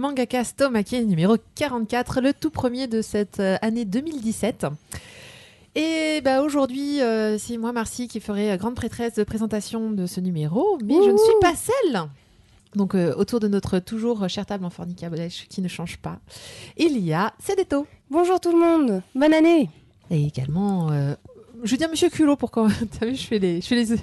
Mangaka Stomake numéro 44, le tout premier de cette euh, année 2017. Et bah aujourd'hui, euh, c'est moi, Marcy, qui ferai euh, grande prêtresse de présentation de ce numéro, mais je ne suis pas seule. Donc, euh, autour de notre toujours chère table en fornicabèche qui ne change pas, il y a Cédéto. Bonjour tout le monde, bonne année. Et également, euh, je veux dire Monsieur Culot, pourquoi T'as vu, je fais les. Je fais les...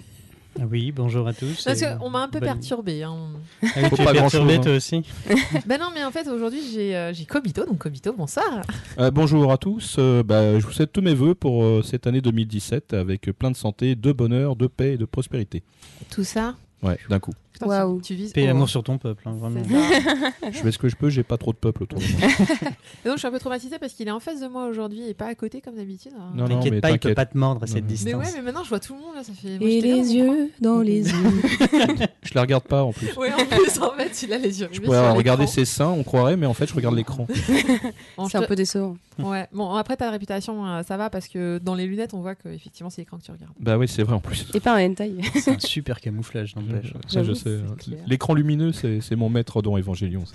Oui, bonjour à tous. Parce et qu'on m'a un peu perturbé. Hein. Ah oui, tu es pas perturbé grand-chose, toi aussi ben non, mais en fait, aujourd'hui, j'ai euh, j'ai Kobito. Donc, Kobito, bonsoir. Euh, bonjour à tous, Euh, bah, je vous souhaite tous mes voeux pour euh, cette année 2017 avec plein de santé, de bonheur, de paix et de prospérité. Tout ça. Ouais, d'un coup. Putain, tu- Waouh. Tu vises. Paix amour sur ton peuple, hein, vraiment. Je fais ce que je peux, j'ai pas trop de peuple autour de moi. Et donc, je suis un peu traumatisée parce qu'il est en face de moi aujourd'hui et pas à côté comme d'habitude. hein. Non, non, T'inquiète mais pas, il peut t'inquiète. pas te mordre à cette non. Mais distance. ouais, mais maintenant, je vois tout le monde là. Ça fait. moi, Et là les yeux dans les yeux. Je la regarde pas en plus. Ouais, en plus, en fait, il a les yeux. Je pourrais regarder ses seins, on croirait, mais en fait, je regarde l'écran. Bon, C'est un peu décevant. Ouais. Bon, après, ta réputation, euh, ça va parce que dans les lunettes, on voit que effectivement, c'est l'écran que tu regardes. Bah oui, c'est vrai en plus. Et pas un hentai. C'est un super camouflage, n'empêche. Ça, je sais. L'écran lumineux, c'est mon maître dans Evangelion.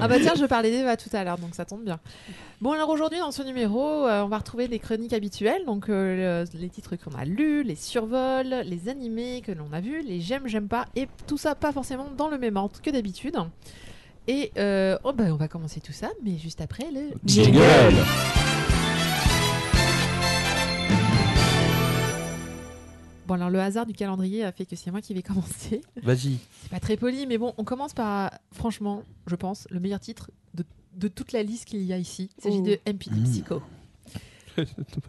Ah bah tiens, je parlais d'Eva tout à l'heure, donc ça tombe bien. Bon alors aujourd'hui dans ce numéro, euh, on va retrouver des chroniques habituelles, donc euh, le- les titres qu'on a lus, les survols, les animés que l'on a vus, les j'aime, j'aime pas, et tout ça pas forcément dans le même ordre que d'habitude. Et euh, oh bah on va commencer tout ça, mais juste après le... Jingle Bon alors le hasard du calendrier a fait que c'est moi qui vais commencer. Vas-y. C'est pas très poli, mais bon, on commence par, franchement, je pense, le meilleur titre de, de toute la liste qu'il y a ici. Il s'agit Ouh. de MPD Mmh.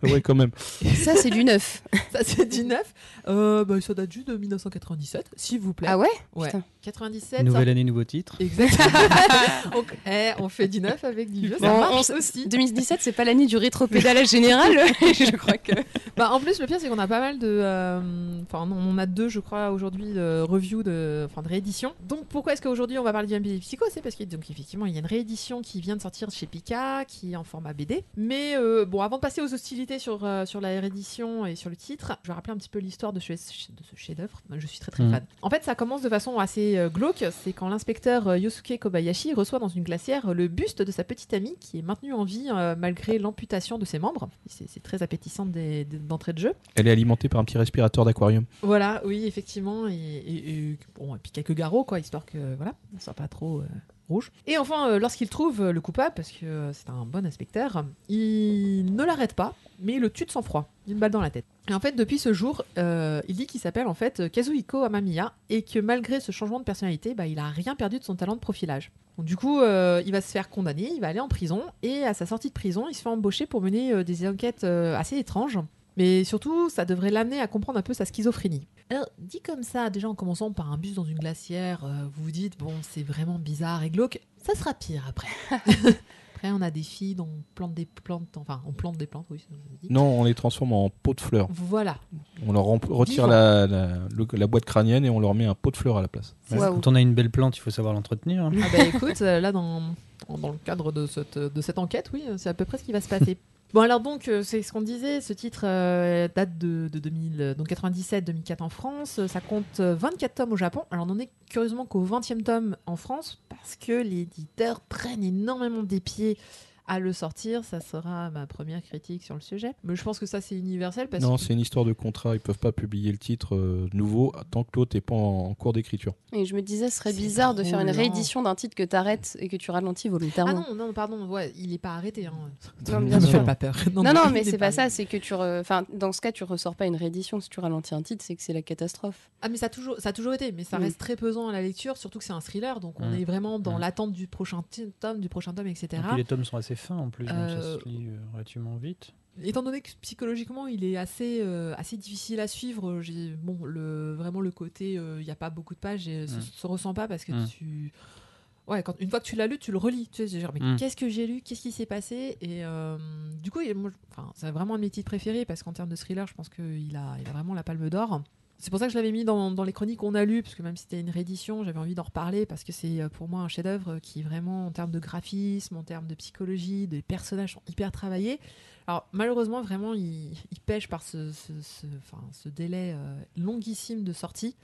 Ouais, quand même. Ça, c'est du neuf. Ça, c'est du neuf. Euh, bah, ça date juste de 1997, s'il vous plaît. Ah ouais? Ouais. putain. 97. Nouvelle ça- année, nouveau titre. Exactement. Donc, eh, on fait du neuf avec du vieux. Ça Bon, marche on- aussi. 2017, c'est pas l'année du rétropédalage général. je crois que. Bah, en plus, le pire, c'est qu'on a pas mal de. euh, Enfin, non, on a deux, je crois, aujourd'hui, de review de, enfin, de réédition. Donc, pourquoi est-ce qu'aujourd'hui on va parler du MPD Psycho? C'est parce que, donc, effectivement, il y a une réédition qui vient de sortir chez Pika, qui est en format BD. Mais euh, bon, avant de passer aux hostilités sur, euh, sur la réédition et sur le titre, je vais rappeler un petit peu l'histoire de, ce- de ce chef-d'œuvre. Je suis très très Mhm. fan. En fait, ça commence de façon assez euh, glauque. C'est quand l'inspecteur euh, Yosuke Kobayashi reçoit dans une glacière le buste de sa petite amie qui est maintenue en vie malgré l'amputation de ses membres. C'est très appétissant d'entrée de jeu. Elle est alimentée par un petit respirateur d'aquarium. Voilà, oui, effectivement, et, et- et- bon, et puis quelques garrots, quoi, histoire que voilà, ne soit pas trop Et enfin, euh, lorsqu'il trouve euh, le coupable, parce que euh, c'est un bon inspecteur, il ne l'arrête pas, mais il le tue de sang-froid, d'une balle dans la tête. Et en fait, depuis ce jour, il dit qu'il s'appelle en fait Kazuhiko Amamiya et que malgré ce changement de personnalité, bah, il a rien perdu de son talent de profilage. Donc, du coup, il va se faire condamner, il va aller en prison et à sa sortie de prison, il se fait embaucher pour mener des enquêtes assez étranges. Mais surtout, ça devrait l'amener à comprendre un peu sa schizophrénie. Alors, dit comme ça, déjà en commençant par un bus dans une glacière, euh, vous vous dites, bon, c'est vraiment bizarre et glauque. Ça sera pire après. après, on a des filles dont on plante des plantes, enfin, on plante des plantes, oui, c'est ce que je dis. Non, on les transforme en pot de fleurs. Voilà. On leur rem- retire la, la, le- la boîte crânienne et on leur met un pot de fleurs à la place. Ouais, Waouh. Quand on a une belle plante, il faut savoir l'entretenir. hein. Ah bah écoute, euh, là, dans, dans dans le cadre de cette, de cette enquête, oui, c'est à peu près ce qui va se passer. Bon alors donc euh, c'est ce qu'on disait, ce titre euh, date de, de 2000, euh, 97-2004 en France, ça compte euh, 24 tomes au Japon. Alors on en est curieusement qu'au 20e tome en France parce que l'éditeur prenne énormément des pieds à le sortir, ça sera ma première critique sur le sujet. Mais je pense que ça c'est universel parce Non, que c'est une histoire de contrat. Ils peuvent pas publier le titre euh, nouveau tant que l'autre n'est pas en, en cours d'écriture. Et je me disais, ce serait bizarre de faire une lent. réédition d'un titre que t'arrêtes et que tu ralentis Ah volontairement. non, non, pardon, ouais, il est pas arrêté. Hein. Non, Ne bien me sûr. pas peur. Non, non, mais est c'est pas pas ça, c'est que tu. re- Enfin, dans ce cas, tu ressors pas une réédition. Si tu ralentis un titre, c'est que c'est la catastrophe. Ah mais ça a toujours, ça a toujours été, mais ça Mm. reste très pesant à la lecture, surtout que c'est un thriller, donc on Mm. est vraiment dans Mm. l'attente du prochain tome, du prochain tome, etc. Et puis les tomes sont assez en plus, donc ça Euh, se lit euh, relativement vite. Étant donné que psychologiquement il est assez, euh, assez difficile à suivre, j'ai bon le vraiment le côté, euh, il n'y a pas beaucoup de pages, et ça Mm. se ressent pas parce que Mm. tu Ouais, quand, une fois que tu l'as lu, tu le relis. Tu sais, genre, mais Mm. qu'est-ce que j'ai lu Qu'est-ce qui s'est passé Et euh, du coup, il- moi, c'est vraiment un de mes titres préférés parce qu'en termes de thriller, je pense qu'il a, il a vraiment la palme d'or. C'est pour ça que je l'avais mis dans, les chroniques qu'on a lues, parce que même si c'était une réédition, j'avais envie d'en reparler parce que c'est euh, pour moi un chef-d'œuvre qui vraiment, en termes de graphisme, en termes de psychologie, des personnages sont hyper travaillés. Alors malheureusement, vraiment, il, pêche par ce délai euh, longuissime de sortie.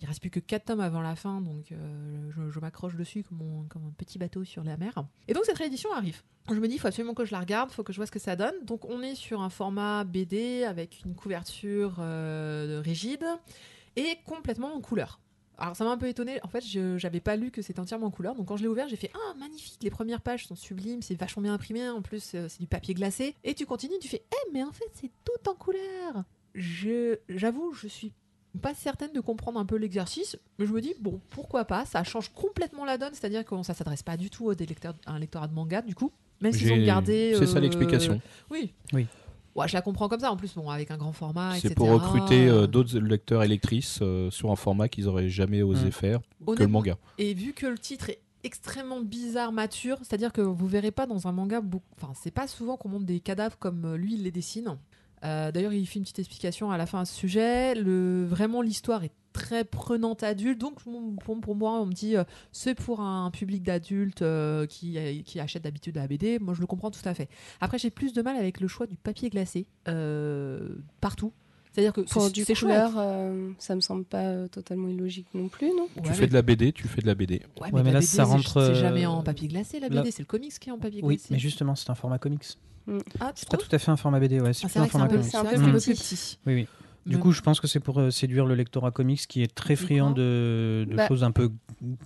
Il reste plus que 4 tomes avant la fin, donc euh, je, m'accroche dessus comme, un petit bateau sur la mer. Et donc cette réédition arrive. Je me dis, il faut absolument que je la regarde, il faut que je vois ce que ça donne. Donc on est sur un format BD avec une couverture euh, rigide et complètement en couleur. Alors ça m'a un peu étonné. En fait, je j'avais pas lu que c'était entièrement en couleur. Donc quand je l'ai ouvert, j'ai fait ah magnifique. Les premières pages sont sublimes, c'est vachement bien imprimé. En plus, euh, c'est du papier glacé. Et tu continues, tu fais eh mais en fait c'est tout en couleur. Je j'avoue, je suis pas certaine de comprendre un peu l'exercice, mais je me dis bon pourquoi pas. Ça change complètement la donne, c'est-à-dire que ça s'adresse pas du tout à des lecteurs, à un lectorat de manga du coup. Même s'ils ont gardé. C'est ça euh, l'explication. Oui. Oui. Ouais, je la comprends comme ça. En plus, bon, avec un grand format, C'est pour recruter euh, d'autres lecteurs et lectrices euh, sur un format qu'ils auraient jamais osé Mm. faire que le manga. Et vu que le titre est extrêmement bizarre, mature, c'est-à-dire que vous verrez pas dans un manga, beaucoup- enfin c'est pas souvent qu'on montre des cadavres comme lui il les dessine. Euh, D'ailleurs il fait une petite explication à la fin à ce sujet. Le, vraiment l'histoire est très prenante adulte, donc pour, pour moi on me dit euh, c'est pour un public d'adultes euh, qui, qui achète d'habitude la BD. Moi je le comprends tout à fait. Après j'ai plus de mal avec le choix du papier glacé euh, partout. C'est-à-dire que Pour c'est- du couleur, euh, ça me semble pas totalement illogique non plus, non? Ouais, tu mais- fais de la BD, tu fais de la BD. Ouais, Ouais, mais la là, BD, ça c'est- rentre, C'est jamais en papier glacé la là- BD, c'est le comics qui est en papier Oui, glacé. mais justement, c'est un format comics. Ah, tu C'est pas tout à fait un format BD, ouais. C'est Ah, un format un peu que c'est petit. plus petit. Oui, oui. Du Mais- coup, je pense que c'est pour euh, séduire le lectorat comics qui est très friand de, de Bah, choses un peu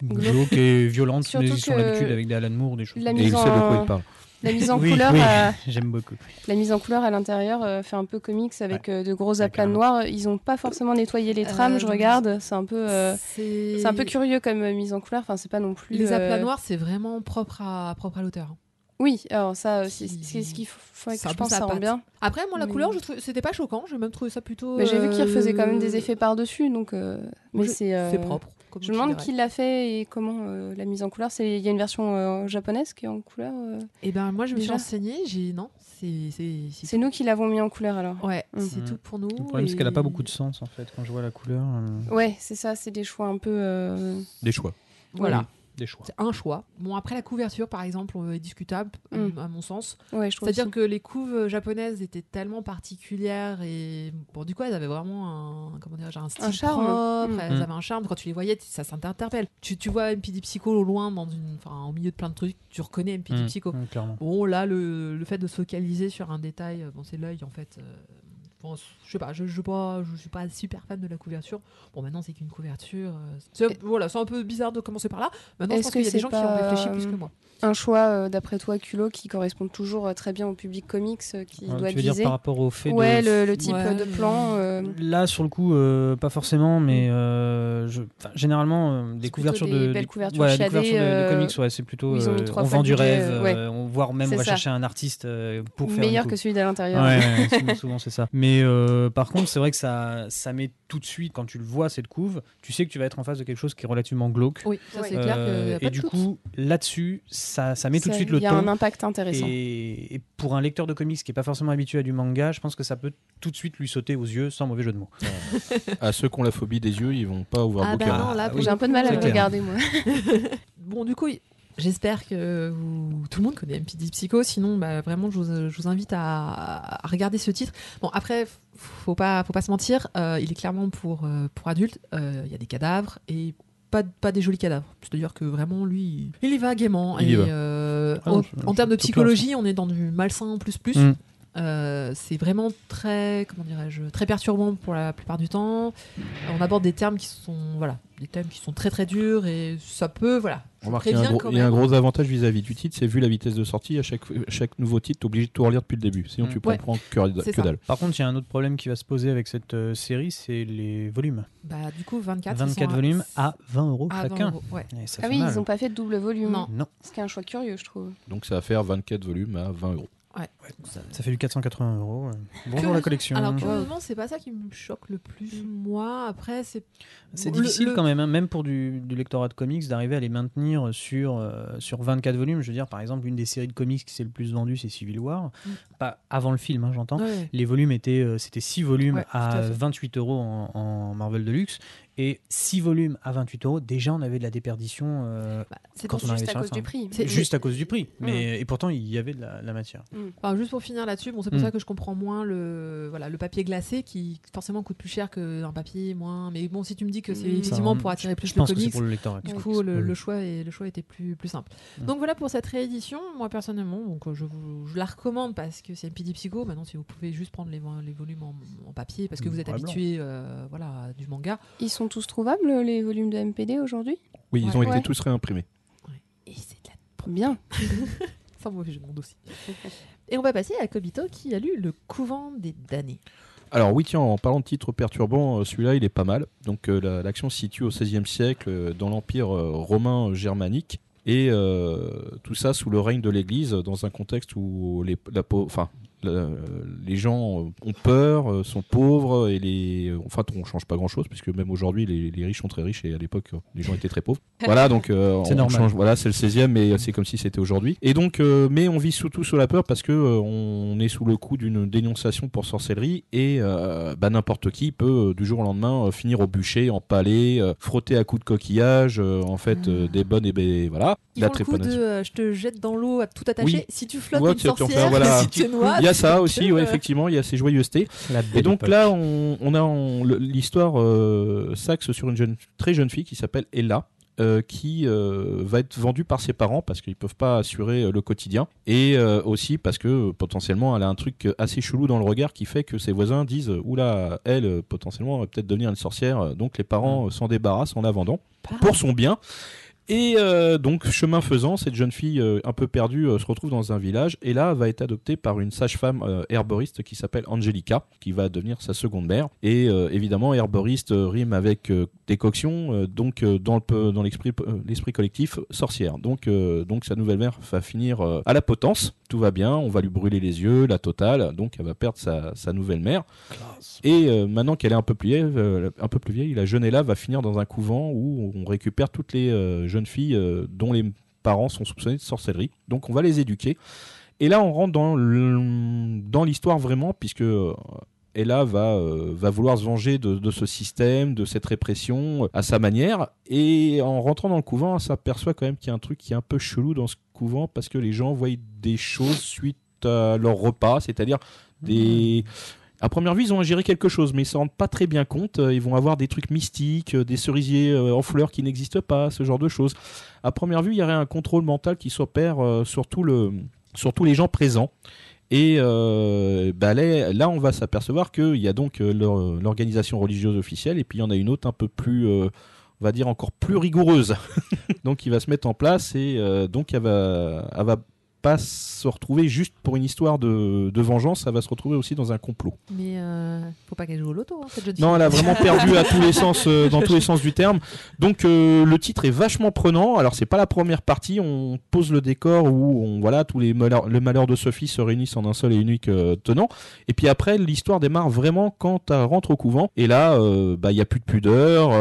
glauques et violentes, mais ils sont l'habitude avec des Alan Moore, des choses. la comme Et il ça. sait de quoi en- il parle. La mise en Oui, couleur, oui, euh, j'aime beaucoup. la mise en couleur à l'intérieur euh, fait un peu comics avec euh, de gros aplats noirs. Ils ont pas forcément nettoyé les trames, Euh, je regarde. C'est un peu, euh, C'est un peu curieux comme mise en couleur. Enfin, c'est pas non plus. Les aplats euh, noirs, c'est vraiment propre à, propre à l'auteur. Oui, alors ça, euh, c'est ce qu'il faut- que je pense ça rend bien. Après, moi, la Mais- couleur, je trouve, c'était pas choquant. J'ai même trouvé ça plutôt. Mais j'ai vu qu'il euh, refaisait quand même des effets par-dessus, donc. euh, mais c'est. euh, propre. comme Je me demande qui l'a fait et comment euh, la mise en couleur. C'est il y a une version euh, japonaise qui est en couleur. euh. Eh ben, moi, je me suis renseignée. J'ai non, c'est c'est C'est nous qui l'avons mis en couleur alors. Ouais, Mhm. c'est tout pour nous. Le problème, c'est et- qu'elle a pas beaucoup de sens, en fait, quand je vois la couleur. euh, Ouais, c'est ça. C'est des choix un peu. euh, Des choix. Voilà, Des choix. c'est un choix. Bon, après la couverture, par exemple, euh, est discutable à- Mm. à mon sens. Ouais. C'est-à-dire que les couves japonaises étaient tellement particulières et bon du coup elles avaient vraiment un comment dirais-je un style Un charme. propre, Mm. elles Mm. avaient un charme quand tu les voyais ça s'interpelle. Tu, tu vois MPD Psycho au loin dans une enfin au milieu de plein de trucs, tu reconnais MPD Mmh, Psycho. mmh. Bon là le, le fait de se focaliser sur un détail euh, bon c'est l'œil en fait euh, je sais pas, je, je, pas, je suis pas super fan de la couverture. Bon, maintenant, c'est qu'une couverture. euh, c'est- voilà, c'est un peu bizarre de commencer par là. Maintenant, je Est-ce pense que qu'il y a des gens qui ont réfléchi euh, plus que moi. Un choix, euh, d'après toi, culot, qui correspond toujours euh, très bien au public comics euh, qui Euh, doit tu veux dire par rapport au fait Ouais, de... le, le type Ouais, de plan. euh, Là, sur le coup, euh, pas forcément, mais euh, je... enfin, généralement, euh, des C'est couvertures plutôt des de. belles des- couvertures ouais, des couvertures de, de euh, comics, ouais, c'est plutôt. euh, on vend du rêve, euh, ouais. euh, on voire même C'est on va ça. chercher un artiste euh, pour faire. meilleur que celui d'à l'intérieur. Souvent, c'est ça. Mais euh, par contre, c'est vrai que ça, ça met tout de suite, quand tu le vois, cette couve, tu sais que tu vas être en face de quelque chose qui est relativement glauque. Oui, ça, Ouais. c'est clair qu'il Euh, n'y a pas et de du doute. coup, là-dessus, ça, ça met tout de suite le Il y a ton. un impact intéressant. Et, et pour un lecteur de comics qui est pas forcément habitué à du manga, je pense que ça peut tout de suite lui sauter aux yeux sans mauvais jeu de mots. À ceux qui ont la phobie des yeux, ils vont pas ouvrir Ah le bah bouquin. non, là, Ah, oui. J'ai un peu de mal à clair. regarder, moi. Bon, du coup, j'espère que vous- tout le monde connaît MPD Psycho. Sinon, bah, vraiment, je vous, je vous invite à, à regarder ce titre. Bon, après, faut pas, faut pas se mentir, euh, il est clairement pour, euh, pour adultes. Euh, Il y a des cadavres et pas, pas des jolis cadavres. C'est-à-dire que vraiment, lui, il y va gaiement. Il et, va. Ah en, je- termes de psychologie, on est dans du malsain plus plus. Mm. Euh, c'est vraiment très, comment dirais-je, très perturbant pour la plupart du temps. On aborde des termes qui sont, voilà, des thèmes qui sont très très durs et ça peut, voilà. Remarque, il y a un gros, quand il y a un même. gros avantage vis-à-vis du titre, c'est vu la vitesse de sortie, à chaque, chaque nouveau titre, t'es obligé de tout relire depuis le début. Sinon, Mm. tu Ouais. comprends que, que dalle. Par contre, il y a un autre problème qui va se poser avec cette euh, série, c'est les volumes. Bah, du coup, 24, ils 24 sont volumes à 20 euros à 20 chacun. euros, ouais. Ah oui, mal. ils n'ont pas fait de double volume. Non. Non, Ce qui est un choix curieux, je trouve. Donc, ça va faire 24 volumes à 20 euros. Ça fait du 480 euros. Bonjour la collection. Alors, curieusement, c'est pas ça qui me choque le plus, moi. Après, c'est. C'est le- difficile le- quand même, hein, même pour du, du lectorat de comics, d'arriver à les maintenir sur, euh, sur 24 volumes. Je veux dire, par exemple, une des séries de comics qui s'est le plus vendue, c'est Civil War. Mm. Pas avant le film, hein, j'entends. Ouais. Les volumes étaient, euh, c'était 6 volumes à à fait. 28 euros en, en Marvel Deluxe. Et 6 volumes à 28 euros, déjà on avait de la déperdition euh, Bah, c'est quand on arrivait Juste à la cause fin. du prix. C'est- Juste à cause du prix. Mais, Et pourtant, il y avait de la, la matière. Enfin, juste pour finir là-dessus, bon, c'est pour Mm. ça que je comprends moins le, voilà, le papier glacé qui forcément coûte plus cher qu'un papier moins. Mais bon, si tu me dis que c'est Mm. effectivement Ça, pour attirer plus Je le pense que c'est comics, pour le lecteur. du coup, le, choix est, le choix était plus, plus simple. Mm. Donc voilà pour cette réédition. Moi personnellement, donc euh, je, vous, je la recommande parce que c'est PD Psycho. Maintenant, si vous pouvez juste prendre les, vo- les volumes en, en papier parce que vous êtes habitué, euh, voilà, à du manga. Ils sont tous trouvables, les volumes de MPD aujourd'hui? Oui, ils Ouais. ont été Ouais. tous réimprimés. Et c'est de la Bien. sans mauvais jeu de monde aussi. Et on va passer à Kobito qui a lu Le Couvent des damnés. Alors oui, tiens, en parlant de titres perturbants, euh, celui-là, il est pas mal. Donc euh, la- l'action se situe au XVIe siècle euh, dans l'Empire euh, romain germanique. Et euh, tout ça sous le règne de l'Église, dans un contexte où les, la, enfin, la- les gens euh, ont peur, euh, sont pauvres, et les, enfin, on change pas grand-chose, puisque même aujourd'hui, les, les riches sont très riches, et à l'époque, euh, les gens étaient très pauvres. Voilà, donc euh, C'est on normal. change. Voilà, c'est le 16e, mais c'est comme si c'était aujourd'hui. Et donc, euh, mais on vit surtout sous la peur parce que euh, on est sous le coup d'une dénonciation pour sorcellerie et euh, bah, n'importe qui peut euh, du jour au lendemain euh, finir au bûcher, empalé, euh, frotter à coups de coquillage, euh, en fait euh, des bonnes et ben voilà, Ils la le coup de euh, je te jette dans l'eau à tout attaché. Oui. Si tu flottes Ouais, une en sorcière, voilà. si tu noies, Il y a ça aussi, ouais, effectivement, il y a ces joyeusetés. Et donc là, on, on a l'histoire euh, s'axe sur une jeune, très jeune fille qui s'appelle Ella. euh, qui euh, va être vendue par ses parents parce qu'ils peuvent pas assurer euh, le quotidien et euh, aussi parce que potentiellement elle a un truc assez chelou dans le regard qui fait que ses voisins disent oula elle potentiellement elle va peut-être devenir une sorcière donc les parents euh, s'en débarrassent en la vendant pour son bien. Et euh, donc, chemin faisant, cette jeune fille euh, un peu perdue euh, se retrouve dans un village et là va être adoptée par une sage-femme herboriste qui s'appelle Angelica, qui va devenir sa seconde mère. Et évidemment, herboriste rime avec décoction, donc dans le dans l'esprit euh, l'esprit collectif sorcière. Donc donc sa nouvelle mère va finir à la potence. Tout va bien, on va lui brûler les yeux, la totale. Donc elle va perdre sa, sa nouvelle mère. Et maintenant qu'elle est un peu plus vieille, un peu plus vieille, la jeune Ella va finir dans un couvent où on récupère toutes les jeunes filles euh, dont les parents sont soupçonnés de sorcellerie. Donc on va les éduquer. Et là, on rentre dans dans l'histoire vraiment, puisque euh, Ella va, euh, va vouloir se venger de, ce système, de cette répression, à sa manière. Et en rentrant dans le couvent, elle s'aperçoit quand même qu'il y a un truc qui est un peu chelou dans ce couvent, parce que les gens voient des choses suite à leur repas, c'est-à-dire des... À première vue, ils ont ingéré quelque chose, mais ils s'en rendent pas très bien compte. Euh, Ils vont avoir des trucs mystiques, euh, des cerisiers euh, en fleurs qui n'existent pas, ce genre de choses. À première vue, il y aurait un contrôle mental qui s'opère sur, tous les gens présents. Et bah là, on va s'apercevoir qu'il y a donc l'or- l'organisation religieuse officielle, et puis il y en a une autre un peu plus, on va dire encore plus rigoureuse. donc, qui va se mettre en place, et donc elle va pas se retrouver juste pour une histoire de, de vengeance, elle va se retrouver aussi dans un complot. Mais euh, faut pas qu'elle joue au loto, hein, cette jeune Non, elle a vraiment perdu à tous les sens, euh, dans tous les sens du terme. Donc euh, le titre est vachement prenant. Alors c'est pas la première partie, on pose le décor où on voilà tous les malheurs, le malheur de Sophie se réunissent en un seul et unique euh, tenant. Et puis après l'histoire démarre vraiment quand elle rentre au couvent. Et là, bah il y a plus de pudeur,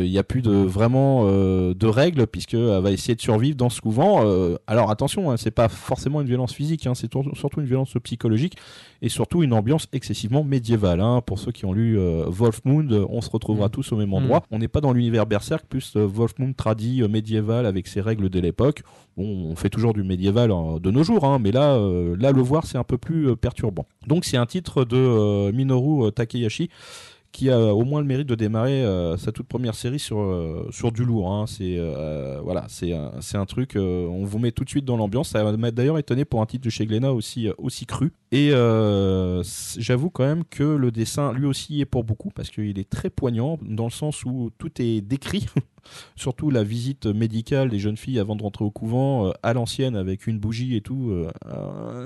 il y a plus de vraiment de règles puisque elle va essayer de survivre dans ce couvent. Alors attention, hein, c'est pas forcément une violence physique, hein, c'est surtout une violence psychologique et surtout une ambiance excessivement médiévale. hein. Pour ceux qui ont lu euh, Wolfmund, euh, on se retrouvera Mm. tous au même endroit. On n'est pas dans l'univers berserk, plus euh, Wolfmund tradit euh, médiéval avec ses règles de l'époque. Bon, on fait toujours du médiéval euh, de nos jours, hein, mais là, euh, là, le voir, c'est un peu plus perturbant. Donc, c'est un titre de Minoru Takeyashi qui a au moins le mérite de démarrer euh, sa toute première série sur, euh, sur du lourd. hein. C'est euh, voilà, un, truc, on vous met tout de suite dans l'ambiance. Ça m'a d'ailleurs étonné pour un titre de chez Glénat aussi, aussi cru. Et j'avoue quand même que le dessin, lui aussi, est pour beaucoup parce qu'il est très poignant dans le sens où tout est décrit. Surtout la visite médicale des jeunes filles avant de rentrer au couvent à l'ancienne avec une bougie et tout.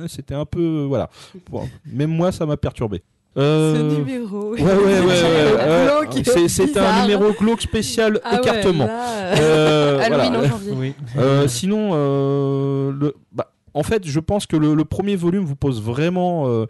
C'était un peu. voilà. Bon, même moi, ça m'a perturbé. Euh, Ce numéro. Ouais, ouais, ouais. ouais, ouais. Glauque, C'est- un numéro glauque spécial Ah ouais, écartement. là, euh, Euh, Halloween voilà. en janvier. Oui. Euh, sinon, euh, le, bah, en fait, je pense que le, le premier volume vous pose vraiment euh,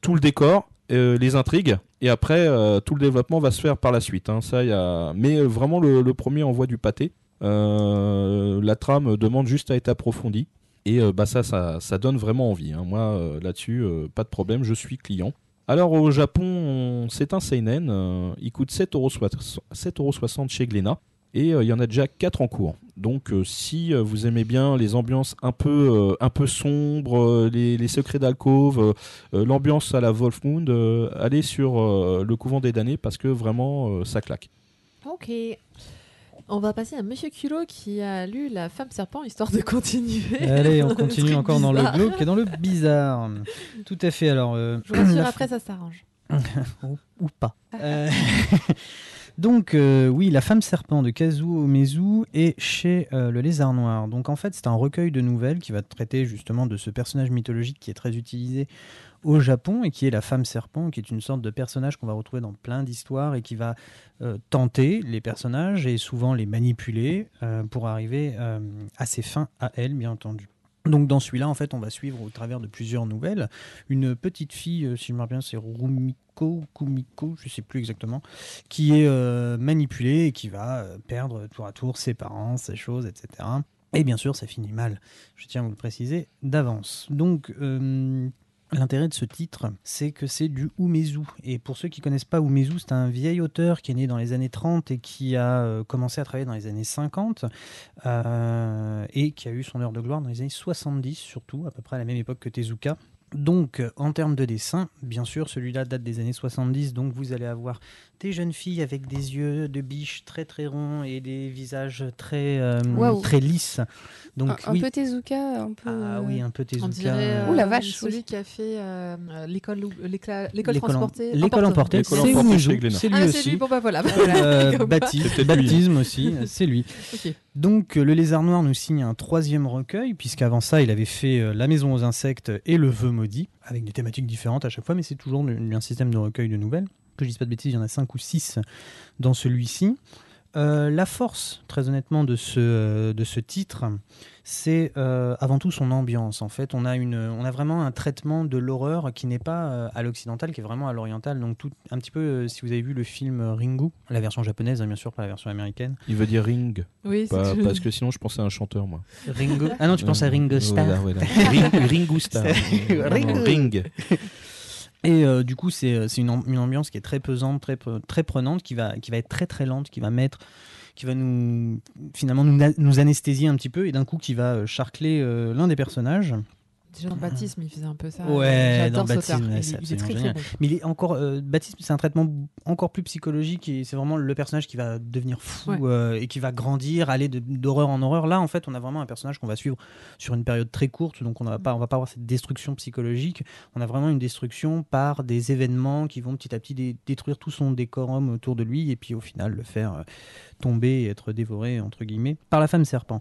tout le décor, euh, les intrigues, et après, euh, tout le développement va se faire par la suite. hein. ça, y a... Mais euh, vraiment, le, le premier envoie du pâté. Euh, la trame demande juste à être approfondie. Et euh, bah, ça, ça, ça donne vraiment envie. hein. Moi, euh, là-dessus, euh, pas de problème, je suis client. Alors au Japon, on- c'est un seinen. euh, il coûte 7,60€ 7,60€ chez Glénat. Et euh, il y en a déjà 4 en cours. Donc euh, si vous aimez bien les ambiances un peu, un peu sombres, les, secrets d'alcôve, l'ambiance à la Wolfmoon, euh, allez sur le couvent des damnés parce que vraiment ça claque. Ok. On va passer à Monsieur Culot qui a lu La femme serpent histoire de continuer. Allez, on continue encore dans le glauque et dans le bizarre. Tout à fait. Alors, euh, Je vous rassure, la après ça s'arrange. ou, ou pas. Euh, Donc euh, oui, La femme serpent de Kazuo Umezu est chez euh, le Lézard Noir. Donc en fait, c'est un recueil de nouvelles qui va traiter justement de ce personnage mythologique qui est très utilisé au Japon et qui est la femme serpent, qui est une sorte de personnage qu'on va retrouver dans plein d'histoires et qui va euh, tenter les personnages et souvent les manipuler euh, pour arriver euh, à ses fins à elle, bien entendu. Donc dans celui-là, en fait, on va suivre au travers de plusieurs nouvelles une petite fille, si je me rappelle bien, c'est Rumiko Kumiko, je sais plus exactement, qui est manipulée et qui va perdre tour à tour ses parents, ses choses, etc. Et bien sûr, ça finit mal. Je tiens à vous le préciser d'avance. Donc, L'intérêt de ce titre, c'est que c'est du Umezu. Et pour ceux qui connaissent pas Umezu, c'est un vieil auteur qui est né dans les années 30 et qui a euh, commencé à travailler dans les années 50 euh, et qui a eu son heure de gloire dans les années 70 surtout, à peu près à la même époque que Tezuka. Donc, en termes de dessin, bien sûr, celui-là date des années 70, donc vous allez avoir des jeunes filles avec des yeux de biche très très ronds et des visages très, euh, très lisses. Donc, un, un oui. peu Tezuka, un peu. Ah oui, un peu Tezuka. On dirait euh, Ouh, la vache, celui oui. qui a fait euh, euh, l'école l'école transportée. L'école emportée, L'école c'est Glénat. c'est lui Ah, lui, bon bah voilà. Euh, lui. baptisme aussi, euh, c'est lui. Donc euh, le Lézard Noir nous signe un troisième recueil, puisqu'avant ça il avait fait euh, La Maison aux Insectes et Le Vœu Maudit, avec des thématiques différentes à chaque fois, mais c'est toujours un système de recueil de nouvelles. Que je dise pas de bêtises, il y en a cinq ou six dans celui-ci. Euh, la force, très honnêtement, de ce, euh, de ce titre, c'est euh, avant tout son ambiance. En fait, on a, une, on a vraiment un traitement de l'horreur qui n'est pas euh, à l'occidental, qui est vraiment à l'oriental. Donc, tout, un petit peu, euh, si vous avez vu le film Ringu, la version japonaise, hein, bien sûr, pas la version américaine. Il veut dire ring, Oui, pas- parce que sinon je pensais à un chanteur moi. Ringo Ah non, tu penses à Ringo Starr. voilà, voilà. Ring- Ringo Starr. Ringo. Ring. Et euh, du coup, c'est euh, une, am- une ambiance qui est très pesante, très, pre- très prenante, qui va, qui va être très très lente, qui va mettre, qui va nous finalement nous, anesthésier un petit peu et d'un coup qui va euh, charcler l'un des personnages. Déjà dans Baptisme, il faisait un peu ça. Ouais, dans Baptisme, c'est très très génial. bon. Mais il est encore euh, Baptiste, c'est un traitement encore plus psychologique et c'est vraiment le personnage qui va devenir fou Ouais. euh, et qui va grandir, aller d'horreur en horreur. Là, en fait, on a vraiment un personnage qu'on va suivre sur une période très courte, donc on on va pas avoir cette destruction psychologique. On a vraiment une destruction par des événements qui vont petit à petit dé- détruire tout son décorum autour de lui et puis au final le faire euh, tomber et être dévoré entre guillemets par la femme serpent.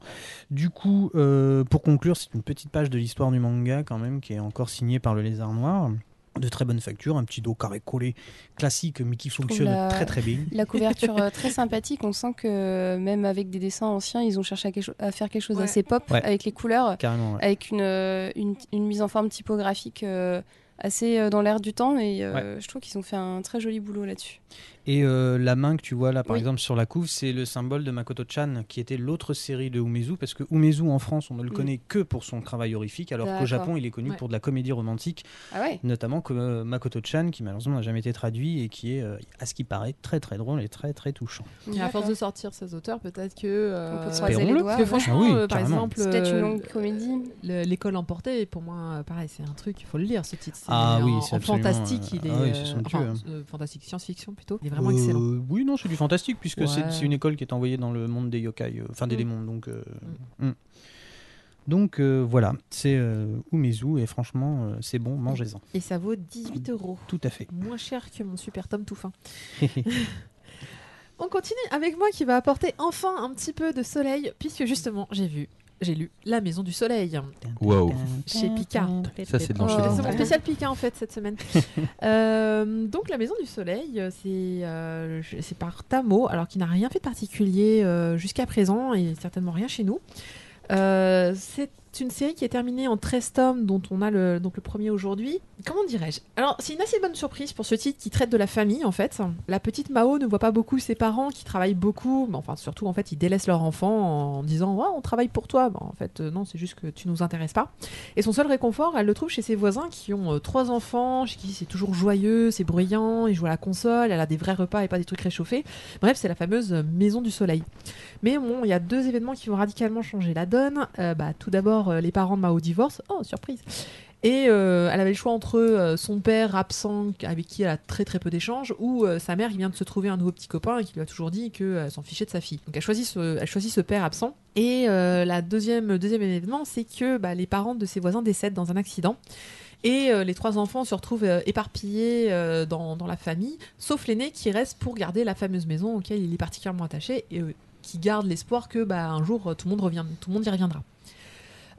Du coup, euh, pour conclure, c'est une petite page de l'histoire du manga quand même qui est encore signée par le Lézard Noir. De très bonne facture, un petit dos carré collé classique mais qui fonctionne la- très très bien. La couverture euh, très sympathique, on sent que même avec des dessins anciens, ils ont cherché à, quelque cho- à faire quelque chose Ouais. d'assez pop Ouais. avec les couleurs, Carrément. ouais. avec une, euh, une, une mise en forme typographique euh, assez euh, dans l'air du temps et euh, je trouve qu'ils ont fait un très joli boulot là-dessus. Et euh, la main que tu vois là, par Oui. exemple, sur la couve, c'est le symbole de Makoto-chan, qui était l'autre série de Umezu, parce que Umezu en France, on ne le Mm. connaît que pour son travail horrifique, alors qu'au. Japon, il est connu Ouais. pour de la comédie romantique, Ah ouais notamment comme euh, Makoto-chan, qui malheureusement n'a jamais été traduit et qui est, euh, à ce qui paraît, très très drôle et très très touchant. Et à force de sortir ces auteurs, peut-être que. euh, On peut se croiser les doigts. Parce que ouais. franchement, Ah oui, euh, par exemple. C'est peut-être une longue comédie. le- L'école emportée, pour moi, pareil, c'est un truc, il faut le lire ce titre. C'est Ah oui, c'est fantastique, il est. ah oui, c'est somptueux, enfin, fantastique, science-fiction plutôt. Il est vraiment Euh, excellent. Oui, non, c'est du fantastique, puisque c'est Ouais. c'est une école qui est envoyée dans le monde des yokai, euh, enfin des Mm. démons. Donc, euh, mm. donc euh, voilà, c'est euh, Umezu, et franchement, euh, c'est bon, mangez-en. Et ça vaut 18 euros. Tout à fait. Moins cher que mon super tome tout fin. On continue avec moi qui va apporter enfin un petit peu de soleil, puisque justement, j'ai vu, j'ai lu La Maison du Soleil Wow. chez Pika. Ça, c'est Oh. Mon spécial Pika en fait cette semaine. Euh, donc la Maison du Soleil, euh, c'est euh, par Tamo, alors qui n'a rien fait de particulier euh, jusqu'à présent et certainement rien chez nous. C'est c'est une série qui est terminée en 13 tomes, dont on a le, donc le premier aujourd'hui. Comment dirais-je? Alors, c'est une assez bonne surprise pour ce titre qui traite de la famille, en fait. La petite Mao ne voit pas beaucoup ses parents qui travaillent beaucoup, mais enfin, surtout, en fait, ils délaissent leur enfant en disant ouais, on travaille pour toi. en fait, euh, non, c'est juste que tu nous intéresses pas. Et son seul réconfort, elle le trouve chez ses voisins qui ont euh, trois enfants, chez qui c'est toujours joyeux, c'est bruyant, ils jouent à la console, elle a des vrais repas et pas des trucs réchauffés. Bref, c'est la fameuse maison du soleil. Mais bon, il y a deux événements qui vont radicalement changer la donne. bah, tout d'abord, les parents de Mao divorcent. Oh, surprise et euh, elle avait le choix entre euh, son père absent, avec qui elle a très très peu d'échanges, ou euh, sa mère qui vient de se trouver un nouveau petit copain et qui lui a toujours dit qu'elle s'en fichait de sa fille. Donc elle choisit ce, elle choisit ce père absent. Et la deuxième, deuxième événement, c'est que bah, les parents de ses voisins décèdent dans un accident. Et les trois enfants se retrouvent éparpillés dans, dans, la famille, sauf l'aîné qui reste pour garder la fameuse maison auquel il est particulièrement attaché et qui garde l'espoir que bah, un jour tout le monde revient, tout le monde y reviendra.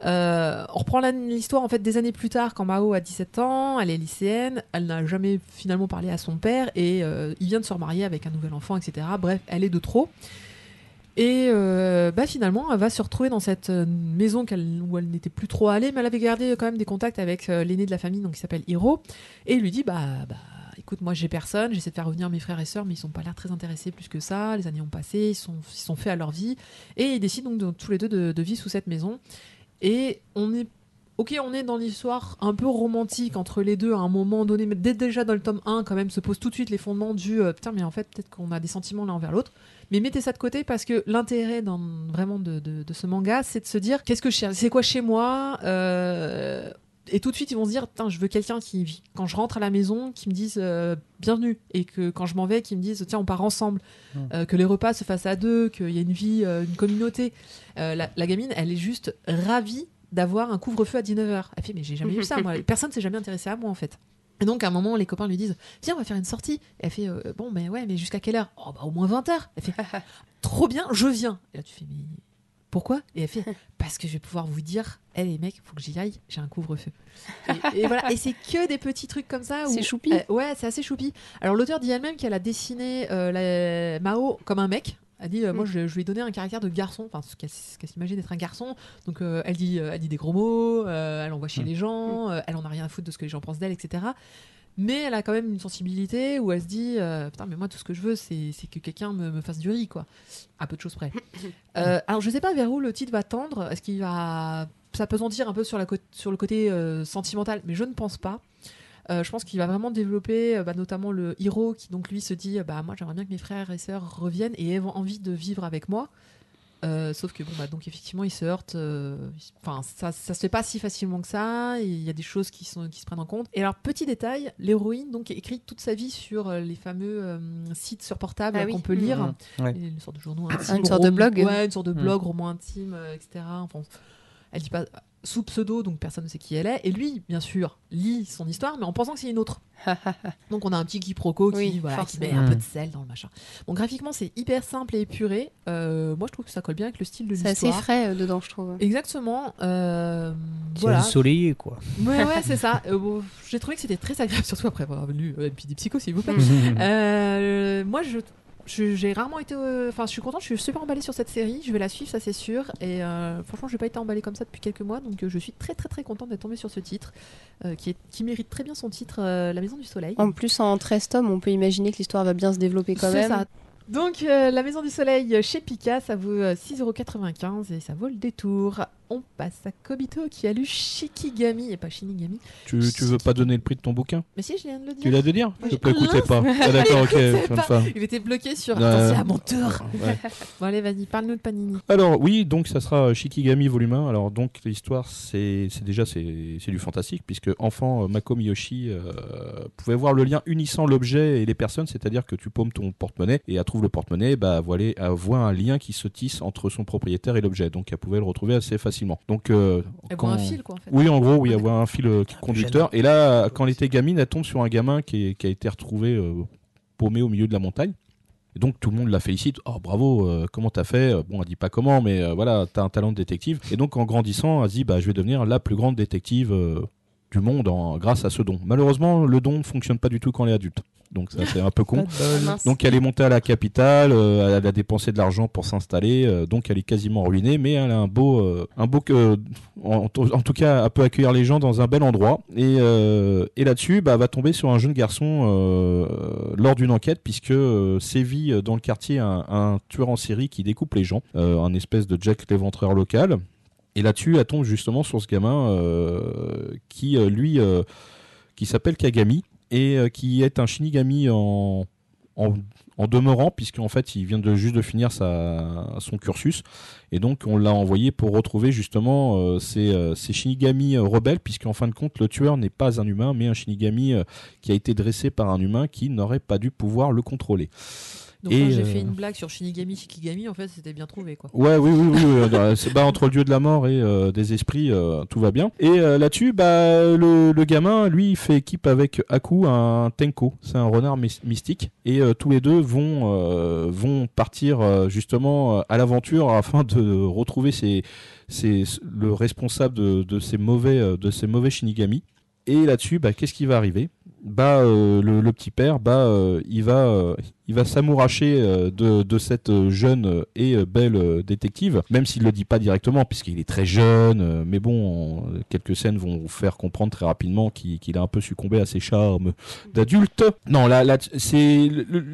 Euh, on reprend l'histoire en fait des années plus tard quand Mao a 17 ans, elle est lycéenne, elle n'a jamais finalement parlé à son père et euh, il vient de se remarier avec un nouvel enfant, etc. Bref, elle est de trop. Et euh, bah, finalement, elle va se retrouver dans cette maison où elle n'était plus trop allée, mais elle avait gardé quand même des contacts avec l'aîné de la famille, donc qui s'appelle Hiro, et il lui dit bah, bah écoute, moi j'ai personne, j'essaie de faire revenir mes frères et sœurs, mais ils sont pas l'air très intéressés plus que ça. Les années ont passé, ils sont, sont faits à leur vie, et ils décident donc tous les deux de, de, vivre sous cette maison. Et on est. Ok, on est dans l'histoire un peu romantique entre les deux à un moment donné, mais dès déjà dans le tome 1, quand même, se pose tout de suite les fondements du euh, putain, mais en fait, peut-être qu'on a des sentiments l'un envers l'autre. Mais mettez ça de côté parce que l'intérêt vraiment de, ce manga, c'est de se dire qu'est-ce que c'est quoi chez moi? Euh, et tout de suite ils vont se dire je veux quelqu'un qui quand je rentre à la maison qui me dise euh, bienvenue et que quand je m'en vais qui me dise tiens on part ensemble mmh. que les repas se fassent à deux qu'il y ait une vie une communauté euh, la, gamine, elle est juste ravie d'avoir un couvre-feu à 19h. Elle fait, mais j'ai jamais vu ça, moi. Personne s'est jamais intéressé à moi, en fait. Et donc, à un moment, les copains lui disent Viens, on va faire une sortie. elle fait euh, Bon, mais ouais, mais jusqu'à quelle heure? Oh, bah, au moins 20h. Elle fait Trop bien, je viens. Et là, tu fais Mais pourquoi? Et elle fait Parce que je vais pouvoir vous dire Hé, les mecs, faut que j'y aille, j'ai un couvre-feu. Et, voilà, et c'est que des petits trucs comme ça. C'est choupi. Euh, ouais, c'est assez choupi. Alors, l'auteur dit elle-même qu'elle a dessiné la, Mao comme un mec. Elle dit, euh, moi, mm. je, lui ai donné un caractère de garçon, enfin, ce qu'elle s'imagine d'être un garçon. Donc, euh, elle, dit, euh, elle dit des gros mots, elle envoie chez mm. les gens, mm. elle en a rien à foutre de ce que les gens pensent d'elle, etc. Mais elle a quand même une sensibilité où elle se dit, putain, mais moi, tout ce que je veux, c'est que quelqu'un me, me, fasse du riz, quoi. À peu de choses près. alors, je sais pas vers où le titre va tendre. Est-ce qu'il va. Ça peut dire un peu sur, la sur le côté sentimental, mais je ne pense pas. Euh, je pense qu'il va vraiment développer euh, bah, notamment le héros qui donc lui se dit bah moi j'aimerais bien que mes frères et sœurs reviennent et aient envie de vivre avec moi. Euh, sauf que bon bah donc effectivement il se heurte enfin ça, ça se fait pas si facilement que ça. Il y a des choses qui sont qui se prennent en compte. Et alors petit détail l'héroïne donc écrit toute sa vie sur les fameux sites sur portable ah qu'on peut lire. Mmh. une sorte de journaux une sorte de blog. Ouais une sorte de mmh. blog roman intime etc enfin elle dit pas sous pseudo, donc personne ne sait qui elle est. Et lui, bien sûr, lit son histoire, mais en pensant que c'est une autre. donc on a un petit quiproquo qui, voilà, qui met un peu de sel dans le machin. Bon, graphiquement, c'est hyper simple et épuré. Euh, moi, je trouve que ça colle bien avec le style de l'histoire. C'est assez frais euh, dedans, je trouve. Exactement. Euh, voilà. ensoleillé, quoi. Ouais, ouais, c'est ça. Euh, j'ai trouvé que c'était très agréable, surtout après avoir lu euh, des psychos, s'il vous plaît. moi, je j'ai rarement été. Euh, enfin, je suis contente, je suis super emballée sur cette série. Je vais la suivre, ça c'est sûr. Et euh, franchement, je n'ai pas été emballée comme ça depuis quelques mois. Donc, euh, je suis très, très, très contente d'être tombée sur ce titre, qui, est, qui mérite très bien son titre, La Maison du Soleil. En plus, en 13 tomes, on peut imaginer que l'histoire va bien se développer quand même. Ça. Donc, La Maison du Soleil chez Pika, ça vaut 6,95€ et ça vaut le détour on passe à Kobito qui a lu Shikigami et pas Shinigami. Tu, tu veux pas donner le prix de ton bouquin? Mais si, je viens de le dire. Tu l'as de dire? Je peux écouter pas. Ah, d'accord, ok. Il était bloqué sur. Attention à mon tour. bon, allez, vas-y, parle-nous de Panini. Alors, oui, donc ça sera Shikigami volume 1. Alors, donc, l'histoire, c'est déjà c'est du fantastique, puisque enfant, euh, Mako Miyoshi euh, pouvait voir le lien unissant l'objet et les personnes, c'est-à-dire que tu paumes ton porte-monnaie et elle le porte-monnaie, bah, voilà, elle voit un lien qui se tisse entre son propriétaire et l'objet. Donc, elle pouvait le retrouver assez facilement donc, euh, un fil, quoi, en fait. Oui, en gros, oui, avoir un fil euh, conducteur. Et là, quand elle était gamine, elle tombe sur un gamin qui, a été retrouvé euh, paumé au milieu de la montagne. Et donc tout le monde la félicite. Oh bravo, comment t'as fait? Bon, elle dit pas comment, mais voilà, t'as un talent de détective. Et donc en grandissant, elle dit bah je vais devenir la plus grande détective du monde en, grâce à ce don. Malheureusement, le don ne fonctionne pas du tout quand elle est adulte. Donc ça c'est un peu con. Ah, Donc elle est montée à la capitale, euh, elle a dépensé de l'argent pour s'installer, euh, donc elle est quasiment ruinée, mais elle a un beau, euh, un beau en, en tout cas, elle peut accueillir les gens dans un bel endroit. Et, et là-dessus, bah, elle va tomber sur un jeune garçon lors d'une enquête, puisque sévit dans le quartier un, un tueur en série qui découpe les gens, un espèce de Jack l'éventreur local. Et là-dessus, elle tombe justement sur ce gamin euh, qui, euh, lui, euh, qui s'appelle Kagami et qui est un Shinigami en, en, en demeurant, puisqu'en fait, il vient de juste de finir sa, son cursus. Et donc, on l'a envoyé pour retrouver justement ces, ces Shinigami rebelles, puisqu'en fin de compte, le tueur n'est pas un humain, mais un Shinigami qui a été dressé par un humain qui n'aurait pas dû pouvoir le contrôler. Donc Et, quand j'ai euh, fait une blague sur Shinigami, Shikigami, en fait, c'était bien trouvé, quoi. Ouais, oui, oui, euh, c'est- bah, entre le dieu de la mort et euh, des esprits, euh, tout va bien. Et euh, là-dessus, bah, le, le gamin, lui, il fait équipe avec Aku, un Tenko. C'est un renard mys- mystique. Et euh, tous les deux vont, euh, vont partir euh, justement euh, à l'aventure afin de retrouver ces, le responsable de, de ces mauvais, euh, de ces mauvais Shinigami. Et là-dessus, bah, qu'est-ce qui va arriver? Bah, euh, le, petit père, bah, euh, il va, euh, il va s'amouracher euh, de, de cette euh, jeune et euh, belle détective, même s'il le dit pas directement, puisqu'il est très jeune. mais bon, quelques scènes vont vous faire comprendre très rapidement qu'il a un peu succombé à ses charmes d'adulte. Non, là, là c'est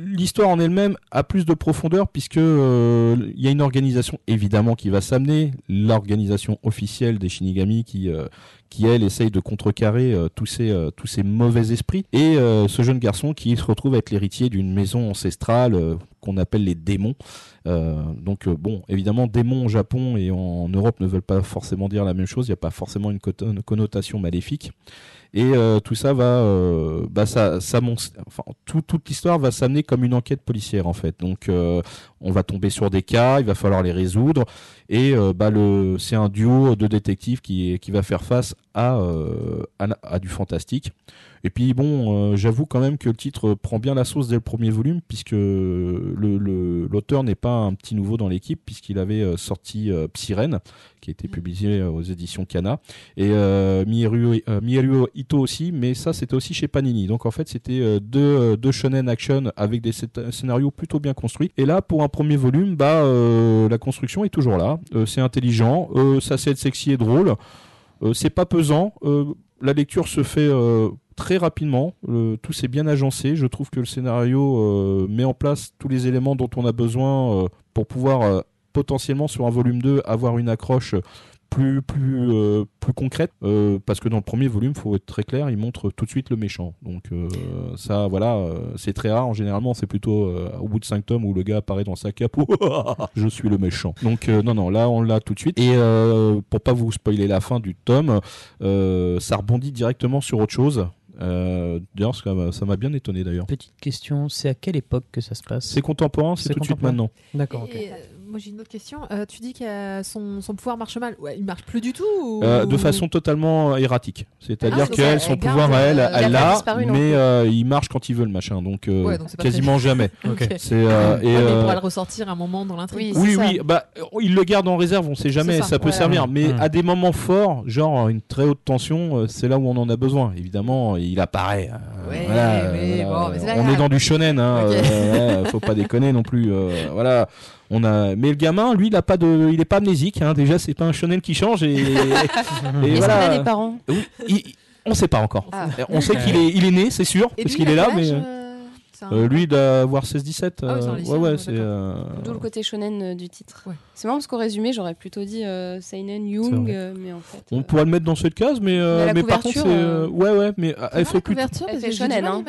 l'histoire en elle-même a plus de profondeur puisque il y a une organisation évidemment qui va s'amener, l'organisation officielle des Shinigami qui qui elle essaye de contrecarrer euh, tous ces euh, tous ces mauvais esprits et euh, ce jeune garçon qui se retrouve à être l'héritier d'une maison ancestrale qu'on appelle les démons. Donc bon, évidemment, démons au Japon et en Europe ne veulent pas forcément dire la même chose. Il n'y a pas forcément une connotation maléfique. Et euh, tout ça va, euh, bah ça, ça enfin, tout- toute l'histoire va s'amener comme une enquête policière en fait. Donc, euh, on va tomber sur des cas, il va falloir les résoudre, et euh, bah le, c'est un duo de détectives qui, qui va faire face à, à du fantastique. Et puis bon, euh, j'avoue quand même que le titre prend bien la sauce dès le premier volume, puisque le, le- l'auteur n'est pas un petit nouveau dans l'équipe, puisqu'il avait euh, sorti euh, qui a été publié euh, aux éditions Kana, et euh, euh, Ito aussi, mais ça c'était aussi chez Panini. Donc en fait c'était deux, deux shonen action avec des scé- scénarios plutôt bien construits. Et là pour un premier volume, bah euh, la construction est toujours là, Euh, c'est intelligent, euh, ça c'est sexy et drôle, Euh, c'est pas pesant, euh, la lecture se fait euh, très rapidement, tout s'est bien agencé, je trouve que le scénario euh, met en place tous les éléments dont on a besoin euh, pour pouvoir euh, potentiellement sur un volume 2 avoir une accroche plus plus plus concrète. Parce que dans le premier volume faut être très clair il montre tout de suite le méchant. Donc ça voilà c'est très rare. En généralement c'est plutôt au bout de 5 tomes où le gars apparaît dans sa cape. Je suis le méchant. Donc non non là on l'a tout de suite. Et pour pas vous spoiler la fin du tome ça rebondit directement sur autre chose euh, d'ailleurs ça m'a- ça m'a bien étonné d'ailleurs. Petite question, c'est à quelle époque que ça se passe? C'est contemporain c'est C'est tout de suite maintenant. D'accord, ok. Euh, moi j'ai une autre question. Euh, tu dis que euh, son, son pouvoir marche mal. Ouais, il marche plus du tout ou- Euh, de façon totalement erratique. C'est-à-dire Ah, qu'elle, elle son garde, pouvoir à elle, euh, elle l'a, mais euh, il marche quand il veut le machin, donc, euh, Ouais, quasiment jamais. Ok. C'est euh, et, Ouais, mais il euh, pourra le ressortir un moment dans l'intrigue. Oui, oui, ça. oui, bah, il le garde en réserve, on sait jamais, ça, ça, peut voilà. servir, mais Mm. à des moments forts, genre une très haute tension, euh, c'est là où on en a besoin. Évidemment, il apparaît. euh, Ouais, voilà, mais euh, bon, mais c'est là on est dans du shonen, hein, euh, faut pas déconner non plus. euh, voilà, on a. Mais le gamin, lui, il a pas de, il est pas amnésique. Hein, déjà, c'est pas un shonen qui change et, et voilà. a des parents? Il- on sait pas encore. Ah. On sait qu'il est, il est né, c'est sûr, parce qu'il il est là, mais euh, c'est un- euh, lui il doit avoir 16-17. Ah oui, euh, ouais, ouais, ouais, c'est. euh, D'où le côté shonen euh, du titre. Ouais. C'est marrant parce qu'au résumé, j'aurais plutôt dit euh, Seinen Young, euh, mais en fait. On pourrait le mettre dans cette case, mais, euh, Mais la mais par contre, c'est. Ouais, ouais, mais elle fait la plus. couverture Elle fait shonen, hein.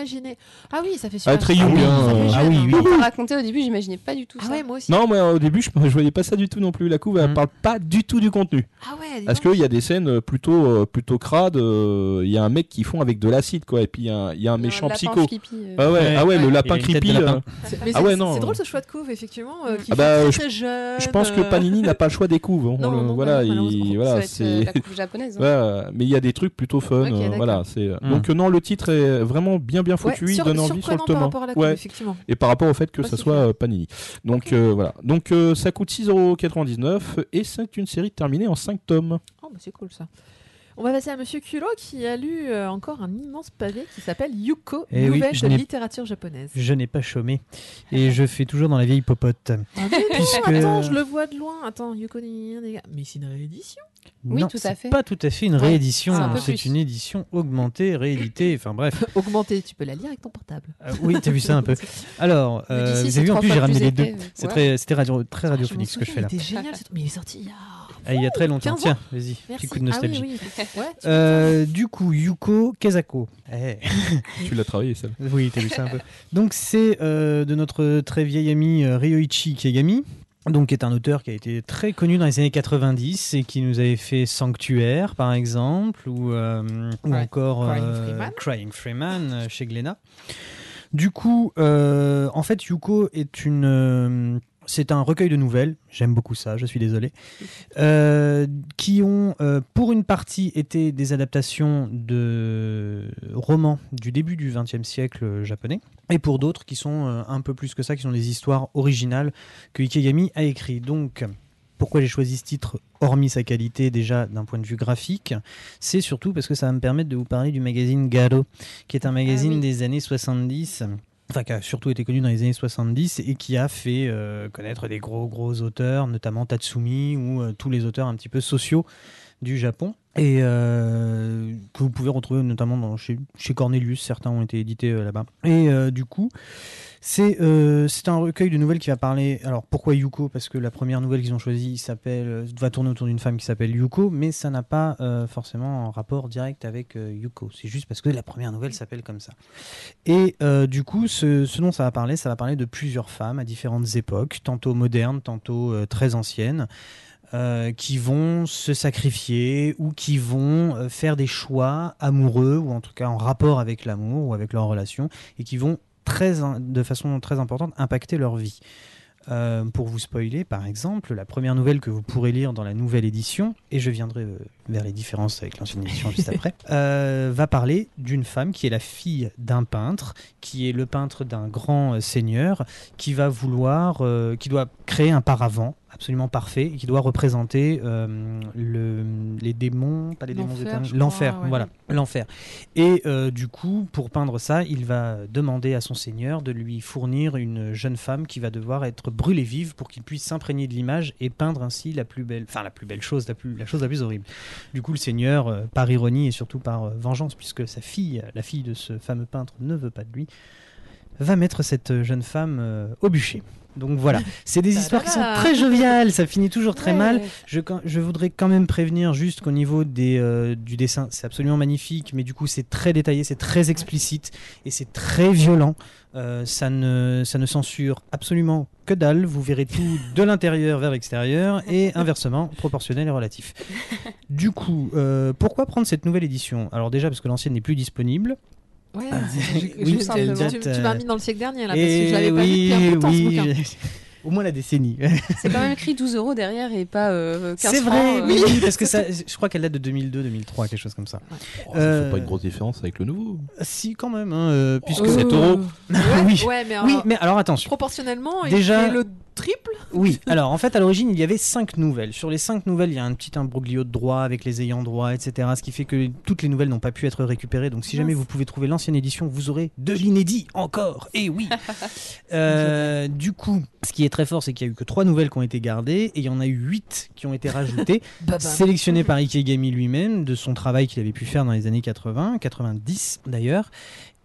Ah oui, ça fait Ah, super. très young, hein, ah oui, hein. oui. On peut raconter au début, j'imaginais pas du tout Ah ça. ouais, moi aussi. Non, mais au début, je, je voyais pas ça du tout non plus. La couve, elle Mm. parle pas du tout du contenu. Ah ouais, Parce qu'il y a des scènes plutôt, plutôt crades. Il y a un mec qui fond avec de l'acide, quoi. Et puis il y a un, il y a un Il y a méchant psycho. euh. Ah ouais, Ouais. ah ouais, le Ouais. lapin Il creepy. lapin. euh, Ah ouais, non. C'est drôle ce choix de couve, effectivement, euh, qui Ah bah, très, je- très jeune. Je pense que Panini n'a pas le choix des couves. hein. Non, On le- non, voilà, il- voilà, euh, c'est. la coupe japonaise. hein. Ouais, mais il y a des trucs plutôt fun. Euh, voilà, c'est Mm. donc non, le titre est vraiment bien bien Ouais, foutu, il sur- donne envie sur le tome. par un. rapport à la couve, Ouais. effectivement. Et par rapport au fait que Pas ça soit Panini. Donc voilà. Donc ça coûte 6,99€ et c'est une série terminée en 5 tomes. Oh, bah c'est cool ça. On va passer à Monsieur Culot qui a lu euh, encore un immense pavé qui s'appelle Yuko, Eh oui, nouvelle je de n'ai- littérature japonaise. Je n'ai pas chômé. Et je fais toujours dans la vieille popote. Ah, mais non, Puisque- attends, je le vois de loin. Attends, Yuko, mais c'est une réédition. Oui, non, tout à c'est fait. pas tout à fait une Ouais, réédition. c'est un peu C'est plus. une édition augmentée, rééditée. Enfin bref. Augmentée, tu peux la lire avec ton portable. Euh, oui, t'as vu ça un peu. Alors, Mais euh, d'ici, vous c'est avez vu en trois plus, fois j'ai ramené plus les deux. épais, C'est ouais. très, c'était radio, très Ah, radiophonique ce que je fais là. souviens, Il était génial, ce truc. mais il est sorti il y a. Ah, il y a très longtemps. 15 ans. Tiens, vas-y, petit coup de nostalgie. Ah oui, oui. Ouais, tu Euh, du coup, Yuko Kezako. Eh. Tu l'as travaillé, ça. Oui, t'as vu ça un peu. Donc c'est euh, de notre très vieil ami euh, Ryoichi Kegami, donc qui est un auteur qui a été très connu dans les années 90 et qui nous avait fait Sanctuaire par exemple, ou, euh, ou encore Crying Freeman. Crying Freeman chez Glénat. Du coup, euh, en fait, Yuko est une euh, c'est un recueil de nouvelles, j'aime beaucoup ça, je suis désolé, euh, qui ont euh, pour une partie été des adaptations de romans du début du XXe siècle euh, japonais, et pour d'autres qui sont euh, un peu plus que ça, qui sont des histoires originales que Ikegami a écrit. Donc, pourquoi j'ai choisi ce titre, hormis sa qualité déjà d'un point de vue graphique, c'est surtout parce que ça va me permettre de vous parler du magazine Garo, qui est un magazine oui. des années 70 enfin qui a surtout été connu dans les années 70 et qui a fait euh, connaître des gros gros auteurs, notamment Tatsumi ou euh, tous les auteurs un petit peu sociaux du Japon et euh, que vous pouvez retrouver notamment dans, chez, chez Cornelius, certains ont été édités euh, là-bas. Et euh, du coup, c'est c'est un recueil de nouvelles qui va parler. Alors pourquoi Yuko? Parce que la première nouvelle qu'ils ont choisie va tourner autour d'une femme qui s'appelle Yuko, mais ça n'a pas forcément un rapport direct avec Yuko. C'est juste parce que la première nouvelle s'appelle comme ça. Et du coup, ce, ce dont ça va parler, ça va parler de plusieurs femmes à différentes époques, tantôt modernes, tantôt très anciennes. Euh, qui vont se sacrifier ou qui vont euh, faire des choix amoureux ou en tout cas en rapport avec l'amour ou avec leur relation et qui vont très, de façon très importante impacter leur vie. Euh, pour vous spoiler, par exemple, la première nouvelle que vous pourrez lire dans la nouvelle édition, et je viendrai euh, vers les différences avec l'ancienne édition juste après, euh, va parler d'une femme qui est la fille d'un peintre, qui est le peintre d'un grand seigneur, qui va vouloir, qui doit créer un paravent absolument parfait, et qui doit représenter euh, le, les démons, pas les démons L'enfer, ouais. voilà, l'enfer. Et euh, du coup, pour peindre ça, il va demander à son seigneur de lui fournir une jeune femme qui va devoir être brûlée vive pour qu'il puisse s'imprégner de l'image et peindre ainsi la plus belle, enfin la plus belle chose, la, plus, la chose la plus horrible. Du coup, le seigneur, euh, par ironie et surtout par vengeance, puisque sa fille, la fille de ce fameux peintre, ne veut pas de lui, va mettre cette jeune femme au bûcher. Donc voilà, c'est des histoires qui sont très joviales, ça finit toujours très Ouais, mal. je voudrais quand même prévenir juste qu'au niveau des, euh, du dessin, c'est absolument magnifique, mais du coup c'est très détaillé, c'est très explicite et c'est très violent. Euh, ça, ne, ça ne censure absolument que dalle. Vous verrez tout de l'intérieur vers l'extérieur et inversement, proportionnel et relatif. Du coup, euh, pourquoi prendre cette nouvelle édition? Alors déjà parce que l'ancienne n'est plus disponible. Ouais, Ah, oui, tu- date, tu, tu euh, m'as mis dans le siècle dernier là, parce que Et je l'avais pas oui, depuis un peu de temps ce oui, bouquin. Au moins la décennie. C'est quand même écrit 12 euros derrière et pas euh, 15 C'est vrai, francs, oui, euh. oui, parce que ça, je crois qu'elle date de 2002-2003, quelque chose comme ça. Oh, ça Euh, fait pas une grosse différence avec le nouveau. Si, quand même, hein, euh, puisque. Oh. 7 euros. Ouais, oui. ouais, mais, Oui, alors, mais alors attention. proportionnellement, Déjà- le triple. Oui, alors en fait, à l'origine, il y avait cinq nouvelles. Sur les cinq nouvelles, il y a un petit imbroglio de droit avec les ayants droit, etc. Ce qui fait que toutes les nouvelles n'ont pas pu être récupérées. Donc, si jamais vous pouvez trouver l'ancienne édition, vous aurez de l'inédit encore. Et oui Euh, Du coup, ce qui est très fort, c'est qu'il y a eu que trois nouvelles qui ont été gardées et il y en a eu huit qui ont été rajoutées. Baba. sélectionné par Ikegami lui-même, de son travail qu'il avait pu faire dans les années 80, 90 d'ailleurs.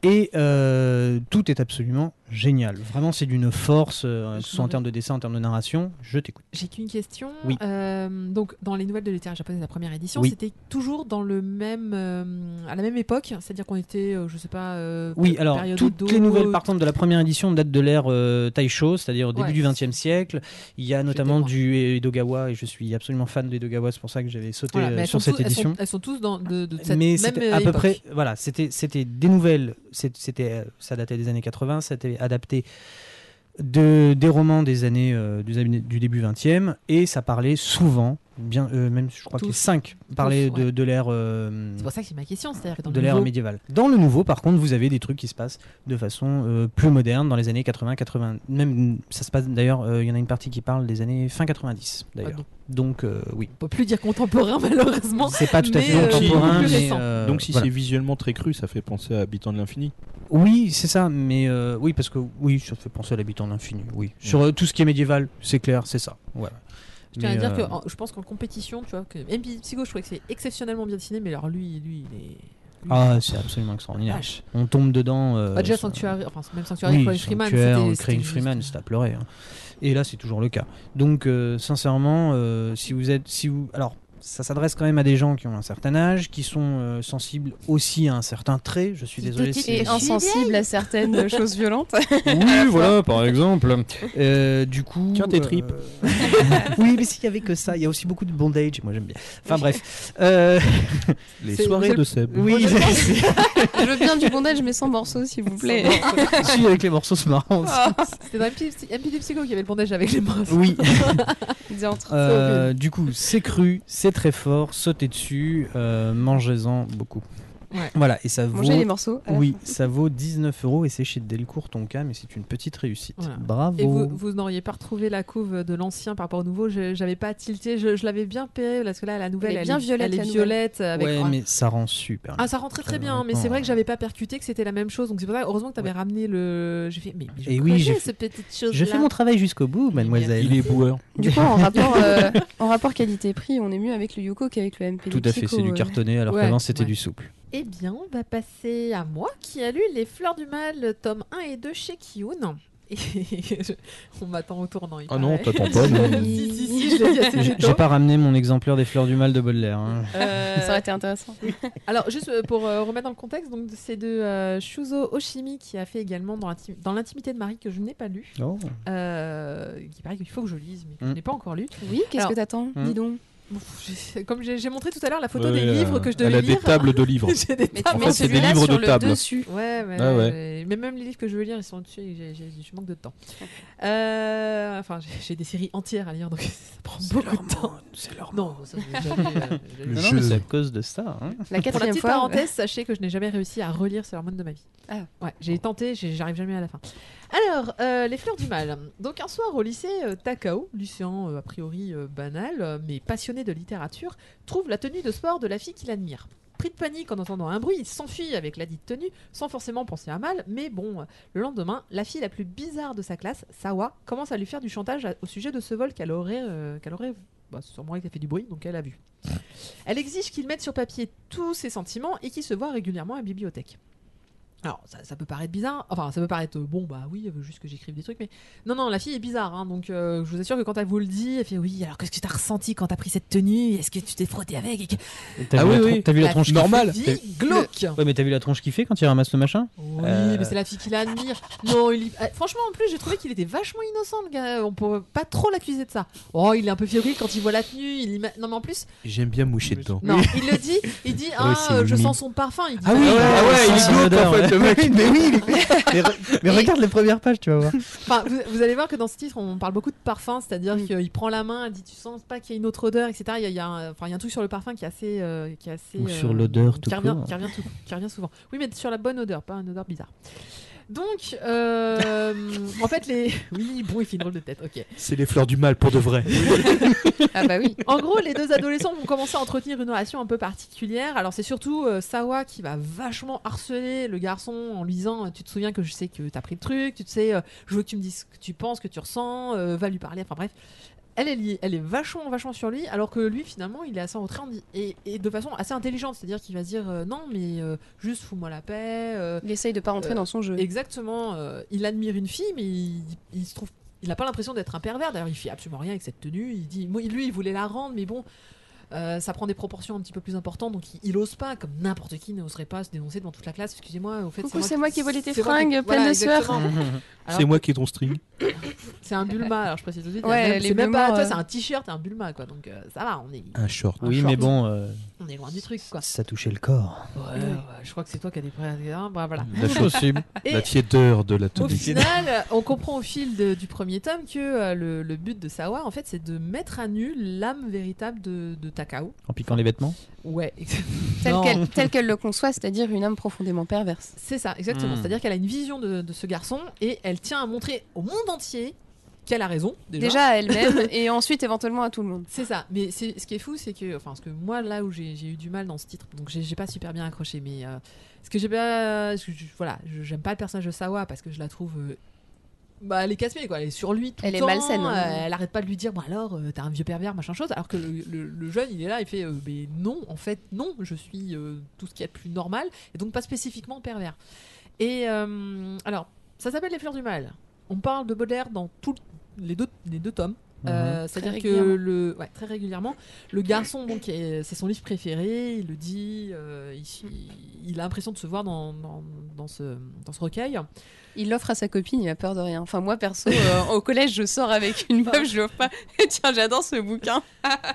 Et euh, tout est absolument génial. Vraiment, c'est d'une force, euh, que ce soit en termes de dessin, en termes de narration. Je t'écoute. J'ai qu'une question. Oui. Euh, donc, dans les nouvelles de littérature japonaise, la première édition, Oui. c'était toujours dans le même, euh, à la même époque, c'est-à-dire qu'on était, euh, je sais pas. euh, Oui, alors période toutes les nouvelles partantes de la première édition datent de l'ère euh, Taisho, c'est-à-dire au début Ouais. du XXe siècle. Il y a notamment du Edogawa, et je suis absolument fan d'Edogawa, c'est pour ça que j'avais sauté Voilà, euh, sur cette tous- elles sont- édition. Elles sont, tous dans de, de cette mais même c'était euh, à peu époque. près voilà c'était c'était des nouvelles c'était euh, ça datait des années 80 c'était adapté de des romans des années euh, du, du début 20e et ça parlait souvent bien, euh, même je crois que Tous. 5 parlaient Tous, de, ouais. de l'ère euh, C'est pour ça que c'est ma question, c'est-à-dire que dans de le l'ère nouveau- médiévale. Dans le nouveau, par contre, vous avez des trucs qui se passent de façon euh, plus moderne dans les années 80, 80. Même ça se passe d'ailleurs. euh, Il y en a une partie qui parle des années fin 90 Ah, d'ailleurs. donc, Donc euh, oui, on peut plus dire contemporain malheureusement. c'est pas tout à mais, fait euh, contemporain, plus mais récent. euh, Donc si voilà. c'est visuellement très cru, ça fait penser à Habitant de l'infini. Oui, c'est ça, mais euh, oui, parce que oui, ça fait penser à l'habitant de l'infini. Oui, sur euh, tout ce qui est médiéval, c'est clair, c'est ça. Voilà. Je tiens à dire euh, que en- je pense qu'en compétition, tu vois, que MP Psycho, je trouvais que c'est exceptionnellement bien dessiné, mais alors lui, lui, il est. lui, Ah, c'est absolument extraordinaire. vache. On tombe dedans. euh, Bah, déjà, Sanctuary, enfin, même Sanctuary, Oui, Craig Freeman, Sanctuaire, c'était- Craig c'était Freeman, juste- c'est à pleurer. hein. Et là, c'est toujours le cas. Donc, euh, sincèrement, euh, si vous êtes, si vous, alors, ça s'adresse quand même à des gens qui ont un certain âge, qui sont euh, sensibles aussi à un certain trait. Je suis Qui désolé. Et insensible à certaines choses violentes. Oui, voilà, par exemple. Euh, du coup. Tiens, tes tripes. euh, oui, mais s'il y avait que ça, il y a aussi beaucoup de bondage. Moi, j'aime bien. Enfin, bref. Euh, Les soirées de Seb. oui, je pense- c'est- Je veux bien du bondage, mais sans morceaux, s'il vous plaît. si, avec les morceaux, c'est marrant. aussi. C'était dans Psycho qu'il y avait le bondage avec les mains. Oui. Euh, du coup, c'est cru, c'est très fort, sautez dessus, euh, mangez-en beaucoup. Ouais. Voilà, et ça vaut. Manger les morceaux. Oui, ça vaut 19 euros et c'est chez Delcourt ton cas, mais c'est une petite réussite. Voilà. Bravo. Et vous, vous n'auriez pas retrouvé la couve de l'ancien par rapport au nouveau? Je- J'avais pas tilté, je, je l'avais bien payé parce que là, la nouvelle, Elle est bien violette, elle est la nouvelle. violette. Avec... ouais, ah, mais ça rend super. Ah, ça rentrait très Très bien, mais c'est vrai que euh, j'avais pas percuté que c'était la même chose. Donc c'est pour ça, heureusement que tu avais ramené le. J'ai fait, mais, mais je Et oui, connais j'ai ce petite chose. Je fais mon travail jusqu'au bout, mademoiselle. Il est boueur. Du coup, en rapport, euh, en rapport qualité-prix, on est mieux avec le Yoko qu'avec le MP. Tout à fait, c'est du cartonné, alors Ouais, qu'avant c'était du souple. Eh bien, on va passer à moi qui a lu Les Fleurs du Mal, tome 1 et 2 chez Kiyun. Et je- on m'attend au tournant. il Ah non, paraît. t'attends pas. non. si, si, si, J'ai pas ramené mon exemplaire des fleurs du mal de Baudelaire. hein. Euh, Ça aurait été intéressant. Alors, juste euh, pour euh, remettre dans le contexte, donc c'est de euh, Shuzo Oshimi qui a fait également dans l'intim- dans l'intimité de Marie que je n'ai pas lu. Oh. Euh, qui paraît qu'il faut que je lise, mais que je Mm. n'ai pas encore lu. Oui, qu'est-ce que t'attends Hmm. Dis donc? Comme j'ai montré tout à l'heure la photo Ouais, des euh, livres que je Elle devais a lire. des tables de livres. J'ai des Mais tables. tu fait, c'est des livres sur de le table. dessus. Ouais, mais, Ah ouais. euh, mais même les livres que je veux lire, ils sont dessus et je manque de temps. Euh, enfin, j'ai- des séries entières à lire, donc ça prend beaucoup de temps. C'est leur Non, ça, j'ai jamais, euh, c'est à cause de ça. hein. La Pour la quatrième petite fois. parenthèse, sachez que je n'ai jamais réussi à relire Sailor Moon de ma vie. Ah. Ouais, j'ai tenté, j'arrive jamais à la fin. Alors, euh, les fleurs du mal. Donc un soir au lycée, euh, Takao, lycéen euh, a priori banal, mais passionné de littérature, trouve la tenue de sport de la fille qu'il admire. Pris de panique en entendant un bruit, il s'enfuit avec la dite tenue, sans forcément penser à mal, mais bon, le lendemain, la fille la plus bizarre de sa classe, Sawa, commence à lui faire du chantage au sujet de ce vol qu'elle aurait, qu'elle aurait bah, sûrement elle qui a fait du bruit, donc elle a vu. Elle exige qu'il mette sur papier tous ses sentiments et qu'il se voit régulièrement à la bibliothèque. Alors, ça, ça peut paraître bizarre. Enfin, ça peut paraître euh, bon, bah oui, elle veut juste que j'écrive des trucs, mais non, non, la fille est bizarre. hein, donc, euh, je vous assure que quand elle vous le dit, elle fait oui. Alors, qu'est-ce que t'as ressenti quand t'as pris cette tenue? Est-ce que tu t'es frotté avec? Et que- T'as Ah vu, oui, oui. t'as vu la La tronche qui Normal. Vie T'as- glauque. Ouais, mais t'as vu la tronche qu'il fait quand il ramasse le machin? Oui, Euh. mais c'est la fille qui l'admire. Non, il y- ah, franchement, en plus, j'ai trouvé qu'il était vachement innocent, le gars. On peut pas trop l'accuser de ça. Oh, il est un peu fébrile quand il voit la tenue. Il ima- Non, mais en plus, J'aime bien moucher dedans. non, il le dit. Il dit Ah, euh, je sens son parfum. Il dit, Ah oui, ah ouais, il est ça- glauque, en fait, le mec. mais oui, mais, re- mais regarde les premières pages, tu vas voir. Enfin, vous, vous allez voir que dans ce titre, on parle beaucoup de parfum, c'est-à-dire Mm. qu'il prend la main, il dit tu sens pas qu'il y a une autre odeur, etc. Il y a, il y a un, enfin, il y a un truc sur le parfum qui est assez, euh, qui est assez, Ou sur l'odeur tout qui revient, court. qui revient, tout- qui revient souvent. Oui, mais sur la bonne odeur, pas une odeur bizarre. Donc, euh, en fait, les, oui, bon, il fait une drôle de tête. Ok. C'est les fleurs du mal pour de vrai. Ah bah oui. En gros, les deux adolescents vont commencer à entretenir une relation un peu particulière. Alors, c'est surtout euh, Sawa qui va vachement harceler le garçon en lui disant euh, Tu te souviens que je sais que t'as pris le truc, tu te sais, euh, je veux que tu me dises ce que tu penses, que tu ressens, euh, va lui parler. Enfin, bref. Elle, elle, y- elle est vachement, vachement sur lui, alors que lui, finalement, il est assez en retrait et, et de façon assez intelligente. C'est-à-dire qu'il va se dire euh, Non, mais euh, juste fous-moi la paix. euh, Il essaye de pas rentrer Euh, dans son jeu. Exactement. euh, il admire une fille, mais il, il se trouve. Il n'a pas l'impression d'être un pervers. D'ailleurs, il fait absolument rien avec cette tenue. Il dit, moi, lui, il voulait la rendre, mais bon, euh, ça prend des proportions un petit peu plus importantes, donc il, il ose pas, comme n'importe qui n'oserait pas se dénoncer devant toute la classe. Excusez-moi, au fait, Coucou, c'est moi qui ai volé tes fringues pleines de sueur. C'est moi qui ai ton string. C'est un Bulma, alors je précise tout de suite. Ouais, c'est même pas, toi, euh, c'est un t-shirt et un Bulma, quoi. Donc euh, ça va, on est, Un short. Oui, short. mais bon, euh, on est loin du truc, quoi. ça touchait le corps. Ouais, ouais, je crois que c'est toi qui as des prêts. Bah, voilà. La, chose- la tiédeur de la au tenue. final, on comprend au fil de- du premier tome que euh, le, le but de Sawa, en fait, c'est de mettre à nu l'âme véritable de, de Takao. En piquant les vêtements Ouais, Telle Non. qu'elle le conçoit, c'est-à-dire une âme profondément perverse. C'est ça, exactement. Hmm. C'est-à-dire qu'elle a une vision de, de ce garçon et elle tient à montrer au monde entier qu'elle a raison. Déjà. Déjà à elle-même et ensuite éventuellement à tout le monde. C'est ça. Mais c'est- ce qui est fou, c'est que, enfin, ce que moi là où j'ai eu du mal dans ce titre, donc j'ai pas super bien accroché, mais euh, ce que j'ai pas, voilà, je- j'aime pas le personnage de Sawa parce que je la trouve. euh, bah, elle est casse-pied, quoi. Elle est sur lui tout Elle le est temps. malsaine, hein. elle arrête pas de lui dire, bon alors, euh, t'es un vieux pervers, machin chose. Alors que le, le- le jeune, il est là, il fait, euh, mais non, en fait, non, je suis euh, tout ce qui est de plus normal, et donc pas spécifiquement pervers. Et euh, alors, ça s'appelle Les Fleurs du Mal. On parle de Baudelaire dans tous les deux, les deux tomes. Euh, C'est-à-dire que le, ouais, très régulièrement, le garçon, donc, c'est son livre préféré. Il le dit. euh, il, il a l'impression de se voir dans, dans, dans ce, dans ce recueil. Il l'offre à sa copine, il a peur de rien. Enfin, moi perso, euh, au collège, je sors avec une meuf, je l'offre pas. Tiens, j'adore ce bouquin.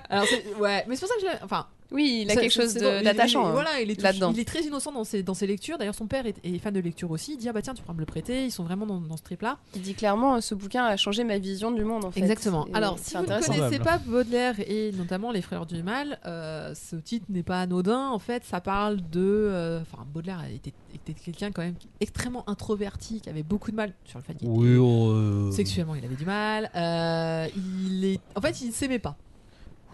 Alors, ouais, mais c'est pour ça que je. Enfin, Oui, il a ça- quelque chose d'attachant. il- hein. Voilà, il est, tout- là-dedans. il est très innocent dans ses, dans ses lectures. D'ailleurs, son père est, est fan de lecture aussi. Il dit ah bah tiens, tu pourras me le prêter. Ils sont vraiment dans, dans ce trip-là. Il dit clairement, euh, ce bouquin a changé ma vision du monde en fait. Exactement. Et Alors, si vous ne connaissez pas Baudelaire et notamment Les Frères du Mal, euh, ce titre n'est pas anodin. En fait, ça parle de. euh, Enfin, Baudelaire était, était quelqu'un quand même extrêmement introverti, qui avait beaucoup de mal sur le fait qu'il Oui, oh, euh, Sexuellement, il avait du mal. Euh, il est... En fait, il ne s'aimait pas.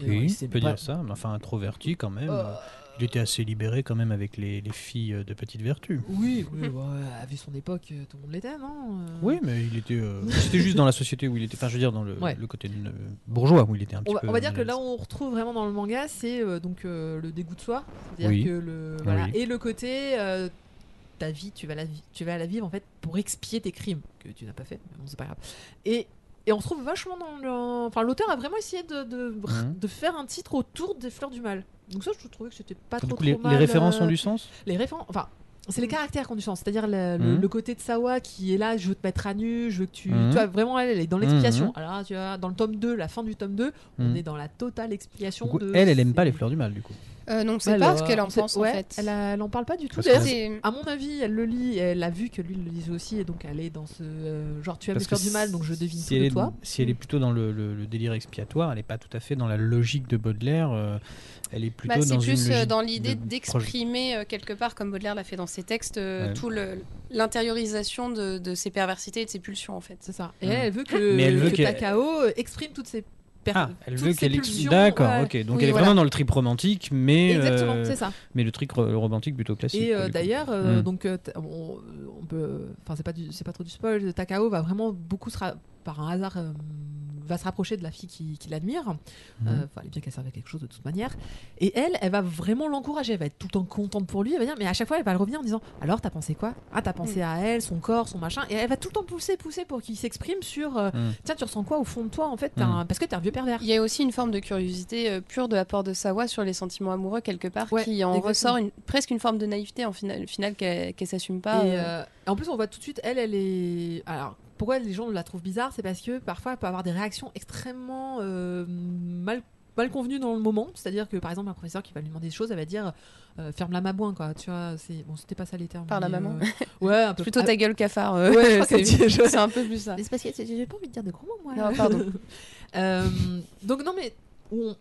Oui, on peut pas. dire ça, mais enfin introverti quand même. Euh, Il était assez libéré quand même avec les, les filles de petite vertu. Oui, oui, à vu son époque, euh, tout le monde l'était, non Euh, Oui, mais il était. euh, C'était juste dans la société où il était. Enfin, je veux dire, dans le, Ouais. le côté euh, bourgeois où il était un petit On va, peu. on va dire que là on retrouve vraiment dans le manga, c'est euh, donc euh, le dégoût de soi, c'est-à-dire Oui. que le voilà Oui. et le côté euh, ta vie, tu vas la vi- tu vas la vivre en fait pour expier tes crimes que tu n'as pas fait, mais bon c'est pas grave. Et et on se trouve vachement dans le... Enfin, l'auteur a vraiment essayé de, de, Mhm. de faire un titre autour des fleurs du mal. Donc ça, je trouvais que c'était pas trop, coup, les, trop les mal, références euh, ont du sens? Les références... Enfin, c'est les caractères qui ont du. C'est-à-dire le, le- le côté de Sawa qui est là, je veux te mettre à nu, je veux que tu... Mhm. Tu vois, vraiment, elle, elle est dans l'expiation. Mhm. Alors tu vois, dans le tome 2, la fin du tome 2, on est dans la totale expiation Du coup, de... elle, elle aime pas les fleurs du mal, du coup. Euh, non, c'est pas ce qu'elle en pense ouais, en fait. Elle, a- elle en parle pas du tout. Parce D'ailleurs, à mon avis, elle le lit, elle a vu que lui il le lisait aussi, et donc elle est dans ce euh, genre tu aimes les fleurs du mal, donc je devine si tout elle de est, toi. Si elle est plutôt dans le, le- le délire expiatoire, elle n'est pas tout à fait dans la logique de Baudelaire. euh, elle est plutôt Bah, c'est plus une euh, dans l'idée de- d'exprimer euh, quelque part, comme Baudelaire l'a fait dans ses textes, euh, Ouais. tout l'intériorisation de, de ses perversités et de ses pulsions en fait. C'est ça. Et Mhm. elle, elle veut que, Mais elle veut que Takao exprime toutes ses Ah, elle veut qu'elle D'accord, ouais. ok. Donc Oui, elle est voilà. vraiment dans le trip romantique, mais Exactement, euh, c'est ça. mais le trip ro- romantique plutôt classique. Et euh, d'ailleurs, euh, Mm. donc t- on, on peut, enfin c'est pas c'est pas trop du spoil. Takao va vraiment beaucoup se par un hasard euh, va se rapprocher de la fille qui, qui l'admire. Mhm. Euh, fallait bien qu'elle serve à quelque chose de toute manière. Et elle, elle va vraiment l'encourager. Elle va être tout le temps contente pour lui. Elle va dire, mais à chaque fois, elle va le revenir en disant, alors t'as pensé quoi? Ah t'as pensé à elle, son corps, son machin. Et elle va tout le temps pousser, pousser pour qu'il s'exprime sur, euh, Mm. tiens tu ressens quoi au fond de toi en fait? Mm. un- parce que t'es un vieux pervers. Il y a aussi une forme de curiosité euh, pure de la part de Sawa sur les sentiments amoureux quelque part, Ouais, qui en exactement. ressort une- presque une forme de naïveté en final, final qu'elle qu'elle s'assume pas. Et euh. euh, en plus, on voit tout de suite, elle, elle est. Alors, pourquoi les gens la trouvent bizarre C'est parce que parfois, elle peut avoir des réactions extrêmement euh, mal, mal convenues dans le moment. C'est-à-dire que, par exemple, un professeur qui va lui demander des choses, elle va dire euh, ferme la mabouin, quoi. Tu vois, c'est. Bon, c'était pas ça les termes. Par la mais, maman. euh, Ouais, un peu. Plutôt ta gueule cafard. euh, Ouais, c'est un peu plus ça. C'est parce que j'ai pas envie de dire de gros mots, moi. Non, pardon. Euh, donc, non, mais. on-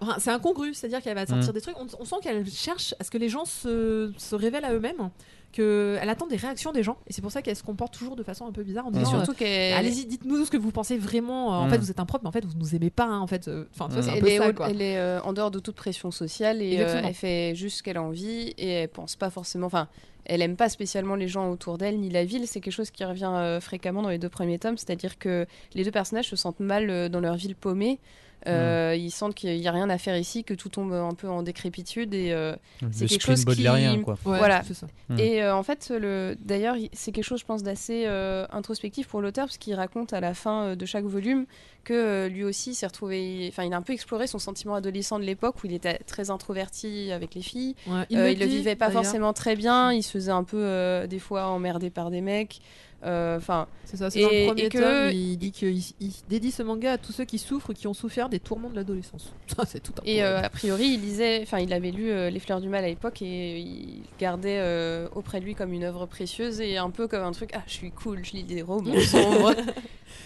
enfin, c'est incongru, c'est-à-dire qu'elle va sortir Mm. des trucs. On, on sent qu'elle cherche à ce que les gens se, se révèlent à eux-mêmes, qu'elle attend des réactions des gens, et c'est pour ça qu'elle se comporte toujours de façon un peu bizarre en disant euh, surtout Allez-y, dites-nous ce que vous pensez vraiment. Euh, En Mm. fait, vous êtes un prof, mais en fait, vous nous aimez pas. hein, en fait, Euh, enfin, Mm. c'est un elle peu est, ça, au- quoi. elle est, euh, en dehors de toute pression sociale et euh, elle fait juste ce qu'elle a envie et elle pense pas forcément. Enfin, elle aime pas spécialement les gens autour d'elle ni la ville. C'est quelque chose qui revient euh, fréquemment dans les deux premiers tomes, c'est-à-dire que les deux personnages se sentent mal euh, dans leur ville paumée. Euh, Ils sentent qu'il y a rien à faire ici, que tout tombe un peu en décrépitude et euh, Le c'est quelque chose qui- quoi. Ouais, voilà. c'est ça. Mm. Et euh, en fait, le... d'ailleurs, il- c'est quelque chose, je pense, d'assez euh, introspectif pour l'auteur, parce qu'il raconte à la fin euh, de chaque volume que euh, lui aussi s'est retrouvé. Enfin, il a un peu exploré son sentiment adolescent de l'époque où il était très introverti avec les filles. Ouais, Euh, Il, le le vivait pas forcément très bien. Il se faisait un peu, euh, des fois, emmerder par des mecs. Euh, Enfin, C'est ça, c'est dans Et- le premier et que- tome, il dit qu'il il dédie ce manga à tous ceux qui souffrent, qui ont souffert des tourments de l'adolescence. Ça, c'est tout un et euh, a priori, il lisait, enfin, il avait lu euh, Les Fleurs du Mal à l'époque et il gardait euh, auprès de lui comme une œuvre précieuse et un peu comme un truc. Ah, je suis cool, je lis des romans sombres.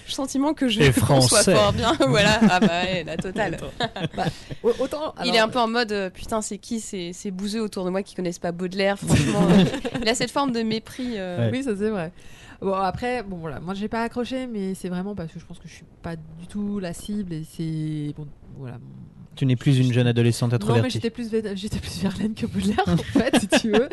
Sentiment que je français. Fort bien. voilà, ah bah ouais, la totale. Au- Autant, il est un peu en mode euh, putain, c'est qui ces, ces bouseux autour de moi qui connaissent pas Baudelaire Franchement, il a cette forme de mépris. euh, Ouais. Oui, ça c'est vrai. Bon, après, bon voilà, moi j'ai pas accroché, mais c'est vraiment parce que je pense que je suis pas du tout la cible et c'est. Bon, voilà. Tu n'es plus une jeune adolescente Non, mais introvertie. j'étais plus, j'étais plus Verlaine que Baudelaire, en fait, si tu veux.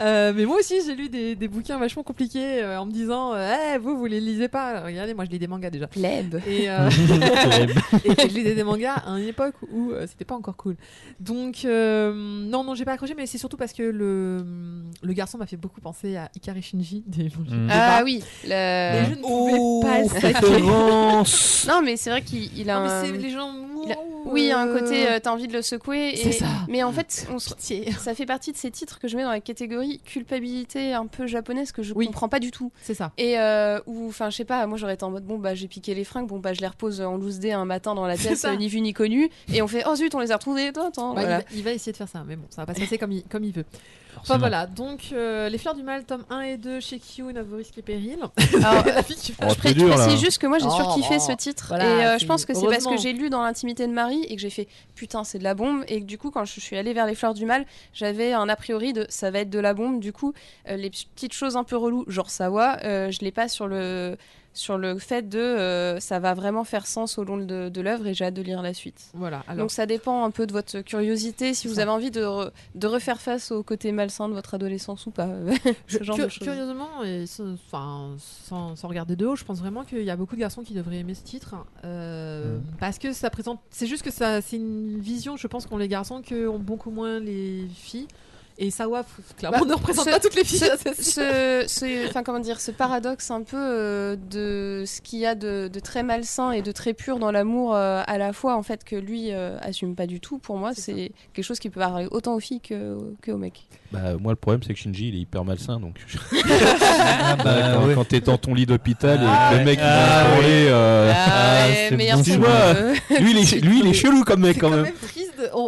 Euh, mais moi aussi, j'ai lu des, des bouquins vachement compliqués euh, en me disant Eh, vous, vous les lisez pas. Alors, regardez, moi je lis des mangas déjà. Plèbe. Et, euh, et je lisais des mangas à une époque où euh, c'était pas encore cool. Donc, euh, non, non, j'ai pas accroché, mais c'est surtout parce que le, le garçon m'a fait beaucoup penser à Ikari Shinji. Des, Mm. Ah oui. Le... je ne pouvais pas Non, mais c'est vrai qu'il il a Non, mais un. c'est les gens. il a- Oui, il y a un côté, euh, t'as envie de le secouer. Et... ça. Mais en fait, on se- ça fait partie de ces titres que je mets dans la catégorie culpabilité un peu japonaise que je Oui. comprends pas du tout. C'est ça. Et euh, ou enfin je sais pas, moi j'aurais été en mode bon bah j'ai piqué les fringues, bon bah je les repose en loose day un matin dans la pièce ni vu ni connu et on fait oh zut on les a retrouvés, attends, attends, Bah, il, voilà. va, il va essayer de faire ça, mais bon, ça va pas se passer comme il, comme il veut. Enfin voilà, donc euh, Les Fleurs du Mal, tome 1 et 2 chez Kyun à vos risques et périls. Alors, La fille qui fait- Oh, je dur, là. précise juste que moi j'ai Oh, surkiffé oh. ce titre. Voilà, et euh, je pense que c'est parce que j'ai lu dans l'intimité de Marie et que j'ai fait putain c'est de la bombe. Et que du coup quand je suis allée vers les fleurs du mal j'avais un a priori de ça va être de la bombe. Du coup euh, les petites choses un peu reloues genre Sawa euh, je l'ai pas sur le sur le fait de euh, ça va vraiment faire sens au long de, de l'œuvre et j'ai hâte de lire la suite. Voilà, alors. Donc ça dépend un peu de votre curiosité, si vous ça. avez envie de, re- de refaire face au côté malsain de votre adolescence ou pas. Je- ce genre cu- de choses. curieusement, et sans, enfin, sans, sans regarder de haut, je pense vraiment qu'il y a beaucoup de garçons qui devraient aimer ce titre. euh, Mm. Parce que ça présente. C'est juste que ça, c'est une vision, je pense, qu'ont les garçons que ont beaucoup moins les filles. Et Sawa, clairement, Bah, ne représente ce- pas toutes les filles. ce- enfin comment dire, ce paradoxe un peu euh, de ce qu'il y a de, de très malsain et de très pur dans l'amour euh, à la fois en fait que lui euh, assume pas du tout. Pour moi, C'est quelque chose qui peut parler autant aux filles que, que aux mecs. Bah, moi, le problème, c'est que Shinji, il est hyper malsain. Donc, Ah bah, quand, ouais. quand t'es dans ton lit d'hôpital Ah et ouais. le mec il Ah va euh, Ah, ouais, bon. lui, il est, lui, il est chelou comme mec quand même.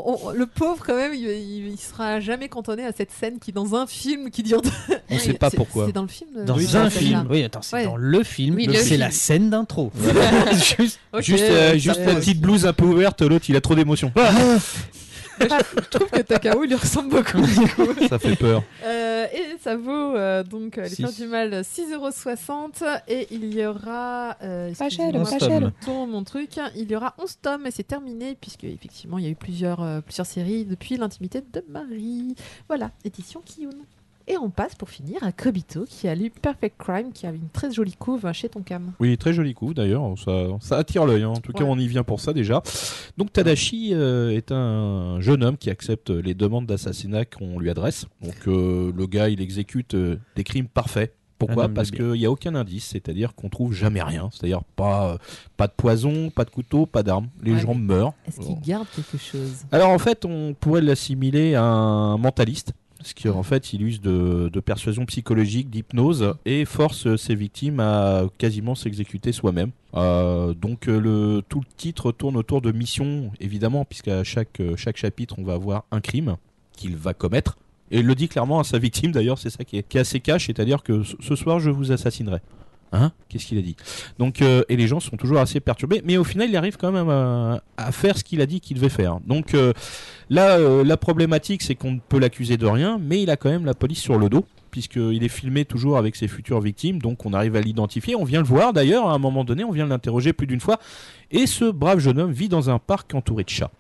De- on- on- le pauvre, quand même, il, il, il sera jamais cantonné à cette scène qui, dans un film, qui dure. On sait pas pourquoi. C'est dans le film. de- Dans Oui, un film. Oui, attends, c'est Ouais. dans le film. Oui, c'est la scène d'intro. Juste. Euh, juste la petite blouse un peu ouverte, l'autre il a trop d'émotions. Je trouve que Takao il lui ressemble beaucoup. du coup. Ça fait peur. Euh, et ça vaut euh, donc euh, les Six. fleurs du mal 6,60€ et il y aura euh, Pas cher, pas cher. mon truc il y aura 11 tomes et c'est terminé puisque effectivement il y a eu plusieurs, euh, plusieurs séries depuis l'intimité de Marie voilà édition Kiyun et on passe pour finir à Kobito qui a lu Perfect Crime qui a une très jolie couve chez Tonkam Oui, très joli coup d'ailleurs, ça, ça attire l'œil. hein. En tout cas, on y vient pour ça déjà. Donc Tadashi euh, est un jeune homme qui accepte les demandes d'assassinat qu'on lui adresse. Donc euh, le gars, il exécute euh, des crimes parfaits. Pourquoi? Parce qu'il n'y a aucun indice, c'est-à-dire qu'on trouve jamais rien. C'est-à-dire pas, euh, pas de poison, pas de couteau, pas d'arme. Les Ouais, gens meurent. est-ce qu'il garde quelque chose? Alors en fait, on pourrait l'assimiler à un mentaliste, parce qu'en fait, il use de, de persuasion psychologique, d'hypnose, et force ses victimes à quasiment s'exécuter soi-même. Euh, donc euh, le, tout le titre tourne autour de missions, évidemment, puisqu'à chaque, euh, chaque chapitre, on va avoir un crime qu'il va commettre. Et il le dit clairement à sa victime, d'ailleurs, c'est ça qui est, qui assez cash, c'est-à-dire que ce- ce soir, je vous assassinerai. Hein Qu'est-ce qu'il a dit? Donc, euh, et les gens sont toujours assez perturbés, mais au final, il arrive quand même à, à faire ce qu'il a dit qu'il devait faire. Donc, euh, Là, euh, la problématique, c'est qu'on ne peut l'accuser de rien, mais il a quand même la police sur le dos, puisqu'il est filmé toujours avec ses futures victimes, donc on arrive à l'identifier. On vient le voir d'ailleurs, à un moment donné, on vient l'interroger plus d'une fois. Et ce brave jeune homme vit dans un parc entouré de chats.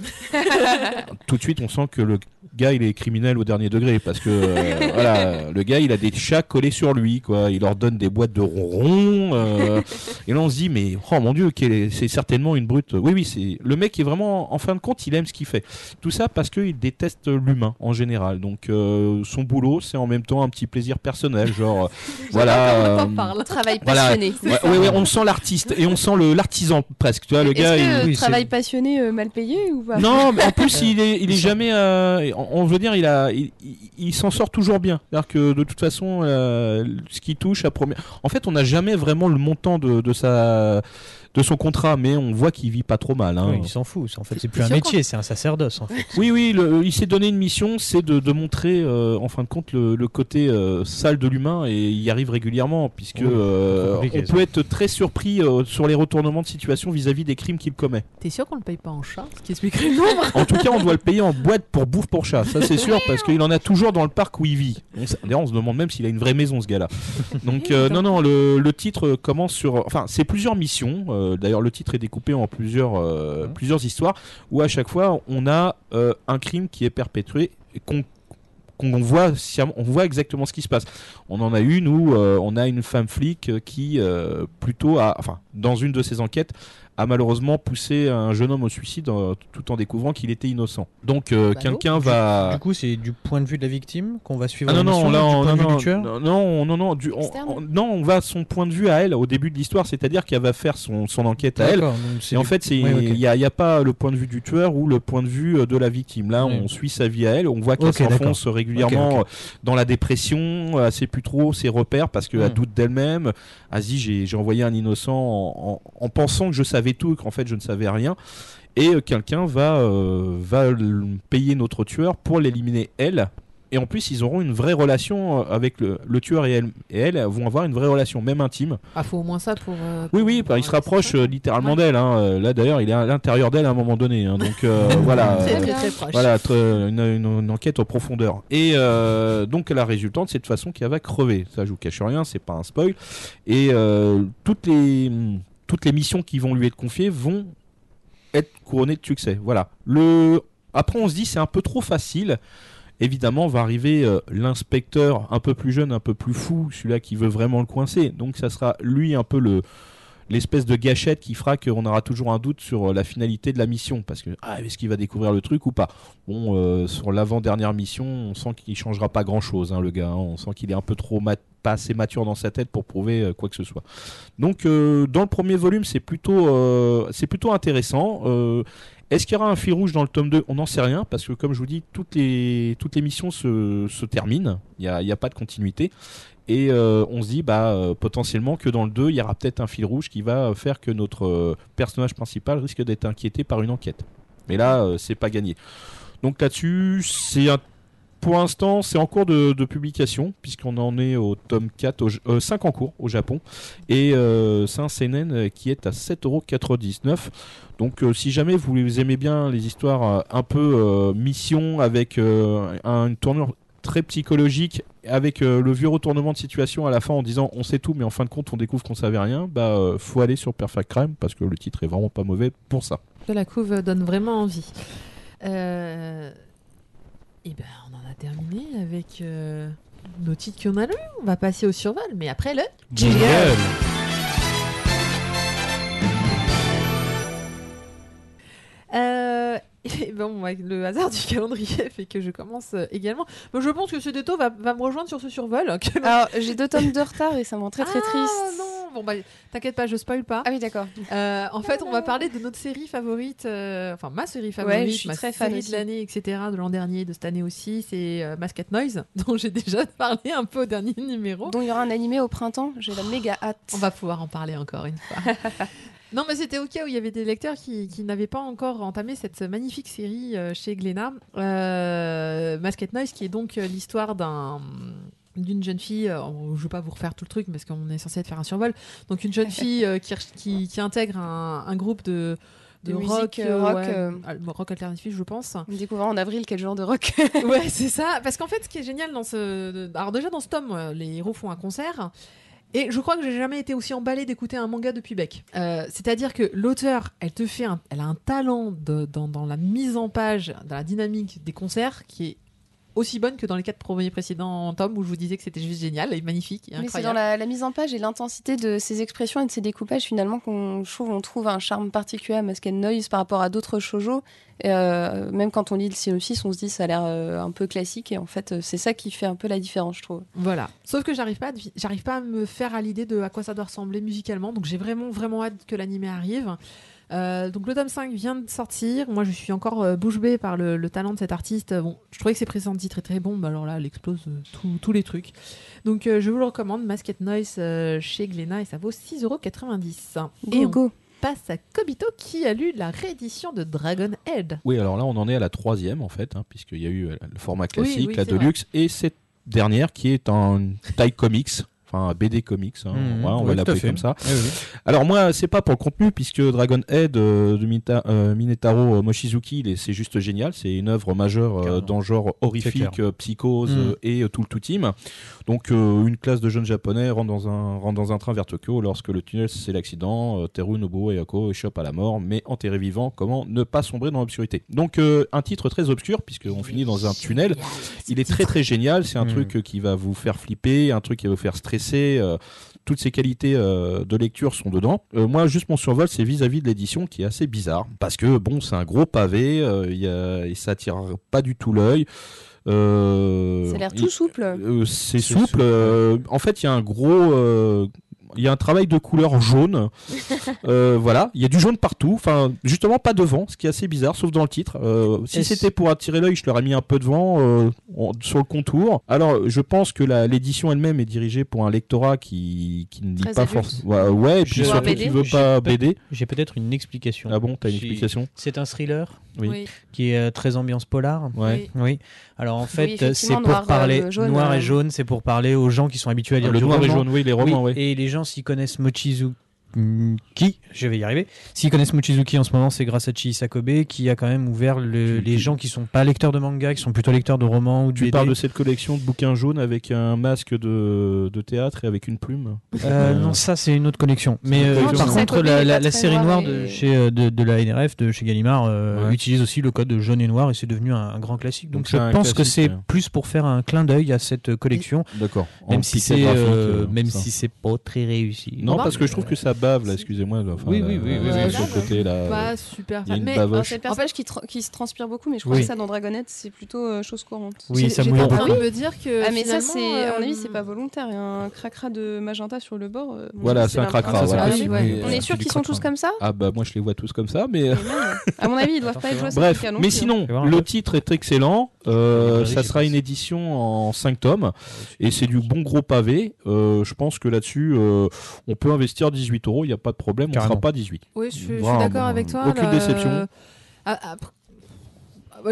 Tout de suite, on sent que le gars, il est criminel au dernier degré, parce que euh, voilà, le gars, il a des chats collés sur lui, quoi. Il leur donne des boîtes de ronron. euh, et là, on se dit, mais oh mon dieu, c'est certainement une brute. Oui, oui, c'est le mec est vraiment, en fin de compte, il aime ce qu'il fait. Tout ça parce qu'il déteste l'humain en général. Donc euh, son boulot, c'est en même temps un petit plaisir personnel, genre euh, voilà. euh, parle Travail Voilà. passionné. ouais, ouais, ouais, on sent l'artiste et on sent le l'artisan presque. Tu vois, le Est-ce gars. que il- oui, travail passionné euh, mal payé ou pas? Non, mais en plus il est, il est jamais. euh, en, on veut dire, il a, il, s'en sort toujours bien. C'est-à-dire que de toute façon, euh, ce qui touche à première, en fait, on n'a jamais vraiment le montant de sa, de son contrat, mais on voit qu'il vit pas trop mal. hein. Oui, il s'en fout. En fait, c'est plus un métier, c'est un sacerdoce en fait. Oui, oui, le- il s'est donné une mission, c'est de, de montrer, euh, en fin de compte, le, le côté euh, sale de l'humain, et il y arrive régulièrement, puisque Oui, euh, on peut être très surpris euh, sur les retournements de situation vis-à-vis des crimes qu'il commet. T'es sûr qu'on le paye pas en chat Ce qui expliquerait le nombre? En tout cas, on doit le payer en boîte pour bouffe pour chat, ça c'est sûr, parce qu'il en a toujours dans le parc où il vit. D'ailleurs, on se demande même s'il a une vraie maison, ce gars-là. Donc, euh, non, non, le, le titre commence sur. Enfin, c'est plusieurs missions. Euh, D'ailleurs, le titre est découpé en plusieurs, euh, Mhm. plusieurs histoires, où à chaque fois, on a euh, un crime qui est perpétré, et qu'on qu'on voit, on voit exactement ce qui se passe. On en a une où euh, on a une femme flic qui, euh, plutôt, a, enfin, dans une de ses enquêtes, a malheureusement poussé un jeune homme au suicide euh, tout en découvrant qu'il était innocent. Donc euh, Ballot. quelqu'un va. Du coup, c'est du point de vue de la victime qu'on va suivre Ah non non là on, non, non, non non non non du- on, Externe on- non on va à son point de vue à elle au début de l'histoire c'est-à-dire qu'elle va faire son, son enquête à elle et en du- fait c'est il Ouais, ok. y, a, pas le point de vue du tueur ou le point de vue euh, de la victime là Ouais. on suit sa vie à elle on voit qu'elle Ok, d'accord. s'enfonce régulièrement dans la dépression elle sait plus trop ses repères parce qu'elle Hmm. doute d'elle-même elle se dit j'ai j'ai envoyé un innocent en, en- en pensant que je savais tout et qu'en fait je ne savais rien et euh, quelqu'un va, euh, va payer notre tueur pour l'éliminer elle. Et en plus, ils auront une vraie relation euh, avec le, le tueur et elle, et elle vont avoir une vraie relation, même intime. Ah, faut au moins ça pour. euh, Oui, oui, bah, il se rapproche euh, littéralement Ouais. d'elle. hein. Là, d'ailleurs, il est à l'intérieur d'elle à un moment donné. hein. Donc euh, voilà. Très très proche. voilà, une, une- une enquête en profondeur. Et donc la résultante, c'est de façon qu'elle va crever. Ça, je vous cache rien, c'est pas un spoil. Et toutes les toutes les missions qui vont lui être confiées vont être couronnées de succès. Voilà. Après, on se dit c'est un peu trop facile. Évidemment, va arriver euh, l'inspecteur un peu plus jeune, un peu plus fou, celui-là qui veut vraiment le coincer. Donc, ça sera lui un peu le l'espèce de gâchette qui fera qu'on aura toujours un doute sur euh, la finalité de la mission parce que ah, est-ce qu'il va découvrir le truc ou pas? Bon euh, sur l'avant-dernière mission on sent qu'il changera pas grand chose le gars hein. on sent qu'il est un peu trop mat- pas assez mature dans sa tête pour prouver euh, quoi que ce soit donc euh, dans le premier volume c'est plutôt euh, intéressant est-ce qu'il y aura un fil rouge dans le tome 2 On n'en sait rien parce que comme je vous dis, toutes les, missions se, terminent. Il n'y a, a pas de continuité. Et on se dit bah, potentiellement que dans le 2, il y aura peut-être un fil rouge qui va faire que notre personnage principal risque d'être inquiété par une enquête. Mais là, c'est pas gagné. Donc là-dessus, c'est un... pour l'instant, c'est en cours de, publication, puisqu'on en est au tome 4, au, euh, 5 en cours au Japon, et euh, c'est un seinen euh, qui est à 7,99€. Donc euh, si jamais vous aimez bien les histoires euh, un peu euh, mission avec euh, un- une tournure très psychologique avec euh, le vieux retournement de situation à la fin en disant on sait tout mais en fin de compte on découvre qu'on savait rien bah euh, faut aller sur Perfect Crime parce que le titre est vraiment pas mauvais pour ça. La couve donne vraiment envie. Euh... Et ben, on a terminé avec euh, nos titres qu'on a lus. On va passer au survol, mais après le. Jingle. Euh, et bon, avec le hasard du calendrier fait que je commence euh, également. Mais je pense que ce déto va, va me rejoindre sur ce survol. Alors, j'ai deux tomes de retard et ça me rend très très Ah, triste. non, bon bah t'inquiète pas, je spoil pas. Ah oui, d'accord. Euh, en fait, on va parler de notre série favorite, euh, enfin ma série favorite, Ouais, je suis ma très série de l'année, etc., de l'an dernier, de cette année aussi, c'est euh, Noise, dont j'ai déjà parlé un peu au dernier numéro. Donc il y aura un animé au printemps, j'ai la méga hâte. On va pouvoir en parler encore une fois. Non, mais c'était au cas où il y avait des lecteurs qui, qui n'avaient pas encore entamé cette magnifique série euh, chez Glénat. Euh, Masked Noise, qui est donc euh, l'histoire d'un d'une jeune fille, euh, je ne vais pas vous refaire tout le truc parce qu'on est censé faire un survol, donc une jeune fille euh, qui, qui, qui intègre un, un groupe de, De rock, musique, rock, ouais, euh. rock alternatif je pense. On découvrira en avril quel genre de rock. ouais, c'est ça. Parce qu'en fait, ce qui est génial dans ce. Alors, déjà, dans ce tome, les héros font un concert. Et je crois que j'ai jamais été aussi emballée d'écouter un manga depuis Beck. Euh, C'est-à-dire que l'auteur, elle te fait, elle a un talent dans, dans la mise en page, dans la dynamique des concerts qui est aussi bonne que dans les quatre premiers précédents tomes où je vous disais que c'était juste génial et magnifique et Mais c'est dans la, la mise en page et l'intensité de ses expressions et de ses découpages finalement qu'on trouve on trouve un charme particulier à Masked Noise par rapport à d'autres shoujo. Euh, même quand on lit le synopsis, on se dit ça a l'air euh, un peu classique et en fait euh, c'est ça qui fait un peu la différence, je trouve. Voilà. Sauf que j'arrive pas, j'arrive pas à me faire à l'idée de à quoi ça doit ressembler musicalement. Donc j'ai vraiment vraiment hâte que l'animé arrive. Euh, donc le tome 5 vient de sortir. Moi, je suis encore euh, bouche bée par le, le talent de cet artiste. Bon, je trouvais que ses précédents titres étaient très bons, mais alors là, elle explose euh, tous- les trucs. Donc euh, je vous le recommande, Masket Noise euh, chez Glénat, et ça vaut 6,90€. Et on go. passe à Kobito qui a lu la réédition de Dragon Head. Oui, alors là, on en est à la troisième, en fait, hein, puisqu'il y a eu le format classique, oui, la vrai. Deluxe, et cette dernière qui est en taille comics. Enfin, BD comics, hein, voilà, on Oui, va l'appeler comme ça. Oui, oui. Alors moi, c'est pas pour le contenu, puisque Dragon Head euh, de euh, Minetaro euh, Mochizuki, c'est juste génial. C'est une œuvre majeure euh, dans le genre horrifique, psychose Mm. euh, et tout le tout team. Donc une classe de jeunes japonais rentre dans un, rentre dans un train vers Tokyo lorsque le tunnel c'est l'accident. Teru, Nobuo et Ako échappent à la mort, mais enterrés vivants, comment ne pas sombrer dans l'obscurité? Donc un titre très obscur, puisqu'on finit dans un tunnel. Il est très très génial, c'est un Mm. truc qui va vous faire flipper, un truc qui va vous faire stresser. Euh, toutes ces qualités euh, de lecture sont dedans. Euh, moi, juste mon survol, c'est vis-à-vis de l'édition qui est assez bizarre. Parce que, bon, c'est un gros pavé, euh, il y a- et ça attire pas du tout l'œil. Euh, Ça a l'air tout souple. euh, c'est C'est souple. souple, euh, en fait, il y a un gros. Il y a un travail de couleur jaune. Euh, voilà, il y a du jaune partout. Enfin, justement, pas devant, ce qui est assez bizarre, sauf dans le titre. Euh, si c'était pour attirer l'œil, je leur ai mis un peu devant, euh, en- sur le contour. Alors, je pense que l'édition elle-même est dirigée pour un lectorat qui, qui ne lit Très pas forcément. Ouais, ouais, et puis Je- surtout qui veut J'ai pas BD. J'ai peut-être une explication. Ah bon, t'as une explication? C'est un thriller Oui. qui est euh, très ambiance polar. Ouais. Oui. Alors en fait, effectivement, c'est pour noir, euh, parler jaune, noir euh, et jaune, c'est pour parler aux gens qui sont habitués à lire Ah, le du noir et jaune, oui, les romans, Oui, oui. Et les gens, s'ils connaissent Mochizuki, je vais y arriver. S'ils connaissent Mochizuki en ce moment, c'est grâce à Chi Sakobe qui a quand même ouvert le- les gens qui sont pas lecteurs de manga, qui sont plutôt lecteurs de romans ou de Tu BD. parles de cette collection de bouquins jaunes avec un masque de, de théâtre et avec une plume Euh, Euh, non, ça c'est une autre collection. Mais euh, collection. par contre, la, série noire et- de, chez, euh, de, de la NRF, de chez Gallimard, euh, Ouais. utilise aussi le code jaune et noir et c'est devenu un, un grand classique. Donc, je pense que c'est ouais. plus pour faire un clin d'œil à cette collection, D'accord. En même si c'est euh, euh, même ça. si c'est pas très réussi. Non, parce que je trouve que ça bave là, excusez-moi. enfin, Oui, la- oui, oui, oui, oui. ce. Pas super il y a fan. une Mais bavoche. Alors, Vache. c'est le En fait- personnage qui, tra- qui se transpire beaucoup, mais je crois Oui. que ça dans Dragonette, c'est plutôt euh, chose courante. Oui, j'ai- ça mouille en train beaucoup. de me dire que. Ah mais ça c'est à mon avis euh, c'est pas volontaire, il y a un cracra de magenta sur le bord. euh, Voilà, c'est un cracra. Ah. On est sûr qu'ils sont tous comme ça? Ah bah moi je les vois tous comme ça, mais À mon avis, ils doivent pas être joués à cette bref. Mais sinon, le titre est excellent. Euh, ça sera une édition en 5 tomes et c'est du bon gros pavé. Euh, je pense que là-dessus, euh, on peut investir 18 euros, il n'y a pas de problème, on ne Carrément. fera pas 18. Oui, je suis, je suis Vraiment, d'accord avec toi. aucune là, déception. euh, après-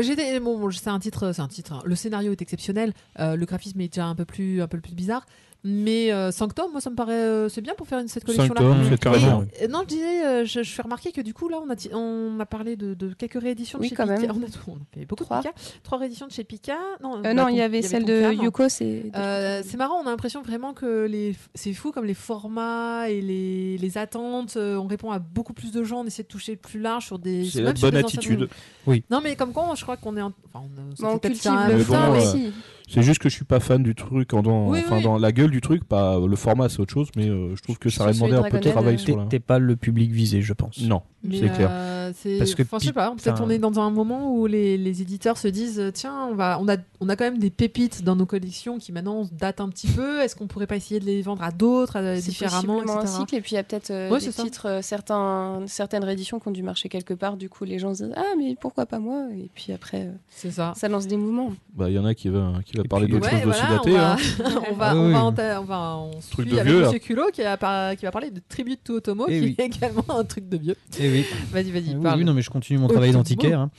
j'étais- bon, bon, c'est un titre, c'est un titre. hein. Le scénario est exceptionnel. euh, le graphisme est déjà un peu plus, un peu plus bizarre. Mais euh, Sanctum, moi, ça me paraît, euh, c'est bien pour faire une, cette 5 collection-là. Mmh. c'est carrément. oui. Et, euh, non, je disais, euh, je, je fais remarquer que du coup, là, on a, on a parlé de, de quelques rééditions de Oui, chez quand Pika. même. On a, on a fait beaucoup Trois. de Pika. Trois rééditions de chez Pika. Non, bah, non, il y avait celle de. Yoko, c'est. Euh, c'est marrant, on a l'impression vraiment que les... c'est fou comme les formats et les, les attentes. euh, on répond à beaucoup plus de gens, on essaie de toucher plus large sur des. C'est la bonne anciens attitude. tomes. Non, mais comme quoi, je crois qu'on est. En... Enfin, on, ça Bah, cultive le Mais bon, euh. C'est juste que je suis pas fan du truc, en dans, Oui, enfin oui. dans la gueule du truc, pas le format c'est autre chose, mais euh, je trouve que ça aurait demandé de un peu de travail sur T'es la... t'es pas le public visé, je pense. Non, c'est clair. Euh, c'est- Parce que enfin, je sais pas, peut-être on est dans un moment où les, les éditeurs se disent euh, tiens, on, va, on, a, on a quand même des pépites dans nos collections qui maintenant datent un petit peu. Est-ce qu'on pourrait pas essayer de les vendre à d'autres, C'est différemment, possiblement un etc. cycle et puis il y a peut-être euh, Ouais, des titres, euh, certains, certaines rééditions qui ont dû marcher quelque part. Du coup, les gens se disent ah mais pourquoi pas moi? Et puis après, euh, C'est ça. ça lance des mouvements. Bah, il y en a qui va, qui va Et parler puis- d'autre Ouais, chose aussi voilà, daté. on va, hein. on va, Ah on oui. va, en ta- on va, on se Truc suit de avec vieux. Monsieur Culot qui, a par- qui va parler de Tribute to Otomo, Eh qui oui. est également un truc de vieux. Eh oui. Vas-y, vas-y, oui, non, mais je continue mon Oh, travail d'antiquaire. hein.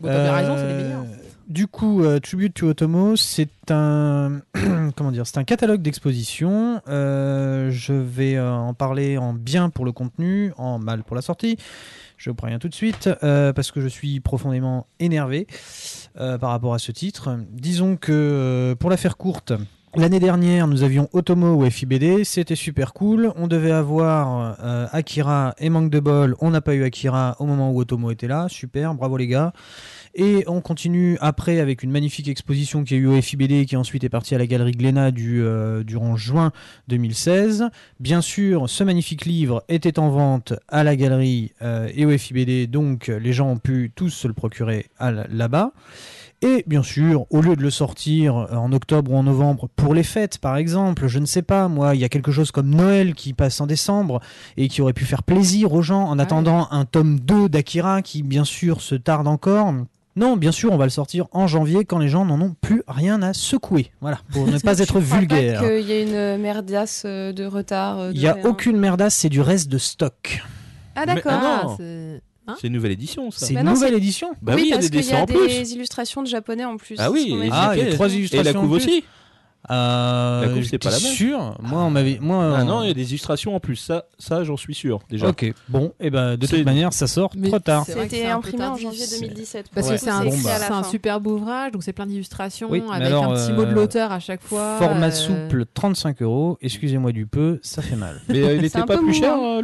Bon, raison, c'est les Euh, meilleurs. Du coup, euh, Tribute to Otomo, c'est un comment dire, c'est un catalogue d'exposition. Euh, je vais euh, en parler en bien pour le contenu, en mal pour la sortie. Je vous préviens tout de suite euh, parce que je suis profondément énervé euh, par rapport à ce titre. Disons que euh, pour la faire courte. L'année dernière, nous avions Otomo ou FIBD, c'était super cool. On devait avoir euh, Akira et manque de bol, on n'a pas eu Akira au moment où Otomo était là. Super, bravo les gars. Et on continue après avec une magnifique exposition qui a eu au FIBD qui ensuite est partie à la galerie Glénat euh, durant juin 2016. Bien sûr, ce magnifique livre était en vente à la galerie euh, et au FIBD, donc les gens ont pu tous se le procurer là-bas. Et bien sûr, au lieu de le sortir euh, en octobre ou en novembre pour les fêtes, par exemple, je ne sais pas, moi, il y a quelque chose comme Noël qui passe en décembre et qui aurait pu faire plaisir aux gens en attendant un tome 2 d'Akira qui, bien sûr, se tarde encore. Non, bien sûr, on va le sortir en janvier quand les gens n'en ont plus rien à secouer. Voilà, pour ne pas être vulgaire. Pas qu'il y ait une merdasse euh, de retard. euh, Il n'y a rien. aucune merdasse, c'est du reste de stock. Ah d'accord. Ah Ah, Hein C'est une nouvelle édition, ça. C'est Bah une non, nouvelle édition. Bah oui, il y a des qu'il y dessins a en plus. des illustrations de japonais en plus. Ah oui. Ah, il y a trois Et la illustrations. couve aussi Euh, La couve, c'est pas la même. sûr Moi, on m'avait. Moi, Ah euh, non, il y a des illustrations en plus. Ça, ça j'en suis sûr, déjà. Ok, bon, et ben de toute manière, ça sort Mais trop tard. C'était imprimé en janvier C'est- 2017. Parce Ouais. que c'est un, Bon, bah. un superbe ouvrage, donc c'est plein d'illustrations Oui, avec alors, un petit mot de euh, l'auteur à chaque fois. Format euh, souple, 35 euros. Excusez-moi du peu, ça fait mal. Mais euh, il était pas plus mou, cher, hein. euh,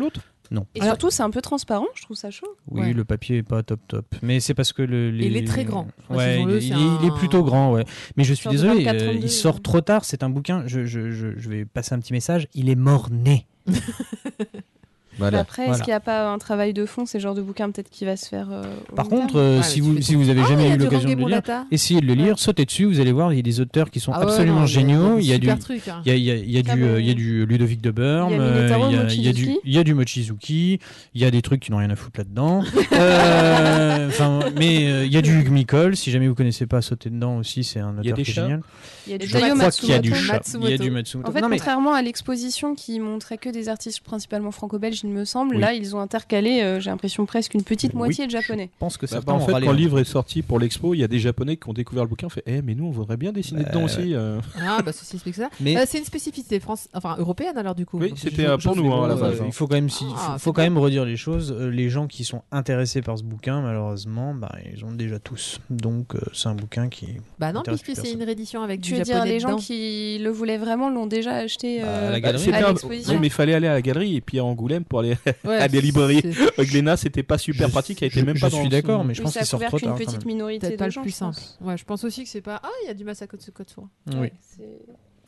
l'autre Et Alors- surtout, c'est un peu transparent, je trouve ça chaud. Oui, Ouais. le papier est pas top top. Mais c'est parce que le. les- Il est très grand. Ouais, il, est- il plutôt grand, ouais. Mais je suis désolé, 24, euh, 32, il sort trop tard. C'est un bouquin. Je, je, je, je vais passer un petit message. Il est mort-né. Voilà. Après, Voilà. est-ce qu'il n'y a pas un travail de fond C'est le genre de bouquin peut-être qui va se faire. euh, Par contre, euh, si, vous, si vous avez Ah, jamais eu l'occasion de le lire, essayez de le lire, sautez dessus. Vous allez voir, il y a des auteurs qui sont Ah ouais, absolument géniaux. Il y a du. hein. Il y a, Ah du, bon. euh, il y a du Ludovic de Burme, Il y a euh, du- Mochizuki. il y a du Mochizuki, il y a des trucs qui n'ont rien à foutre là-dedans. Euh, enfin, mais euh, il y a du Hugues Micol, si jamais vous connaissez pas, sautez dedans aussi, c'est un auteur des qui est génial. Il y a du Je Je Tayo crois qu'il y a du Matsumoto. chat. Il y a du Matsumoto. En fait, contrairement à l'exposition qui montrait que des artistes principalement franco-belges, il me semble, Oui. là, ils ont intercalé, euh, j'ai l'impression, presque une petite Oui. moitié de japonais. je pense que Bah, certains bah, en fait, quand le hein. livre est sorti pour l'expo, il y a des Japonais qui ont découvert le bouquin, fait Eh, mais nous, on voudrait bien dessiner Bah, dedans aussi. euh. Ah, bah ceci explique ça. Mais Euh, c'est une spécificité France... enfin, européenne alors du coup. Oui, c'était, pour nous, hein, à la base. il faut quand même, si- Ah, faut, quand même redire les choses. Les gens qui sont intéressés par ce bouquin, malheureusement, bah, ils ont déjà tous. Donc, euh, c'est un bouquin qui. Bah non, puisque c'est une réédition avec Tu veux dire, les gens qui le voulaient vraiment l'ont déjà acheté Bah, à la Bah, galerie. c'était à un- l'exposition. Oui, mais il fallait aller à la galerie et puis à Angoulême pour aller Ouais, à des librairies. avec Léna, c'était pas super Je- pratique, elle était je- même je pas suis dans d'accord, mais je Oui, pense qu'il a sort trop tard. quand petite minorité de gens, plus je simple. pense. Ouais, je pense aussi que c'est pas. Ah, il y a du Masako Tsukatsura. Oui. Ouais, c'est-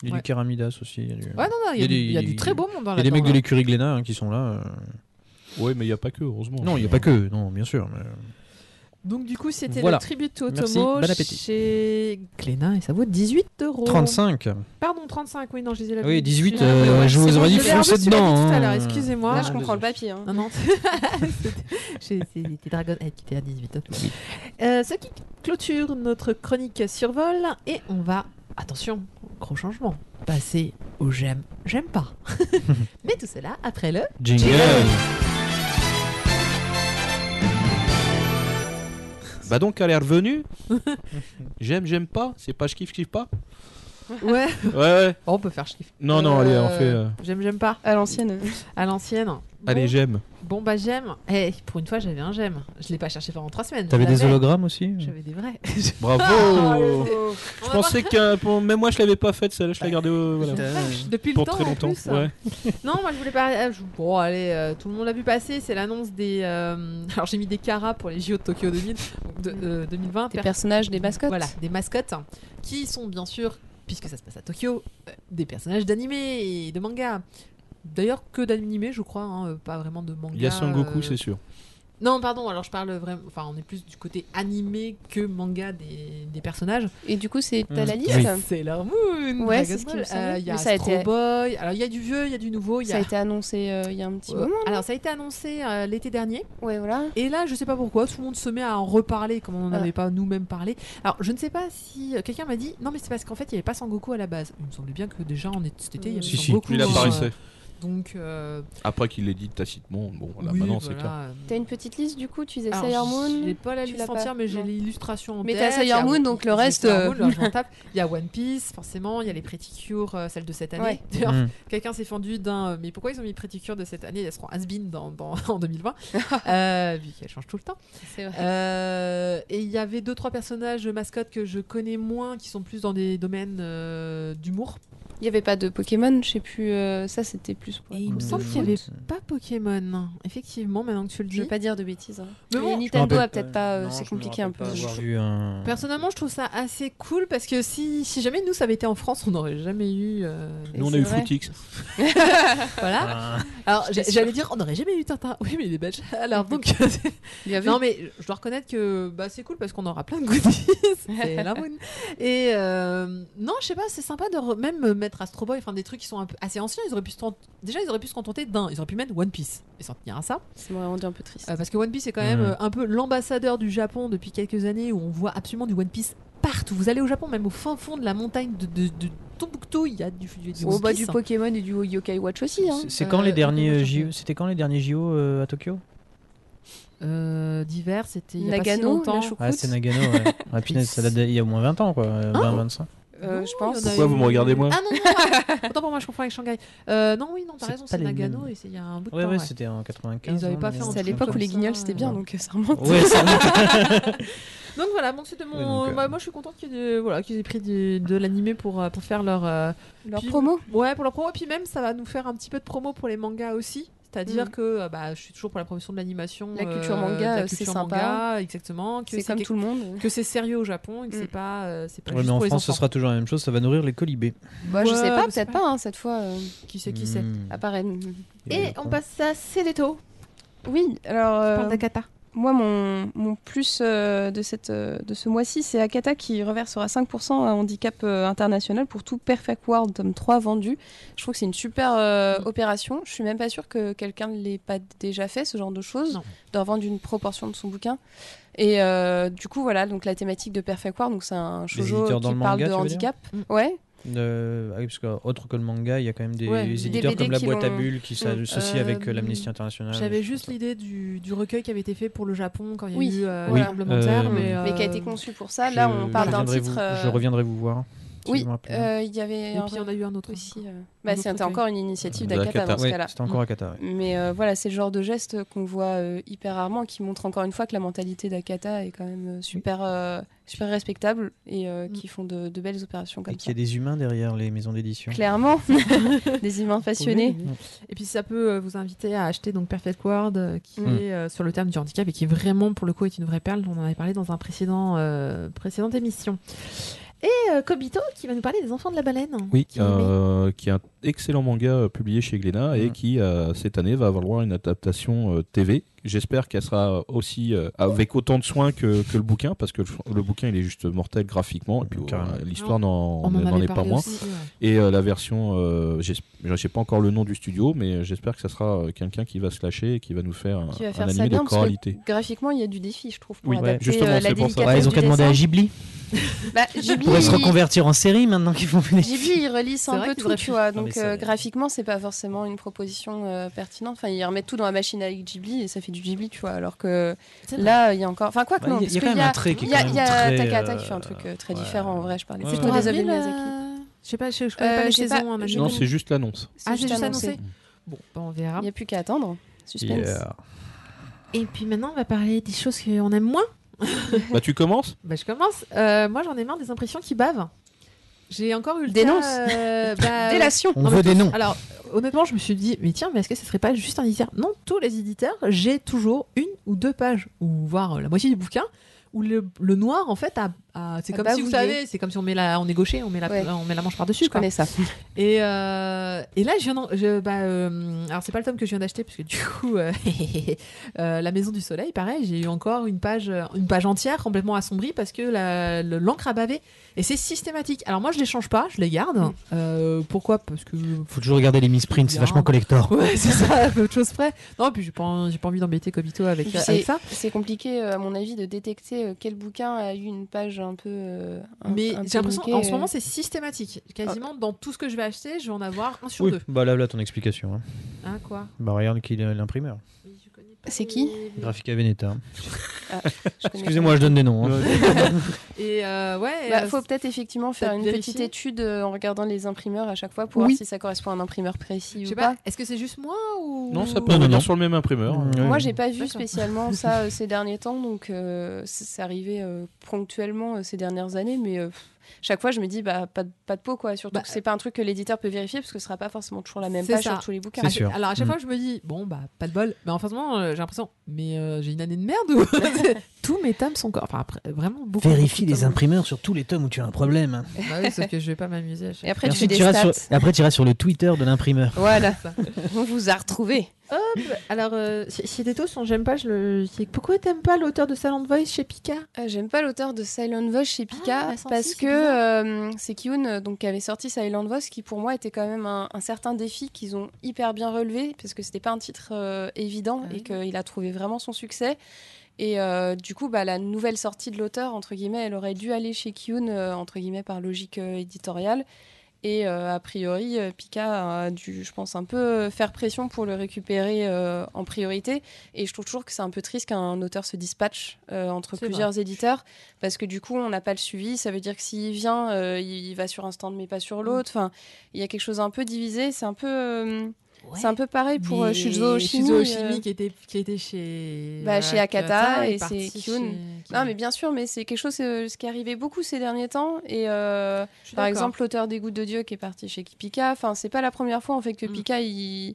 Il y a Ouais. du Keramidas aussi. Il y a du, Ouais, non, non, il y, a du- il y a du très beau monde dans il y a des mecs de l'écurie Glénat hein, qui sont là. euh. Ouais, mais il n'y a pas que, heureusement. Non, il n'y a pas que, non, bien sûr. mais- Donc du coup, c'était Voilà. le tribute Merci, Otomo bon chez Glénat et ça vaut 18 euros. 35. Pardon, 35, oui, non, je les ai là. Oui, 18, Celui-là, euh, ouais, je vous aurais dit celui-là, dedans, tout à l'heure, hein. excusez-moi. Là, je comprends le papier. hein. Non, non, c'était Dragonhead qui était à 18. Euh, ce qui clôture notre chronique survol et on va, attention, gros changement, passer au j'aime, j'aime pas. Mais tout cela après le. Jingle. Bah donc, elle est revenue. j'aime, j'aime pas. C'est pas je kiffe, je kiffe pas. Ouais, Ouais, ouais. Oh, on peut faire chiffre. Non, non, allez, on fait. euh, J'aime, j'aime pas. À l'ancienne. À l'ancienne. Allez, Bon, j'aime. Bon, bah j'aime. Eh, pour une fois, j'avais un j'aime. Je l'ai pas cherché pendant trois semaines. T'avais des hologrammes aussi J'avais des vrais. Bravo. On Je pensais que pour- même moi je l'avais pas faite celle-là, je l'ai gardée euh, voilà. Depuis le pour temps, très en longtemps. plus. Ouais. Non, moi je voulais pas. euh, je- Bon, allez, euh, tout le monde l'a vu passer. C'est l'annonce des. euh, Alors j'ai mis des caras pour les JO de Tokyo 2000, donc de, euh, 2020. Des Per- personnages, des mascottes. Voilà, des mascottes hein, qui sont bien sûr, puisque ça se passe à Tokyo, euh, des personnages d'animé et de manga. D'ailleurs, que d'animé, je crois, hein, euh, pas vraiment de manga. Il y a Son Goku, euh, c'est sûr. Non, pardon, alors je parle vraiment. Enfin, on est plus du côté animé que manga des, des personnages. Et du coup, c'est à la Mm. liste Oui. Sailor Moon, Ouais, c'est ce euh, Il y a Mais ça a Astro été- Boy. Alors, il y a du vieux, il y a du nouveau. Il y Ça a... a été annoncé euh, il y a un petit Ouais. moment. Alors, ça a été annoncé euh, l'été dernier. Ouais, voilà. Et là, je sais pas pourquoi, tout le monde se met à en reparler comme on n'en Ah. avait pas nous-mêmes parlé. Alors, je ne sais pas si euh, quelqu'un m'a dit non, mais c'est parce qu'en fait, il n'y avait pas Sangoku à la base. Il me semblait bien que déjà en cet été, il y avait Si, si, Sangoku. Il hein, apparaissait. Donc, euh, Après qu'il l'ait dit tacitement, bon, oui, maintenant c'est voilà. clair. T'as une petite liste du coup Tu disais Sailor Moon J'ai pas la tu liste pas entière, mais j'ai Non. l'illustration en Mais tête. t'as Sailor Moon, donc le reste, euh, Moon, alors tape. Il y a One Piece, forcément. Il y a les Pretty Cure, euh, celles de cette année. Ouais. D'ailleurs, Mm. quelqu'un s'est fendu d'un. euh, Mais pourquoi ils ont mis Pretty Cure de cette année? Elles seront has-been dans, dans- en 2020, euh, vu qu'elles changent tout le temps. C'est vrai. Euh, et il y avait deux trois personnages mascottes que je connais moins, qui sont plus dans des domaines euh, d'humour. Il n'y avait pas de Pokémon, je sais plus. euh, ça, c'était plus. Pour Et il me semble qu'il n'y avait pas Pokémon. Effectivement, maintenant que tu le Je dis. veux pas dire de bêtises. hein. Mais bon, Je Nintendo a peut-être pas. euh, c'est je compliqué un peu. pas avoir vu un- Personnellement, je trouve ça assez cool parce que si, si jamais nous ça avait été en France, on n'aurait jamais eu. euh, Nous, on a eu. Footix. Voilà. Ah, Alors j'allais dire, on n'aurait jamais eu Tintin. Oui, mais il est belge. Alors donc. Non, mais je dois reconnaître que bah, c'est cool parce qu'on aura plein de goodies. c'est la moune. Et euh, non, je sais pas, c'est sympa de même mettre Astro Boy, enfin des trucs qui sont un peu assez anciens. Ils auraient pu se Déjà, ils auraient pu se contenter d'un. Ils auraient pu mettre One Piece et s'en tenir à ça. Ça m'a rendu un peu triste. Euh, parce que One Piece est quand même euh, un peu l'ambassadeur du Japon depuis quelques années où on voit absolument du One Piece partout. Vous allez au Japon, même au fin fond de la montagne de, de, de Tombouctou, il y a du, du, du du Pokémon et du Yokai Watch aussi. Hein. C'est- C'est quand Euh, les derniers euh, JO C'était quand les derniers JO euh, à Tokyo? Euh, d'hiver, c'était il y a pas si Nagano, longtemps. Ah, c'est Nagano, ouais. Ah, punaise, ça date d'il y a au moins 20 ans, quoi. euh, 20, 25. Euh, Non, je pense. Pourquoi eu- vous me regardez, moi Ah non, non, non. Autant pour moi, je confonds avec Shanghai. Euh, non, oui, non, t'as raison, c'est Nagano mêmes. et c'est il y a un bout de Ouais, temps. ouais, ouais. c'était en 95. Ils avaient hein, pas fait C'est à l'époque où les guignols c'était bien, donc ça remonte. Ouais, ça Donc voilà, bon, c'était mon. Donc, euh, bah, moi, je suis contente qu'ils aient, voilà, qu'ils aient pris du- de l'animé pour, euh, pour faire leur. euh, Leur Puis- promo. Ouais, pour leur promo. Et puis même, ça va nous faire un petit peu de promo pour les mangas aussi. C'est-à-dire Mm. que euh, bah, je suis toujours pour la promotion de l'animation. La culture euh, manga, de la euh, c'est culture sympa. manga, exactement. Que C'est comme tout le monde. Que c'est sérieux au Japon et que Mm. c'est pas, euh, c'est pas Ouais, juste mais en pour les France, ce sera toujours la même chose, ça va nourrir les colibés. Bah, je sais Ouais, pas, peut-être pas- pas hein, cette fois. euh, Qui c'est, qui c'est Hmm. apparaît. Et on passe à Céléto. Oui, alors. euh, Parle d'Akata. Moi, mon, mon plus euh, de, cette, euh, de ce mois-ci, c'est Akata qui reversera 5% à handicap euh, international pour tout Perfect World tome 3 vendu. Je trouve que c'est une super opération. Je suis même pas sûre que quelqu'un ne l'ait pas déjà fait, ce genre de choses, Non. de revendre une proportion de son bouquin. Et du coup, voilà, donc la thématique de Perfect World, donc c'est un shoujo qui le parle manga, de handicap. Mm. Ouais, Euh, ah oui, parce que autre que le manga, il y a quand même des Ouais, des des éditeurs comme la boîte à bulles qui s'associent Euh, avec euh, l'Amnesty International. J'avais juste l'idée du, du recueil qui avait été fait pour le Japon quand il y a Oui, eu euh, oui. le tremblement de terre. Euh, mais, mais qui a été conçu pour ça. Là, on parle d'un titre. vous- euh, Je reviendrai vous voir. Si Oui, euh, il y avait Et un puis il y en a eu un autre. aussi. euh, Un Bah, c'était encore une initiative d'Akata Akata. dans ce Ouais, cas-là. c'était encore à Qatar. ouais. Mais euh, voilà, c'est le genre de geste qu'on voit euh, hyper rarement, qui montre encore une fois que la mentalité d'Akata est quand même super, euh, super respectable et euh, Mm. qui font de, de belles opérations Et comme qu'il ça. y a des humains derrière les maisons d'édition. Clairement, des humains passionnés. Et puis ça peut vous inviter à acheter donc Perfect World, qui Mm. est euh, sur le terme du handicap et qui vraiment pour le coup est une vraie perle. On en avait parlé dans un précédent euh, précédente émission. Et euh, Kobito qui va nous parler des enfants de la baleine. Oui, Qui est aimé. euh, qui est un excellent manga euh, publié chez Glénat et Mm. qui, euh, cette année, va avoir une adaptation euh, TV. J'espère qu'elle sera aussi euh, avec autant de soin que, que le bouquin, parce que le, le bouquin, il est juste mortel graphiquement, et puis euh, l'histoire n'en est pas moins. aussi, ouais. Et euh, la version, euh, je ne sais pas encore le nom du studio, mais j'espère que ça sera quelqu'un qui va se lâcher et qui va nous faire un, un faire ça animé bien, de qualité. graphiquement, il y a du défi, je trouve, pour Oui, adapter justement, euh, la c'est pour ça. Ouais, ils ont qu'à demander à. Ghibli. Bah, Ils Ghibli, pourraient se reconvertir en série maintenant qu'ils font des Ghibli, ils relissent un peu tout, tu vois. Donc mais euh, graphiquement, c'est pas forcément une proposition euh, pertinente. Enfin, ils remettent tout dans la machine avec Ghibli et ça fait du Ghibli, tu vois. Alors que là, il y a encore. Enfin, quoi que Bah, non. il y a- quand même un trait qui est Il y a, Takahata qui fait un truc euh, très ouais. différent en vrai. Je parlais Ouais, plutôt ouais. des de Miyazaki. euh, Je sais pas, je, connais Euh, pas les saisons. pas, Non, c'est juste l'annonce. Ah, c'est juste annoncé. annoncé. Bon, bah, on verra. Il n'y a plus qu'à attendre. Suspense. Yeah. Et puis maintenant, on va parler des choses qu'on aime moins. bah, tu commences? Bah, je commence. Euh, moi, j'en ai marre des impressions qui bavent. J'ai encore eu le Dénonce. cas, euh, bah, Délation. On Non, veut mais des noms. Alors, honnêtement, je me suis dit, mais tiens, mais est-ce que ce serait pas juste un éditeur? Non, tous les éditeurs, j'ai toujours une ou deux pages, ou voire euh, la moitié du bouquin, où le, le noir, en fait, a, a- c'est comme si, vous savez, c'est comme si on met la, on est gaucher, on met la, Ouais. on met la manche par-dessus. Je quoi. connais ça. Et, euh, et là, je viens je, bah, euh, alors c'est pas le tome que je viens d'acheter parce que du coup, euh, euh, la Maison du Soleil, pareil, j'ai eu encore une page, une page entière complètement assombrie parce que la- le- l'encre a bavé et c'est systématique. Alors moi, je les change pas, je les garde. Euh, pourquoi? Parce que Faut toujours regarder les missprints, c'est vachement collector. ouais, c'est ça, autre chose près. Non, puis j'ai pas, j'ai pas envie d'embêter Kobito avec, avec ça. C'est compliqué, à mon avis, de détecter euh, quel bouquin a eu une page un peu. euh, un- Mais j'ai l'impression, en ce euh. moment, c'est systématique. Quasiment dans tout ce que je vais acheter, je vais en avoir un sur Oui, deux. bah là, là ton explication. hein. Hein, quoi? Bah regarde qui est l'imprimeur. C'est qui Graphica Veneta. Connais Excusez-moi, je donne des noms. hein. Et euh, ouais. Bah, euh, faut peut-être effectivement faire une vérifier. petite étude euh, en regardant les imprimeurs à chaque fois pour Oui. voir si ça correspond à un imprimeur précis Je ou pas. pas, est-ce que c'est juste moi ou Non, ça peut Non, non, venir non. sur le même imprimeur. Ouais. Moi, j'ai pas vu spécialement ça euh, ces derniers temps, donc euh, c'est c'est arrivé euh, ponctuellement euh, ces dernières années, mais euh, chaque fois, je me dis, bah, pas, de- pas de peau, quoi. Surtout Bah, que c'est pas un truc que l'éditeur peut vérifier parce que ce sera pas forcément toujours la même page ça. sur tous les bouquins. C'est sûr. Alors à chaque Mm. fois, je me dis, bon, bah, pas de bol. Mais en fait, euh, j'ai l'impression, mais euh, j'ai une année de merde ou tous mes tomes sont encore. Enfin, après, vraiment beaucoup. Vérifie beaucoup les tomes. imprimeurs sur tous les tomes où tu as un problème. Bah oui, sauf que je vais pas m'amuser Et après, tu fais des tu iras stats. sur... et après, tu iras sur le Twitter de l'imprimeur. Voilà, on vous a retrouvé. Hop, alors, euh, si si des taux, j'aime pas, je le. Pourquoi t'aimes pas l'auteur de Silent Voice chez Pika Euh, J'aime pas l'auteur de Silent Voice chez Pika Ah, parce que euh, c'est Kiyun euh, donc, qui avait sorti Silent Voice qui pour moi était quand même un, un certain défi qu'ils ont hyper bien relevé parce que c'était pas un titre euh, évident Ah et oui. qu'il a trouvé vraiment son succès. Et euh, du coup, bah, la nouvelle sortie de l'auteur, entre guillemets, elle aurait dû aller chez Kiyun, euh, entre guillemets, par logique euh, éditoriale. Et a priori, Pika a dû, je pense, un peu faire pression pour le récupérer en priorité. Et je trouve toujours que c'est un peu triste qu'un auteur se dispatche entre plusieurs éditeurs, parce que du coup, on n'a pas le suivi. Ça veut dire que s'il vient, il il va sur un stand mais pas sur l'autre. Enfin, il y a quelque chose un peu divisé. C'est un peu, euh, c'est un peu pareil pour euh, Shuzo Oshimi. Shuzo euh, qui, était, qui était chez. Bah, chez Akata, et c'est Kyun. chez- Non, mais bien sûr, mais c'est quelque chose euh, ce qui arrivait beaucoup ces derniers temps. Et euh, par exemple, l'auteur des Gouttes de Dieu qui est parti chez Pika. Enfin, c'est pas la première fois en fait que Mm. Pika il,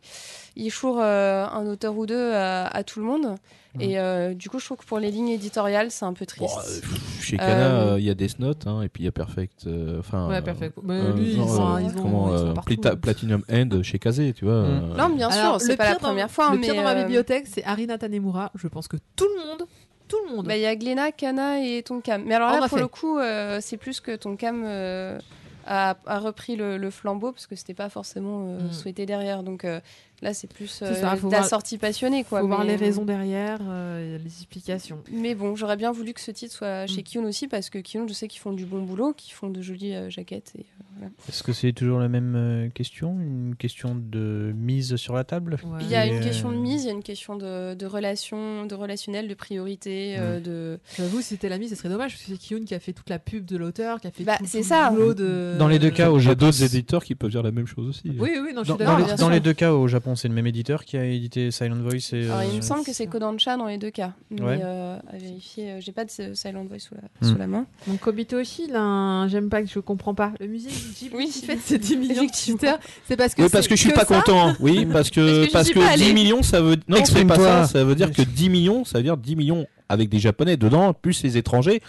il euh, un auteur ou deux à, à tout le monde. Et euh, du coup, je trouve que pour les lignes éditoriales, c'est un peu Bon, triste. euh, chez Kana, Euh, euh, il y a Death Note, hein, et puis il y a Perfect. euh, Enfin, Ouais, euh, perfect. Euh, lui, ils non, euh, ont- ils sont partout. Plata- Platinum End chez Kazé, tu vois. Mm. euh, Non, bien Alors, sûr, c'est pas la première fois. Le mais pire dans ma bibliothèque, c'est Arina Tanemura. Je pense que tout le monde, tout le monde. bah, Il y a Gléna, Kana et Tonkam. Mais alors là, pour fait. le coup, euh, c'est plus que Tonkam euh, a, a repris le, le flambeau parce que c'était pas forcément euh, Mm. souhaité derrière. Donc euh, là, c'est plus euh, ça, de la voir- sortie passionnée. Quoi, faut voir les raisons derrière, euh, les explications. Mais bon, j'aurais bien voulu que ce titre soit chez Mm. Kiyun aussi parce que Kiyun, je sais qu'ils font du bon boulot, qu'ils font de jolies euh, jaquettes. Et, euh, voilà. Est-ce que c'est toujours la même euh, question? Une question de mise sur la table? Ouais. Il y a Et, une euh, question de mise, il y a une question de, de relation, de relationnel, de priorité, euh, de. J'avoue, si c'était l'ami, ce serait dommage parce que c'est Kiyun qui a fait toute la pub de l'auteur, qui a fait Bah, tout, ça. le boulot de. Dans les deux cas, au Japon, d'autres éditeurs qui peuvent dire la même chose aussi. Oui, oui, non, je Dans, suis dans les, dans les deux cas, au Japon, c'est le même éditeur qui a édité Silent Voice. Et, Alors, il euh, me semble que c'est. Kodansha dans les deux cas. Mais Ouais. euh, à vérifier, euh, j'ai pas de Silent Voice sous la, Mm. sous la main. Donc Kobito aussi, il a un j'aime pas que je comprends pas. Le musée Ghibli Oui, qui fait ses 10 millions de c'est parce que Oui, parce que je suis pas ça content. Oui, parce que, Parce que parce j'y que, suis pas 10 allé. millions, ça veut. Non, c'est pas ça. Ça veut dire que 10 millions, ça veut dire 10 millions avec des Japonais dedans, plus les étrangers.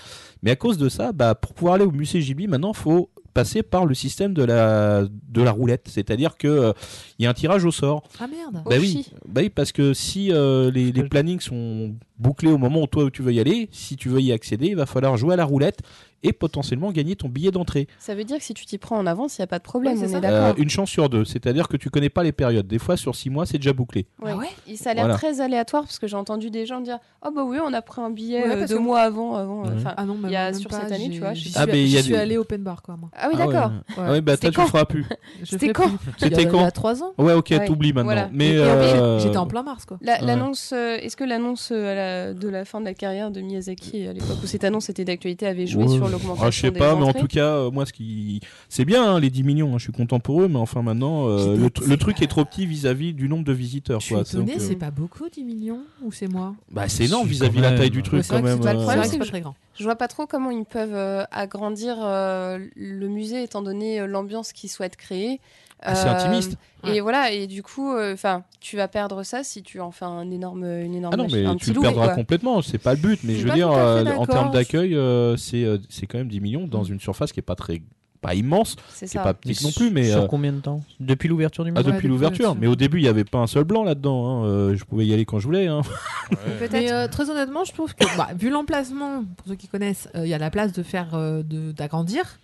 Mais à cause de ça, bah, pour pouvoir aller au musée Ghibli, maintenant, faut passer par le système de la, de la roulette. C'est-à-dire que euh, il y a un tirage au sort. Ah merde. Bah oui, bah oui, parce que si euh, les, les plannings sont bouclés au moment où toi où tu veux y aller, si tu veux y accéder, il va falloir jouer à la roulette et potentiellement gagner ton billet d'entrée. Ça veut dire que si tu t'y prends en avance, il n'y a pas de problème, Ouais, c'est on ça. est d'accord. Euh, une chance sur deux, c'est-à-dire que tu connais pas les périodes. Des fois, sur six mois, c'est déjà bouclé. Ouais. Ah ouais Et ça a l'air Voilà. très aléatoire parce que j'ai entendu des gens dire Oh bah oui, on a pris un billet Ouais, deux que- mois avant. avant Ouais. enfin, Ah non, Il y a même sur pas, cette année, tu vois, je- suis, Ah, mais il y a j'y suis open bar quoi moi. Ah oui, Ah ouais. d'accord. Ah ouais, bah C'était toi, tu feras plus. C'était quand. C'était Il y a- quand Il y a 3 ans. Ouais, ok, Ouais. t'oublies maintenant. Voilà. Mais euh, j'étais en plein mars quoi. La- Ouais. L'annonce, euh, est-ce que l'annonce euh, à la- de la fin de la carrière de Miyazaki, à l'époque où cette annonce était d'actualité, avait joué Ouais. sur l'augmentation Ah, je sais des pas, mais en tout cas, euh, moi, ce qui, c'est bien hein, les 10 millions. hein, je suis content pour eux, mais enfin maintenant, euh, le, tr- le truc est trop petit vis-à-vis du nombre de visiteurs. Je suis euh, c'est pas beaucoup 10 millions ou c'est moi? Bah, c'est énorme vis-à-vis la taille du truc quand même. c'est pas- très grand. Je vois pas trop comment ils peuvent euh, agrandir euh, le musée étant donné euh, l'ambiance qu'ils souhaitent créer. Ah, c'est Euh, intimiste. Et Ouais. voilà, et du coup, enfin, tu vas perdre ça si tu en fais un énorme, une énorme Ah non, mais un tu le perdras quoi. complètement, c'est pas le but. Mais Je veux dire, euh, en termes d'accueil, euh, c'est euh, c'est quand même 10 millions dans une surface qui est pas très pas immense, C'est qui est ça. pas petite non plus, mais Sur euh, combien de temps? Depuis l'ouverture du ah, musée Ouais, depuis l'ouverture. Mais au début, il y avait pas un seul blanc là-dedans. hein, euh, je pouvais y aller quand je voulais. hein. Mais euh, très honnêtement, je trouve que bah, vu l'emplacement, pour ceux qui connaissent, euh, il y a la place de faire euh, de- d'agrandir.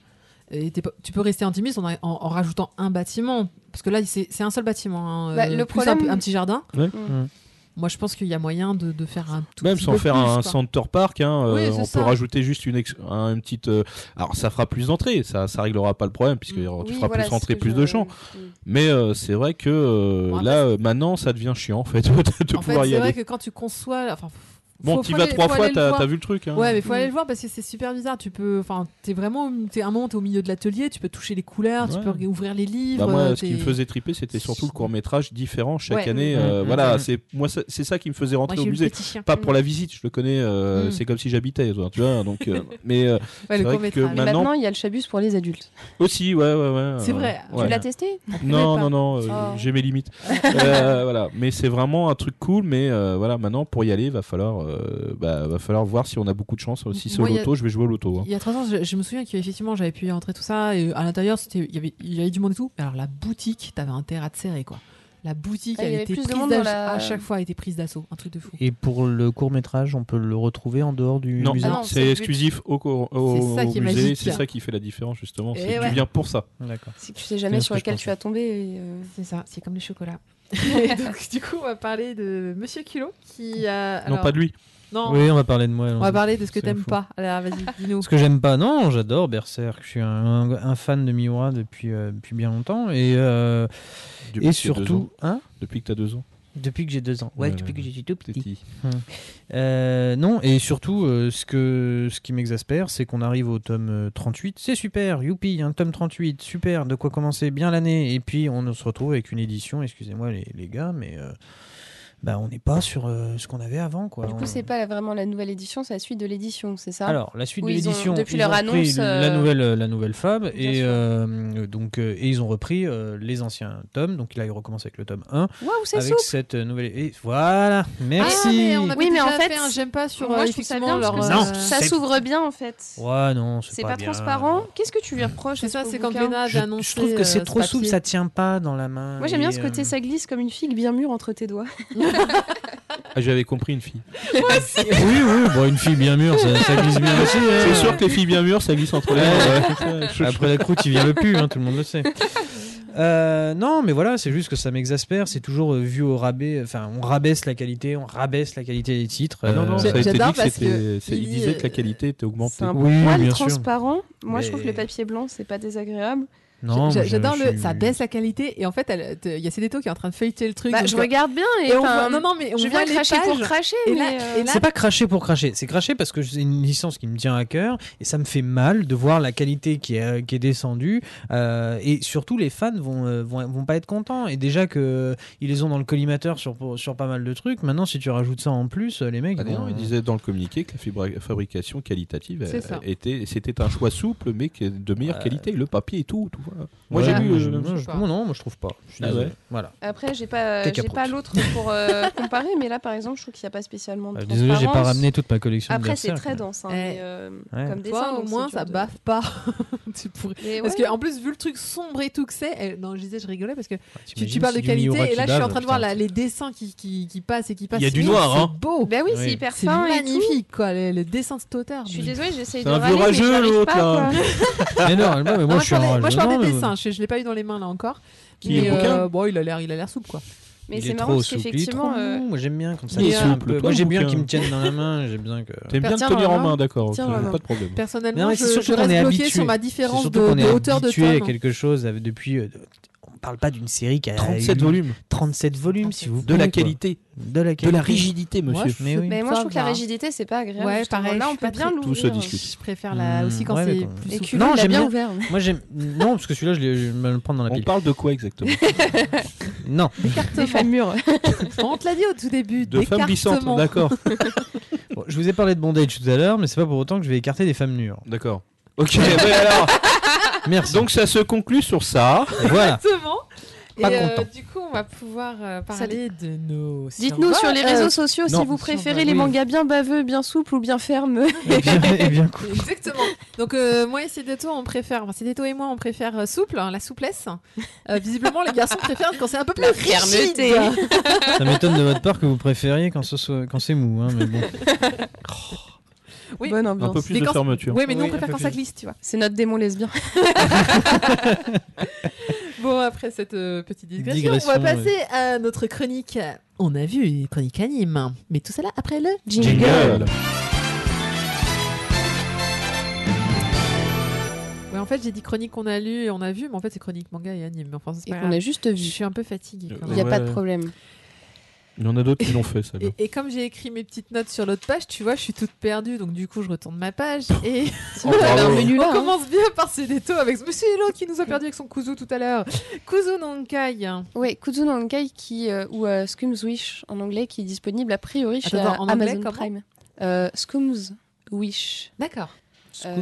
Et tu peux rester intimiste en, en- en rajoutant un bâtiment. Parce que là, c'est c'est un seul bâtiment. hein, Bah, euh, le plus un, problème- un petit jardin. Mm. Moi, je pense qu'il y a moyen de, de faire un tout Même petit sans peu faire plus, un quoi. center park, hein, euh, Oui, on ça. peut rajouter juste une, ex- un- une petite. euh, alors ça fera plus d'entrées, ça, ça réglera pas le problème puisque Mm. tu Oui, feras voilà, plus que plus je- de champs. Mm. Mais euh, c'est vrai que Bon, là maintenant ça devient chiant en fait de, fait, pouvoir y c'est vrai aller. que quand tu conçois, enfin, Bon, faut vas trois fois, t'as vu le truc. Hein. Ouais, mais faut aller le voir parce que c'est super bizarre. Tu peux, enfin, t'es vraiment, t'es un moment t'es au milieu de l'atelier, tu peux toucher les couleurs, tu peux ouvrir les livres. Bah, moi, euh, ce qui me faisait triper, c'était surtout le court métrage différent chaque Ouais. année. Mm, euh, mm, voilà, mm. c'est moi, ça- c'est ça qui me faisait rentrer au musée. Pas pour la visite, je le connais. euh. C'est comme si j'habitais, tu vois. Donc, euh, mais euh, Ouais, c'est vrai court que Maintenant- maintenant, il y a le chabus pour les adultes. aussi, ouais, ouais, ouais. C'est vrai. Tu l'as testé? Non, non, non, Oh. j'ai mes limites. Voilà, mais c'est vraiment un truc cool. Mais voilà, maintenant pour y aller, va falloir, euh, bah, va falloir voir si on a beaucoup de chance. Si c'est au a- loto, je vais jouer au loto. hein. Il y a trois ans, je, je me souviens qu'effectivement, j'avais pu y rentrer tout ça. Et à l'intérieur, c'était, il y avait, il y avait du monde et tout. Alors la boutique, t'avais intérêt à te serrer, quoi. La boutique, Ah, avait de prise la- à chaque fois, elle était prise d'assaut. Un truc de fou. Et pour le court métrage, on peut le retrouver en dehors du Non, musée Ah non, c'est exclusif au, au- au C'est ça qui est musée. C'est ça qui fait la différence justement. Et C'est ouais. tu viens pour ça. D'accord. Que tu sais jamais sur lequel tu vas tomber. euh, C'est ça, c'est comme les chocolats. Et donc, du coup, on va parler de Monsieur Kilo qui a. Non, pas de lui. Non, Oui, on va parler de moi. on va parler de ce que t'aimes pas. Alors, vas-y, dis-nous. Ce que j'aime pas, non, j'adore Berserk. Je suis un, un- un fan de Miura depuis, euh, depuis bien longtemps. Et, euh, Depuis et surtout. Hein? Depuis que t'as deux ans. Depuis que j'ai deux ans. Ouais, depuis que j'étais tout petit. Petit. Euh, non, et surtout, euh, ce, que, ce qui m'exaspère, c'est qu'on arrive au tome euh, 38. C'est super, youpi, un tome 38, super, de quoi commencer bien l'année. Et puis, on se retrouve avec une édition, excusez-moi les, les gars, mais euh, bah, on n'est pas sur euh, ce qu'on avait avant. Quoi. Du coup, On- c'est pas vraiment la nouvelle édition, c'est la suite de l'édition, c'est ça? Alors, la suite de l'édition, depuis ils leur ont annonce, la euh, nouvelle, la nouvelle fab, et, euh, donc, euh, et ils ont repris euh, les anciens tomes. Donc là, ils recommencent avec le tome 1, Waouh, c'est avec souple cette nouvelle. Et voilà, merci. Ah, mais on avait Oui, mais en fait, j'aime pas sur Moi, je trouve ça effectivement bien leur. Non, ça s'ouvre bien en fait. Ouais, non, c'est C'est pas, pas, bien. transparent. Qu'est-ce que tu lui reproches C'est ça, ce c'est quand Je, avait annoncé. je trouve que c'est trop souple, ça tient pas dans la main. Moi, j'aime bien ce côté, ça glisse comme une figue bien mûre entre tes doigts. Ah, j'avais compris une fille. oui, oui, bon, une fille bien mûre, ça, ça glisse bien aussi. hein. C'est sûr que les filles bien mûres, ça glisse entre les Ouais. mains. ouais. Après la croûte, il vient le pu, hein, tout le monde le sait. Euh, non, mais voilà, c'est juste que ça m'exaspère. C'est toujours euh, vu au rabais. Enfin, on rabaisse la qualité, on rabaisse la qualité des titres. Ah non, non, Euh, ça a été dit J'adore que parce c'était. que c'est- Il il disait dit, que la qualité était augmentée. C'est un Oui, poil bien sûr. transparent. Moi, je trouve que le papier blanc, c'est pas désagréable. Non, J'adore le. suis- Ça baisse la qualité et en fait, il y a Cédéto qui est en train de feuilleter le truc. Bah, je regarde bien et, et on voit- Non, non, mais on je voit viens les cracher pour cracher, euh, C'est pas cracher pour cracher, c'est cracher parce que c'est une licence qui me tient à cœur et ça me fait mal de voir la qualité qui est, qui est descendue euh, et surtout les fans vont, euh, vont, vont pas être contents et déjà que ils les ont dans le collimateur sur, sur pas mal de trucs, maintenant si tu rajoutes ça en plus, les mecs Ah ils non, vont- il disait dans le communiqué que la fibra- fabrication qualitative était, c'était un choix souple, mais de meilleure Euh, qualité, le papier et tout. tout. Moi Ouais, j'ai lu. je- euh, moi, non, moi je trouve pas. Je suis Ah désolé. ouais. Voilà. Après, j'ai pas, j'ai pas l'autre pour euh, comparer, mais là, par exemple, je trouve qu'il n'y a pas spécialement de Euh, désolé, j'ai pas ramené toute ma collection. de Après, c'est très dense, hein, mais, euh, Ouais. comme dessin. Toi, au moins, c'est ça de- baffe pas. Tu pourrais- Parce ouais. qu'en plus, vu le truc sombre et tout que c'est, non, je disais, je rigolais parce que tu, parles de c'est qualité et là, je suis en train de voir les dessins qui, passent et qui passent. Il y a du noir, c'est hein. beau. Bah oui, c'est hyper C'est fin tout. magnifique, quoi, le, dessin de cet auteur. Je suis désolée, j'essaye C'est de un râler, vieux mais rageux, l'autre, pas, là. Mais non, mais moi, Non, je suis en parle, moi, je je l'ai pas eu dans les mains là encore. Qui est mais euh, bon, il a l'air, il a l'air souple quoi. Mais c'est est marrant parce est qu'effectivement, euh. Moi j'aime bien comme ça. il est est souple, un peu- toi, Moi j'aime bien qu'il me tienne dans la main. J'aime bien que. T'aimes bien te tenir en main, main. d'accord, pas de problème. Personnellement, Non, je, je reste est bloqué habitué. sur ma différence de, qu'on de est hauteur de habitué à quelque chose depuis. On parle pas d'une série qui a 37 eu volumes. 37 volumes, s'il vous De la qualité. De la De la rigidité, monsieur. Moi, Mais oui. Mais moi, je trouve que la va. rigidité, c'est pas agréable. Ouais, pareil, Là, on peut pas bien très- Tout se l'ouvrir. discute. Je préfère là Hmm, aussi quand ouais, c'est mais quand- plus Non, j'aime bien ouvert. Moi j'aime. Non, parce que celui-là, je, je vais me le prendre dans la On pile. parle de quoi exactement? Non. Des femmes mûres. On te l'a dit au tout début. De femmes glissantes, d'accord. Bon, je vous ai parlé de bondage tout à l'heure, mais c'est pas pour autant que je vais écarter des femmes mûres. D'accord. Ok, ben alors, Merci. donc ça se conclut sur ça. voilà. Exactement. Et Pas euh, content. du coup, on va pouvoir euh, parler de nos. Dites-nous sur les survols. réseaux Euh, sociaux non, si vous préférez oui. les mangas bien baveux, bien souples ou bien fermes. Et bien, et bien cool. Exactement. Donc euh, moi et Cédéto, on préfère, enfin Cédéto et moi, on préfère euh, souple, hein, la souplesse. Euh, visiblement, les garçons préfèrent quand c'est un peu plus fermeté. Ça m'étonne de votre part que vous préfériez quand, ce soit- quand c'est mou, hein, mais bon. Oui. Bonne Un ambiance. peu plus Mais de fermeture. Oui, mais nous Oui, on préfère un quand ça glisse, tu vois. C'est notre démon lesbien. Bon, après cette euh, petite digression, Digression, on va passer à notre chronique. On a vu une chronique anime, mais tout cela après le Jingle. Ouais, en fait, j'ai dit chronique qu'on a lu et on a vu, mais en fait, c'est chronique manga et anime. Mais enfin, c'est Et qu'on a juste Je vu. suis un peu fatiguée. quand Il n'y a même. pas de problème. Il y en a d'autres qui l'ont fait, ça. Et, et comme j'ai écrit mes petites notes sur l'autre page, tu vois, je suis toute perdue, donc du coup, je retourne ma page et Oh, menu là. on hein. commence bien par ces détos avec ce monsieur l'autre qui nous a perdu avec son kuzu tout à l'heure. Kuzu Nankai. Ouais, Kuzu no Honkai qui euh, ou euh, Scum's Wish en anglais qui est disponible a priori chez Attends, euh, en anglais, Amazon Prime. Euh, Scum's Wish. D'accord. Euh,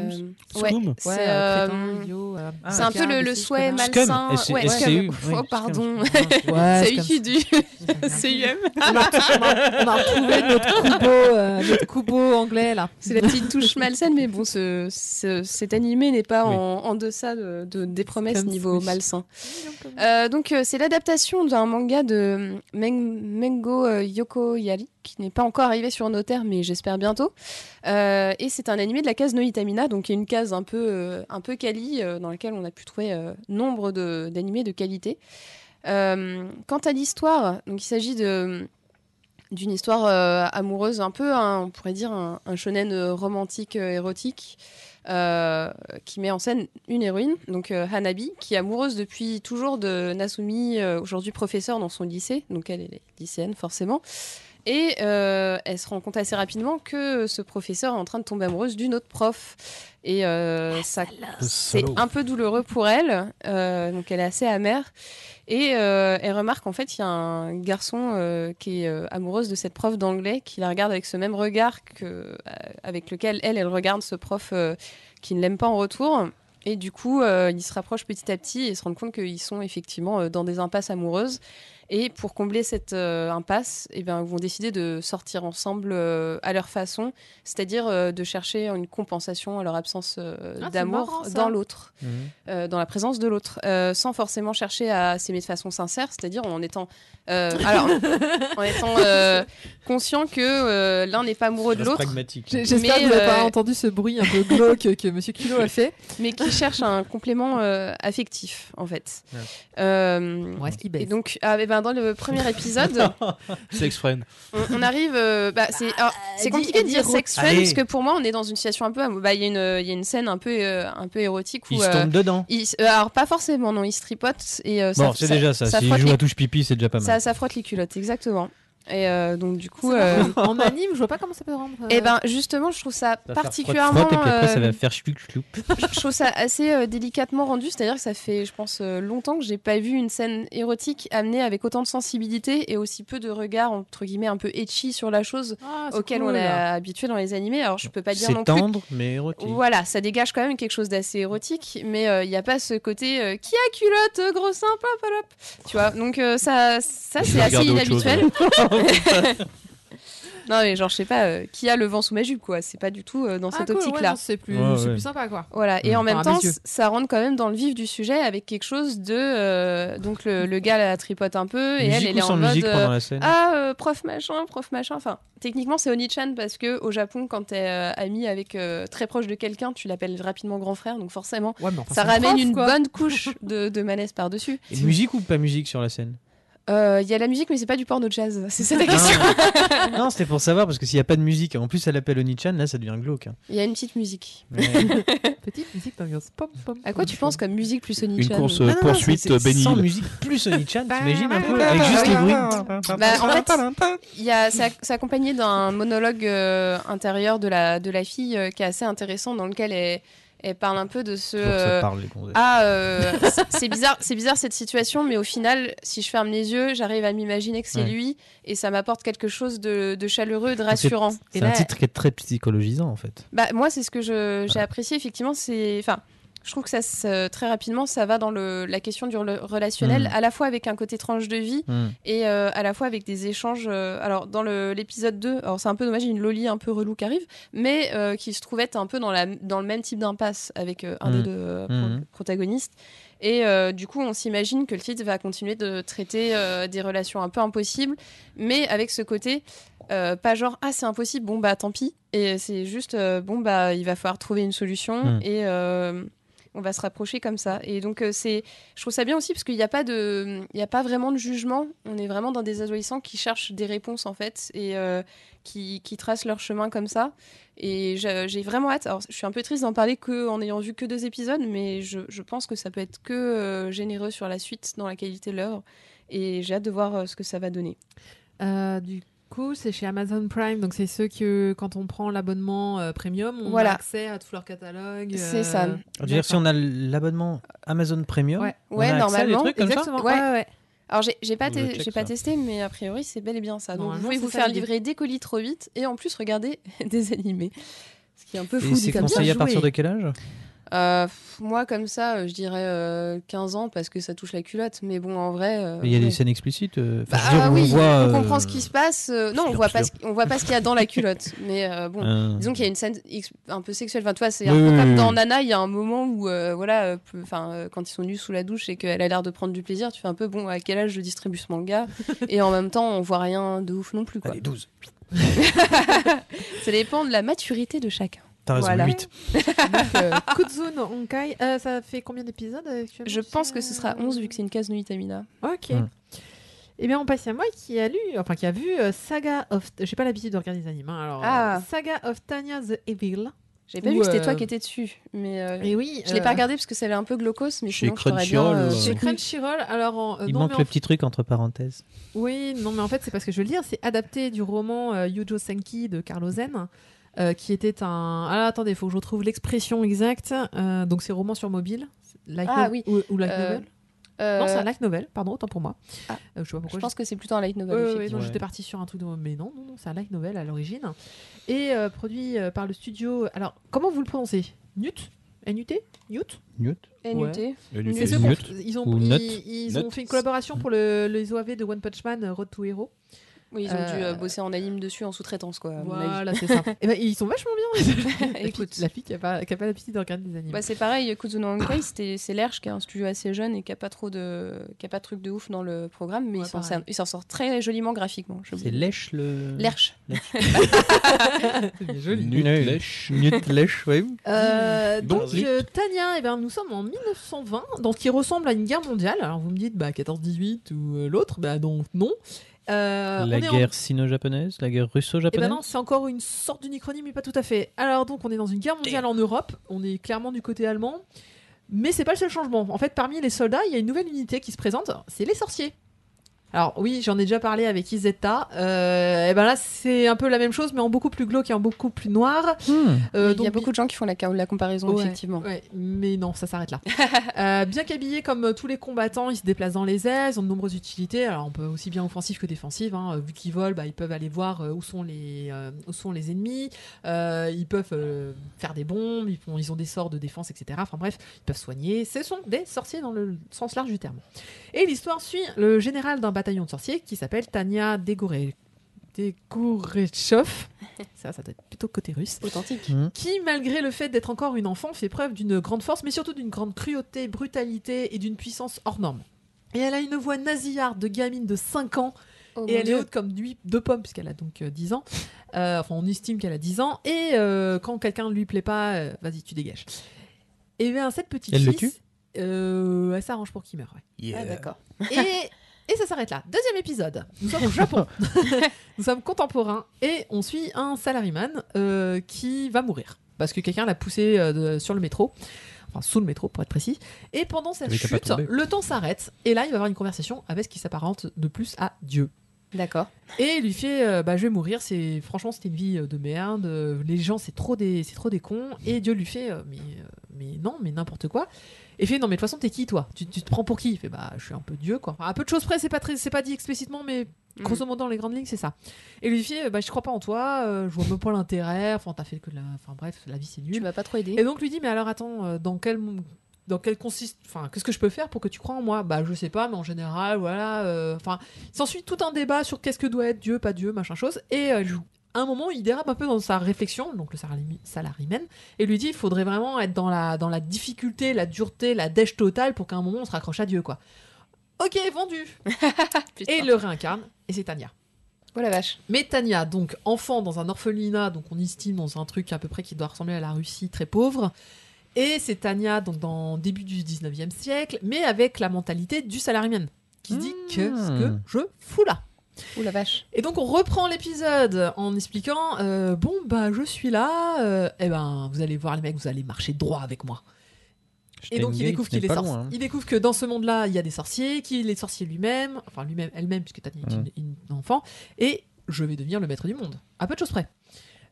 ouais, Scum c'est Ouais, euh, euh, euh, Ah. un peu le, le souhait. Scum, malsain. S- Ouais, SCU, Scum. Oh, Scum. pardon. C'est écrit du CUM. on, a, on a- retrouvé notre kubo, euh, notre kubo anglais là. C'est la petite touche malsaine, mais bon, ce, ce- cet animé n'est pas Oui. en, en deçà de, de- des promesses Comme niveau malsain. Euh, donc, euh, c'est l'adaptation d'un manga de Meng- Mengo euh, Yokoyari, qui n'est pas encore arrivé sur nos terres, mais j'espère bientôt. Euh, et c'est un animé de la case No Itamina, donc qui est une case un peu, euh, un peu quali, euh, dans laquelle on a pu trouver nombre d'animés de qualité. Quant à l'histoire, il s'agit d'une histoire amoureuse un peu, hein, on pourrait dire un, un shonen romantique érotique qui met en scène une héroïne, donc Hanabi, qui est amoureuse depuis toujours de Nasumi, aujourd'hui professeur dans son lycée, donc elle est lycéenne forcément. Et euh, elle se rend compte assez rapidement que ce professeur est en train de tomber amoureuse d'une autre prof. Et euh, ça, c'est un peu douloureux pour elle, euh, donc elle est assez amère. Et euh, elle remarque en fait il y a un garçon euh, qui est euh, amoureuse de cette prof d'anglais qui la regarde avec ce même regard que, euh, avec lequel elle, elle regarde ce prof euh, qui ne l'aime pas en retour. Et du coup, euh, ils se rapprochent petit à petit et se rendent compte qu'ils sont effectivement euh, dans des impasses amoureuses. Et pour combler cette euh, impasse, eh ben, ils vont décider de sortir ensemble euh, à leur façon, c'est-à-dire euh, de chercher une compensation à leur absence euh, Ah, d'amour dans l'autre Mhm. euh, dans la présence de l'autre, euh, sans forcément chercher à s'aimer de façon sincère, c'est-à-dire en étant, euh, alors, en étant euh, conscient que euh, l'un n'est pas amoureux de l'autre, pragmatique. J'ai- J'espère que vous n'avez pas entendu ce bruit un peu glauque que Monsieur Kilo a fait. mais qui cherche un complément euh, affectif, en fait. Ouais. Euh, Bon, est-ce qu'il et donc, ah, eh ben, dans le premier épisode, Sex friend. on, on arrive. euh, bah, c'est alors, c'est dis- compliqué de dire sex friend Allez. parce que pour moi, on est dans une situation un peu. bah, Il y, a une- il y a une scène un peu, euh, un peu érotique où. Il se euh, tombe dedans. s- euh, alors, pas forcément, non, ils se tripotent et euh, Bon, ça, c'est ça- déjà ça. ça S'il frotte joue les- à touche pipi, c'est déjà pas Ça, mal. ça frotte les culottes, exactement. Et euh, donc du coup, euh, en anime, je vois pas comment ça peut rendre. euh, et ben justement, je trouve ça Ça particulièrement, frotte, frotte, et puis après, ça euh, va faire chloup, chloup. je trouve ça assez euh, délicatement rendu. C'est-à-dire que ça fait, je pense, euh, longtemps que j'ai pas vu une scène érotique amenée avec autant de sensibilité et aussi peu de regard entre guillemets un peu etchi sur la chose Ah, auquel cool. on est habitué dans les animés. Alors je peux pas dire non plus. tendre, mais érotique. Voilà, ça dégage quand même quelque chose d'assez érotique, mais euh, il n'y a pas ce côté euh, qui a culotte, euh, gros sein, plop, plop. Tu vois, donc euh, ça, ça c'est assez chose, inhabituel. non, mais genre, je sais pas, euh, qui a le vent sous ma jupe, quoi. C'est pas du tout euh, dans Ah, cette cool, optique-là. c'est plus, Ouais, c'est ouais. plus sympa quoi. Voilà, et Mm. en même temps, ça rentre quand même dans le vif du sujet avec quelque chose de. euh, donc le, le gars la tripote un peu et elle, Musique elle est en mode. euh, la scène ah, euh, prof machin, prof machin. Enfin, techniquement, c'est Oni-chan parce que au Japon, quand t'es euh, ami avec euh, très proche de quelqu'un, tu l'appelles rapidement grand frère, donc forcément, Ouais, mais enfin, ça ramène prof, une quoi. bonne couche de, de malaise par-dessus. Et musique ou pas musique sur la scène? Euh, Il y a la musique, mais c'est pas du porno jazz. C'est ça la question. Non, non, c'était pour savoir parce que s'il n'y a pas de musique, en plus elle appelle Oni-chan, là ça devient glauque. hein. Il y a une petite musique. Ouais. Petite musique d'ambiance. Pom, pom, À quoi pom, tu pom. penses comme musique plus Une Oni-chan course Non, non, euh, non, poursuite c'est- c'est Sans bénigne. musique plus Oni-chan, t'imagines un peu Bah, Avec juste les bruits. Bah, en fait, il y a, c'est ac- c'est accompagné d'un monologue euh, intérieur de la, de la fille euh, qui est assez intéressant, dans lequel elle, elle parle un peu de ce. Euh, parle, ah, euh, c'est- bizarre, c'est bizarre cette situation, mais au final, si je ferme les yeux, j'arrive à m'imaginer que c'est Ouais. lui, et ça m'apporte quelque chose de, de chaleureux, de rassurant. C'est Et un là- titre qui est très psychologisant en fait. Bah, moi, c'est ce que j'ai apprécié, effectivement. C'est. Enfin. Je trouve que ça, se- très rapidement, ça va dans le, la question du rela- relationnel, Mm. à la fois avec un côté tranche de vie Hmm. et euh, à la fois avec des échanges. euh, alors, dans l'épisode 2, alors c'est un peu dommage, il y a une Loli un peu relou qui arrive, mais euh, qui se trouve être un peu dans, la, dans le même type d'impasse avec un Mm. des deux pro- protagonistes. Et du coup, on s'imagine que le titre va continuer de traiter des relations un peu impossibles, mais avec ce côté. euh, pas genre ah c'est impossible bon bah tant pis et c'est juste euh, bon bah il va falloir trouver une solution Mm. et euh, on va se rapprocher comme ça. Et donc euh, c'est je trouve ça bien aussi parce qu'il n'y a pas de il y a pas vraiment de jugement. On est vraiment dans des adolescents qui cherchent des réponses en fait et euh, qui, qui tracent leur chemin comme ça. Et j'ai vraiment hâte. Alors je suis un peu triste d'en parler que en ayant vu que deux épisodes mais je, je pense que ça peut être que euh, généreux sur la suite dans la qualité de l'œuvre. Et j'ai hâte de voir ce que ça va donner. Euh, du coup, c'est chez Amazon Prime, donc c'est ceux que quand on prend l'abonnement euh, premium, on Voilà. a accès à tout leur catalogue. C'est euh, ça. Je veux dire, si on a l'abonnement Amazon Premium, Ouais. on Ouais, a accès à des normalement, trucs comme ça Exactement. Ouais. ouais, ouais. Alors j'ai pas, te- testé, mais a priori c'est bel et bien ça. Donc vous pouvez vous faire livrer des colis trop vite et en plus regarder des animés. Ce qui est un peu fou. Et c'est conseillé à partir de quel âge? Euh, moi comme ça, euh, je dirais euh, 15 ans parce que ça touche la culotte. Mais bon, en vrai. euh, Il y a ouais. des scènes explicites Bah, dire, oui, on voit. on comprend ce qui se passe. non, on voit pas, ce, on voit pas ce qu'il y a dans la culotte. Mais bon, disons qu'il y a une scène un peu sexuelle. Enfin, tu vois, c'est Oui, un peu oui, comme dans. Nana, il y a un moment où, voilà, enfin, quand ils sont nus sous la douche et qu'elle a l'air de prendre du plaisir, tu fais un peu bon. À quel âge je distribue ce manga? Et en même temps, on voit rien de ouf non plus. Quoi. Allez, 12. Ça dépend de la maturité de chacun. T'as raison, Voilà. 8. Donc, euh, Honkai, euh, ça fait combien d'épisodes actuellement Je pense que ce sera 11 vu que c'est une case no Itamina. Ok. Hmm. Eh bien, on passe à moi qui a lu, enfin qui a vu euh, Saga of. J'ai pas l'habitude de regarder des animes. hein, alors, Ah. euh, Saga of Tanya the Evil. J'avais pas vu que c'était euh, toi qui étais dessus, mais euh, Et oui. je l'ai euh, pas regardé parce que ça avait un peu glaucos, mais Chez sinon bien. Crunchyroll, euh, euh, Chez. Crunchyroll, alors en- euh, Il non, manque mais le en- petit truc entre parenthèses. Oui, non, mais en fait, c'est parce que je veux le dire, c'est adapté du roman euh, Yujo Senki de Carlo Zen, euh, qui était un. Ah, attendez, il faut que je retrouve l'expression exacte. Euh, donc, c'est roman sur mobile. Light Ah, no- oui. Ou, ou light Euh, novel. Euh, Non, c'est un light novel, pardon, autant pour moi. Ah. Euh, je sais pas pourquoi je pense que c'est plutôt un light novel. Ouais, ouais, non, j'étais partie sur un truc de. Mais non, non, non, c'est un light novel à l'origine. Et euh, produit euh, par le studio. Alors, comment vous le prononcez? Nut N-U-T Nut Newt? NUT. Ils ont, ils, Nut ils ont fait une collaboration pour le, les OAV de One Punch Man, euh, Road to Hero. Oui, ils ont dû Euh, euh, bosser en anime dessus en sous-traitance, quoi. Voilà, c'est ça. Et ben, ils sont vachement bien. la, fille, Écoute. la fille qui a pas, qui a pas l'habitude de regarder des animes. Bah, c'est pareil, Kuzuno c'était- c'est Lerche qui est un studio assez jeune et qui a pas trop de, qui a pas de truc de ouf dans le programme, mais Ouais, il s'en sort- très joliment graphiquement. C'est lèche le. Lerche. c'est bien joli. Nut, lèche. Lèche, oui. Euh, donc, Vas-y. euh, Tania, eh ben, nous sommes en 1920, dans ce qui ressemble à une guerre mondiale. Alors, vous me dites, bah, 14-18 ou euh, l'autre, bah, donc non. Euh, La en- guerre sino-japonaise, la guerre Eh russo-japonaise. ben non, c'est encore une sorte d'unicronie, mais pas tout à fait. Alors donc, on est dans une guerre mondiale en Europe. On est clairement du côté allemand, mais c'est pas le seul changement. En fait, parmi les soldats, il y a une nouvelle unité qui se présente. C'est les sorciers. Alors oui, j'en ai déjà parlé avec Izetta. Euh, et ben là, c'est un peu la même chose, mais en beaucoup plus glauque et en beaucoup plus noir. Hmm. Euh, il y a beaucoup de gens qui font la, la comparaison, Ouais, effectivement. Ouais, mais non, ça s'arrête là. Euh, bien qu'habillés comme tous les combattants, ils se déplacent dans les airs, ils ont de nombreuses utilités. Alors, on peut aussi bien offensif que défensif. hein. Vu qu'ils volent, bah, ils peuvent aller voir où, sont les, euh, où sont les ennemis. Euh, ils peuvent euh, faire des bombes, ils, font, ils ont des sorts de défense, etc. Enfin bref, ils peuvent soigner. Ce sont des sorciers dans le sens large du terme. Et l'histoire suit le général d'un bataillon de sorciers qui s'appelle Tania Degore... Degorechov. Ça, ça doit être plutôt côté russe Authentique. qui, malgré le fait d'être encore une enfant, fait preuve d'une grande force, mais surtout d'une grande cruauté, brutalité et d'une puissance hors norme. Et elle a une voix nasillarde de gamine de 5 ans, Oh, et elle Dieu. est haute comme d'huile de pomme, puisqu'elle a donc euh, 10 ans. Euh, enfin, on estime qu'elle a 10 ans, et euh, quand quelqu'un ne lui plaît pas, euh, vas-y, tu dégages. Et bien, cette petite Elle le fille, tue? euh, elle s'arrange pour qu'il meure, ouais. Ah, d'accord. Et, et ça s'arrête là. Deuxième épisode. Nous sommes au Japon. Nous sommes contemporains et on suit un salaryman euh, qui va mourir parce que quelqu'un l'a poussé euh, de- sur le métro. Enfin, sous le métro pour être précis. Et pendant cette chute, le temps s'arrête. Et là, il va avoir une conversation avec ce qui s'apparente de plus à Dieu. D'accord. Et il lui fait euh, bah, Je vais mourir. C'est Franchement, c'était une vie euh, de merde. Euh, Les gens, c'est trop, des... c'est trop des cons. Et Dieu lui fait mais, mais non, mais n'importe quoi. Et fait Non, mais de toute façon, t'es qui toi? Tu, tu te prends pour qui? Il fait Bah, je suis un peu Dieu, quoi. Enfin, à peu de choses près, c'est pas, très... c'est pas dit explicitement, mais Mm. grosso modo, dans les grandes lignes, c'est ça. Et lui fait Bah, je crois pas en toi. je vois même pas l'intérêt. Enfin, t'as fait que la. Enfin, bref, la vie, c'est Tu nul. m'as pas trop aidé. Et donc lui dit mais alors attends dans quel dans quel consiste enfin qu'est-ce que je peux faire pour que tu crois en moi? Bah je sais pas mais en général voilà euh, enfin s'ensuit tout un débat sur qu'est-ce que doit être Dieu pas Dieu machin chose et euh, à un moment il dérape un peu dans sa réflexion donc le salari- salaryman et lui dit il faudrait vraiment être dans la dans la difficulté la dureté la dèche totale pour qu'à un moment on se raccroche à Dieu quoi. Ok vendu! Et il le réincarne et c'est Tania. Oh la vache. mais Tania, donc enfant dans un orphelinat, donc on estime dans un truc à peu près qui doit ressembler à la Russie, très pauvre. Et c'est Tania, donc dans le début du 19e siècle, mais avec la mentalité du salariman, qui se dit Mmh. qu'est-ce que je fous là Oh la vache. Et donc on reprend l'épisode en expliquant euh, bon bah je suis là, euh, eh ben vous allez voir les mecs, vous allez marcher droit avec moi. Et donc il découvre qu'il est sorcier. hein. Il découvre que dans ce monde-là, il y a des sorciers, qu'il est sorcier lui-même, enfin lui-même, elle-même, puisque Tania est une, une enfant, et je vais devenir le maître du monde. À peu de choses près.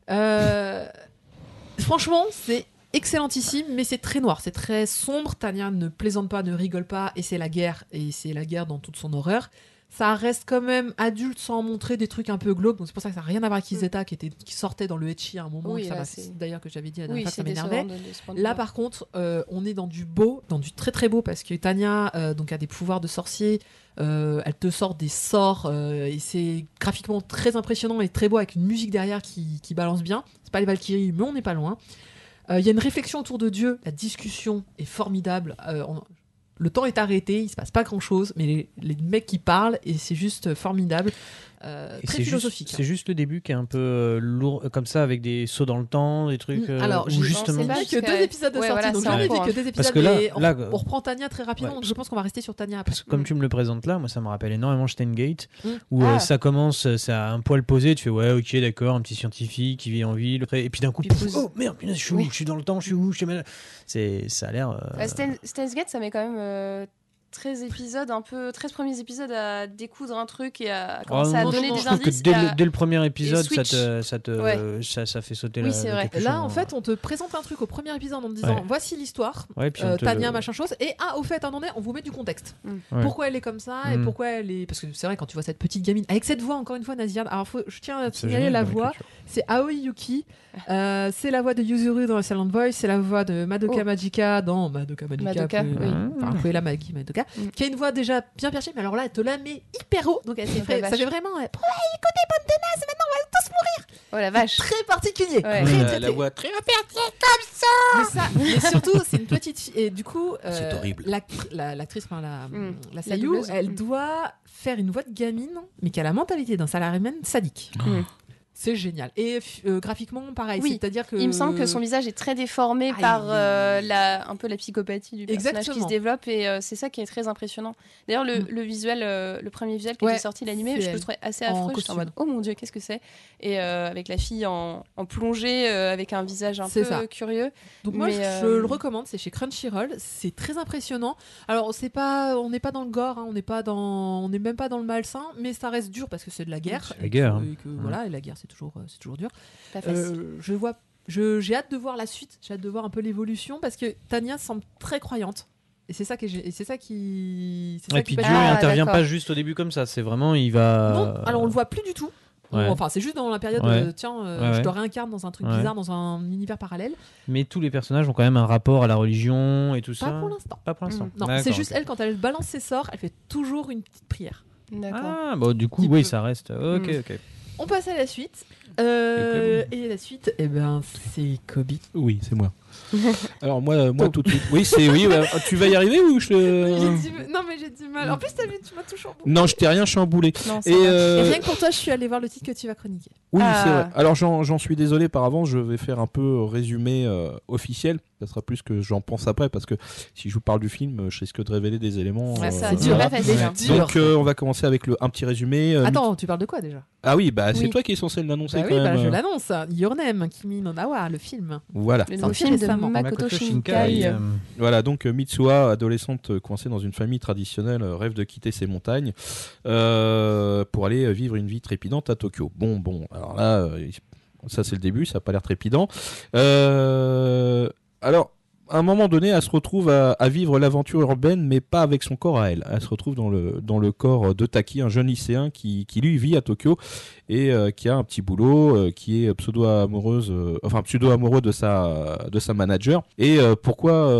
Euh, Franchement, c'est excellentissime, mais c'est très noir, c'est très sombre. Tania ne plaisante pas, ne rigole pas, et c'est la guerre, et c'est la guerre dans toute son horreur. Ça reste quand même adulte sans montrer des trucs un peu glauques, donc c'est pour ça que ça n'a rien à voir avec Izeta qui, était, qui sortait dans le Etchi à un moment. Oui, ça là, m'a- c'est- D'ailleurs, que j'avais dit la dernière Oui, fois que ça c'est m'énervait. décevant de- de ce point de Là, par contre, euh, on est dans du beau, dans du très très beau, parce que Tania euh, donc a des pouvoirs de sorcier. euh, elle te sort des sorts euh, et c'est graphiquement très impressionnant et très beau avec une musique derrière qui, qui balance bien. C'est pas les Valkyries, mais on n'est pas loin. Euh, Il y a une réflexion autour de Dieu. La discussion est formidable. Euh, Le temps est arrêté, il se passe pas grand chose, mais les, les mecs qui parlent et c'est juste formidable. Euh, très c'est philosophique. juste, c'est juste le début qui est un peu euh, lourd, euh, comme ça, avec des sauts dans le temps, des trucs. Mm, euh, alors, j'ai- justement. Pas que deux épisodes de Ouais, sortie, voilà, donc j'en ai vu que hein. deux épisodes. Parce que là- on, là- on reprend Tania très rapidement, Ouais, donc je pense qu'on va rester sur Tania après. Parce que comme tu me le présentes là, moi ça me rappelle énormément Steingate, Mm. où euh, Ah. ça commence, c'est à un poil posé, tu fais ouais ok d'accord, un petit scientifique qui vit en ville, et puis d'un coup, pousse. oh merde, punaise, je suis où? Oui. Je suis dans le temps, je suis où? Je suis mal- C'est, ça a l'air. euh, Steins- Gate, ça met quand même euh, 13 épisodes, un peu 13 premiers épisodes à découdre un truc et à oh, commencer à non, donner je des trouve que indices. dès, à- le, dès le premier épisode, ça te, ça, te Ouais. ça, ça fait sauter Oui, la. vrai. Là, en hein. fait, on te présente un truc au premier épisode en te disant Ouais. voici l'histoire, Ouais, euh, Tania, le- machin chose, et ah, au fait, attendez, on vous met du contexte. Ouais. Pourquoi elle est comme ça et Mm. pourquoi elle est. Parce que c'est vrai, quand tu vois cette petite gamine, avec cette voix, encore une fois, nasillarde, alors faut... je tiens à signaler la voix. C'est Aoi Yuki, euh, c'est la voix de Yuzuru dans Silent Voice, c'est la voix de Madoka Oh. Magica dans Madoka Magica, Madoka, plus- oui. enfin Cruella Magi Madoka, Mm. qui a une voix déjà bien perchée, mais alors là, elle te la met hyper haut, donc elle s'est Ça fait, ça vache. fait vraiment euh, ouais, écoutez, bonne tenace, maintenant on va tous mourir. Oh la vache. Très particulier. Ouais. Très, La, très, la très- voix très mais ça, mais surtout, c'est une petite fille. Et du coup, euh, C'est horrible. l'act- la- l'actrice, enfin, la, Mm. la La Sayu, elle Mm. doit faire une voix de gamine, mais qui a la mentalité d'un salaryman sadique. Mm. C'est génial. Et euh, graphiquement, pareil. Oui. C'est-à-dire que. Il me semble que son visage est très déformé par euh, la, un peu la psychopathie du personnage qui Exactement. se développe et euh, c'est ça qui est très impressionnant. D'ailleurs, le, Mm. le visuel, euh, le premier visuel qui Ouais, était sorti, l'animé, je le trouvais assez affreux. J'étais en mode, oh mon dieu, qu'est-ce que c'est? Et euh, avec la fille en, en plongée, euh, avec un visage un peu ça. curieux. Donc moi, Mais, je, euh, je le recommande. C'est chez Crunchyroll. C'est très impressionnant. Alors, c'est pas, on n'est pas dans le gore. hein, on n'est pas dans, on n'est même pas dans le malsain, mais ça reste dur parce que c'est de la guerre. La guerre, hein. Et que, voilà, et la guerre, c'est toujours, euh, c'est toujours dur. Pas facile. Euh, je vois, j'ai hâte de voir la suite, j'ai hâte de voir un peu l'évolution parce que Tania semble très croyante. Et c'est ça qui, est c'est ça qui, c'est ça Et qui puis Dieu, Ah, intervient pas juste au début comme ça, c'est vraiment, il va. Non, alors on le voit plus du tout. Ouais. Enfin, c'est juste dans la période, Ouais. tiens, euh, Ouais, je te réincarne dans un truc Ouais. bizarre, dans un univers parallèle. Mais tous les personnages ont quand même un rapport à la religion et tout Pas ça. pour l'instant. Pas pour l'instant. Non, D'accord, c'est juste elle quand elle balance ses sorts, elle fait toujours une petite prière. D'accord. Ah, bon, du coup, Petit oui, peu. ça reste. Ok, Mm. ok. On passe à la suite. Euh, Et et la suite, eh ben, c'est Kobe. Oui, c'est moi. Alors moi, moi tout de suite. Oui, c'est oui. ouais, tu vas y arriver ou je J'ai Non, mais j'ai du mal. En plus, t'as vu, tu m'as tout chamboulé. Non, je t'ai rien chamboulé. Non, ça Et, va. euh, Et rien que pour toi, je suis allée voir le titre que tu vas chroniquer. Oui, Ah. c'est vrai. Alors j'en j'en suis désolé par avance, je vais faire un peu résumé euh, officiel. Ça sera plus que j'en pense après parce que si je vous parle du film, je risque de révéler des éléments. Ouais, euh, ça, c'est dur. pas facile. Hein. Dur. Donc euh, on va commencer avec le, un petit résumé. euh, Attends, tu parles de quoi déjà? Ah oui, bah c'est Oui. toi qui es censé l'annoncer Bah quand oui, bah, même. je l'annonce. Your Name, Kimi no Nawa, le film. Voilà. Le nouveau film de récemment. Makoto Shinkai. Shinkai, euh, Voilà, donc euh, Mitsuha, adolescente euh, coincée dans une famille traditionnelle, rêve de quitter ses montagnes euh, pour aller vivre une vie trépidante à Tokyo. Bon, bon, alors là, ça c'est le début, ça n'a pas l'air trépidant. Euh, alors, à un moment donné, elle se retrouve à, à vivre l'aventure urbaine, mais pas avec son corps à elle. Elle se retrouve dans le, dans le corps de Taki, un jeune lycéen qui, qui lui vit à Tokyo et euh, qui a un petit boulot, euh, qui est pseudo-amoureuse, euh, enfin pseudo-amoureux de sa, de sa manager. Et pourquoi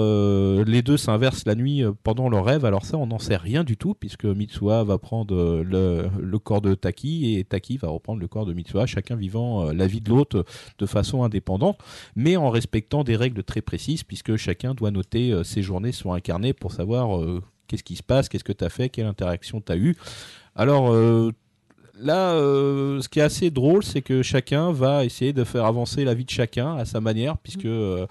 les deux s'inversent la nuit pendant leur rêve? Alors ça, on n'en sait rien du tout, puisque Mitsuha va prendre le, le corps de Taki et Taki va reprendre le corps de Mitsuha, chacun vivant la vie de l'autre de façon indépendante, mais en respectant des règles très précises, puisque chacun doit noter ses journées sur un carnet pour savoir qu'est-ce qui se passe, qu'est-ce que tu as fait, quelle interaction tu as eu. Alors euh, là, euh, ce qui est assez drôle, c'est que chacun va essayer de faire avancer la vie de chacun à sa manière, puisque euh,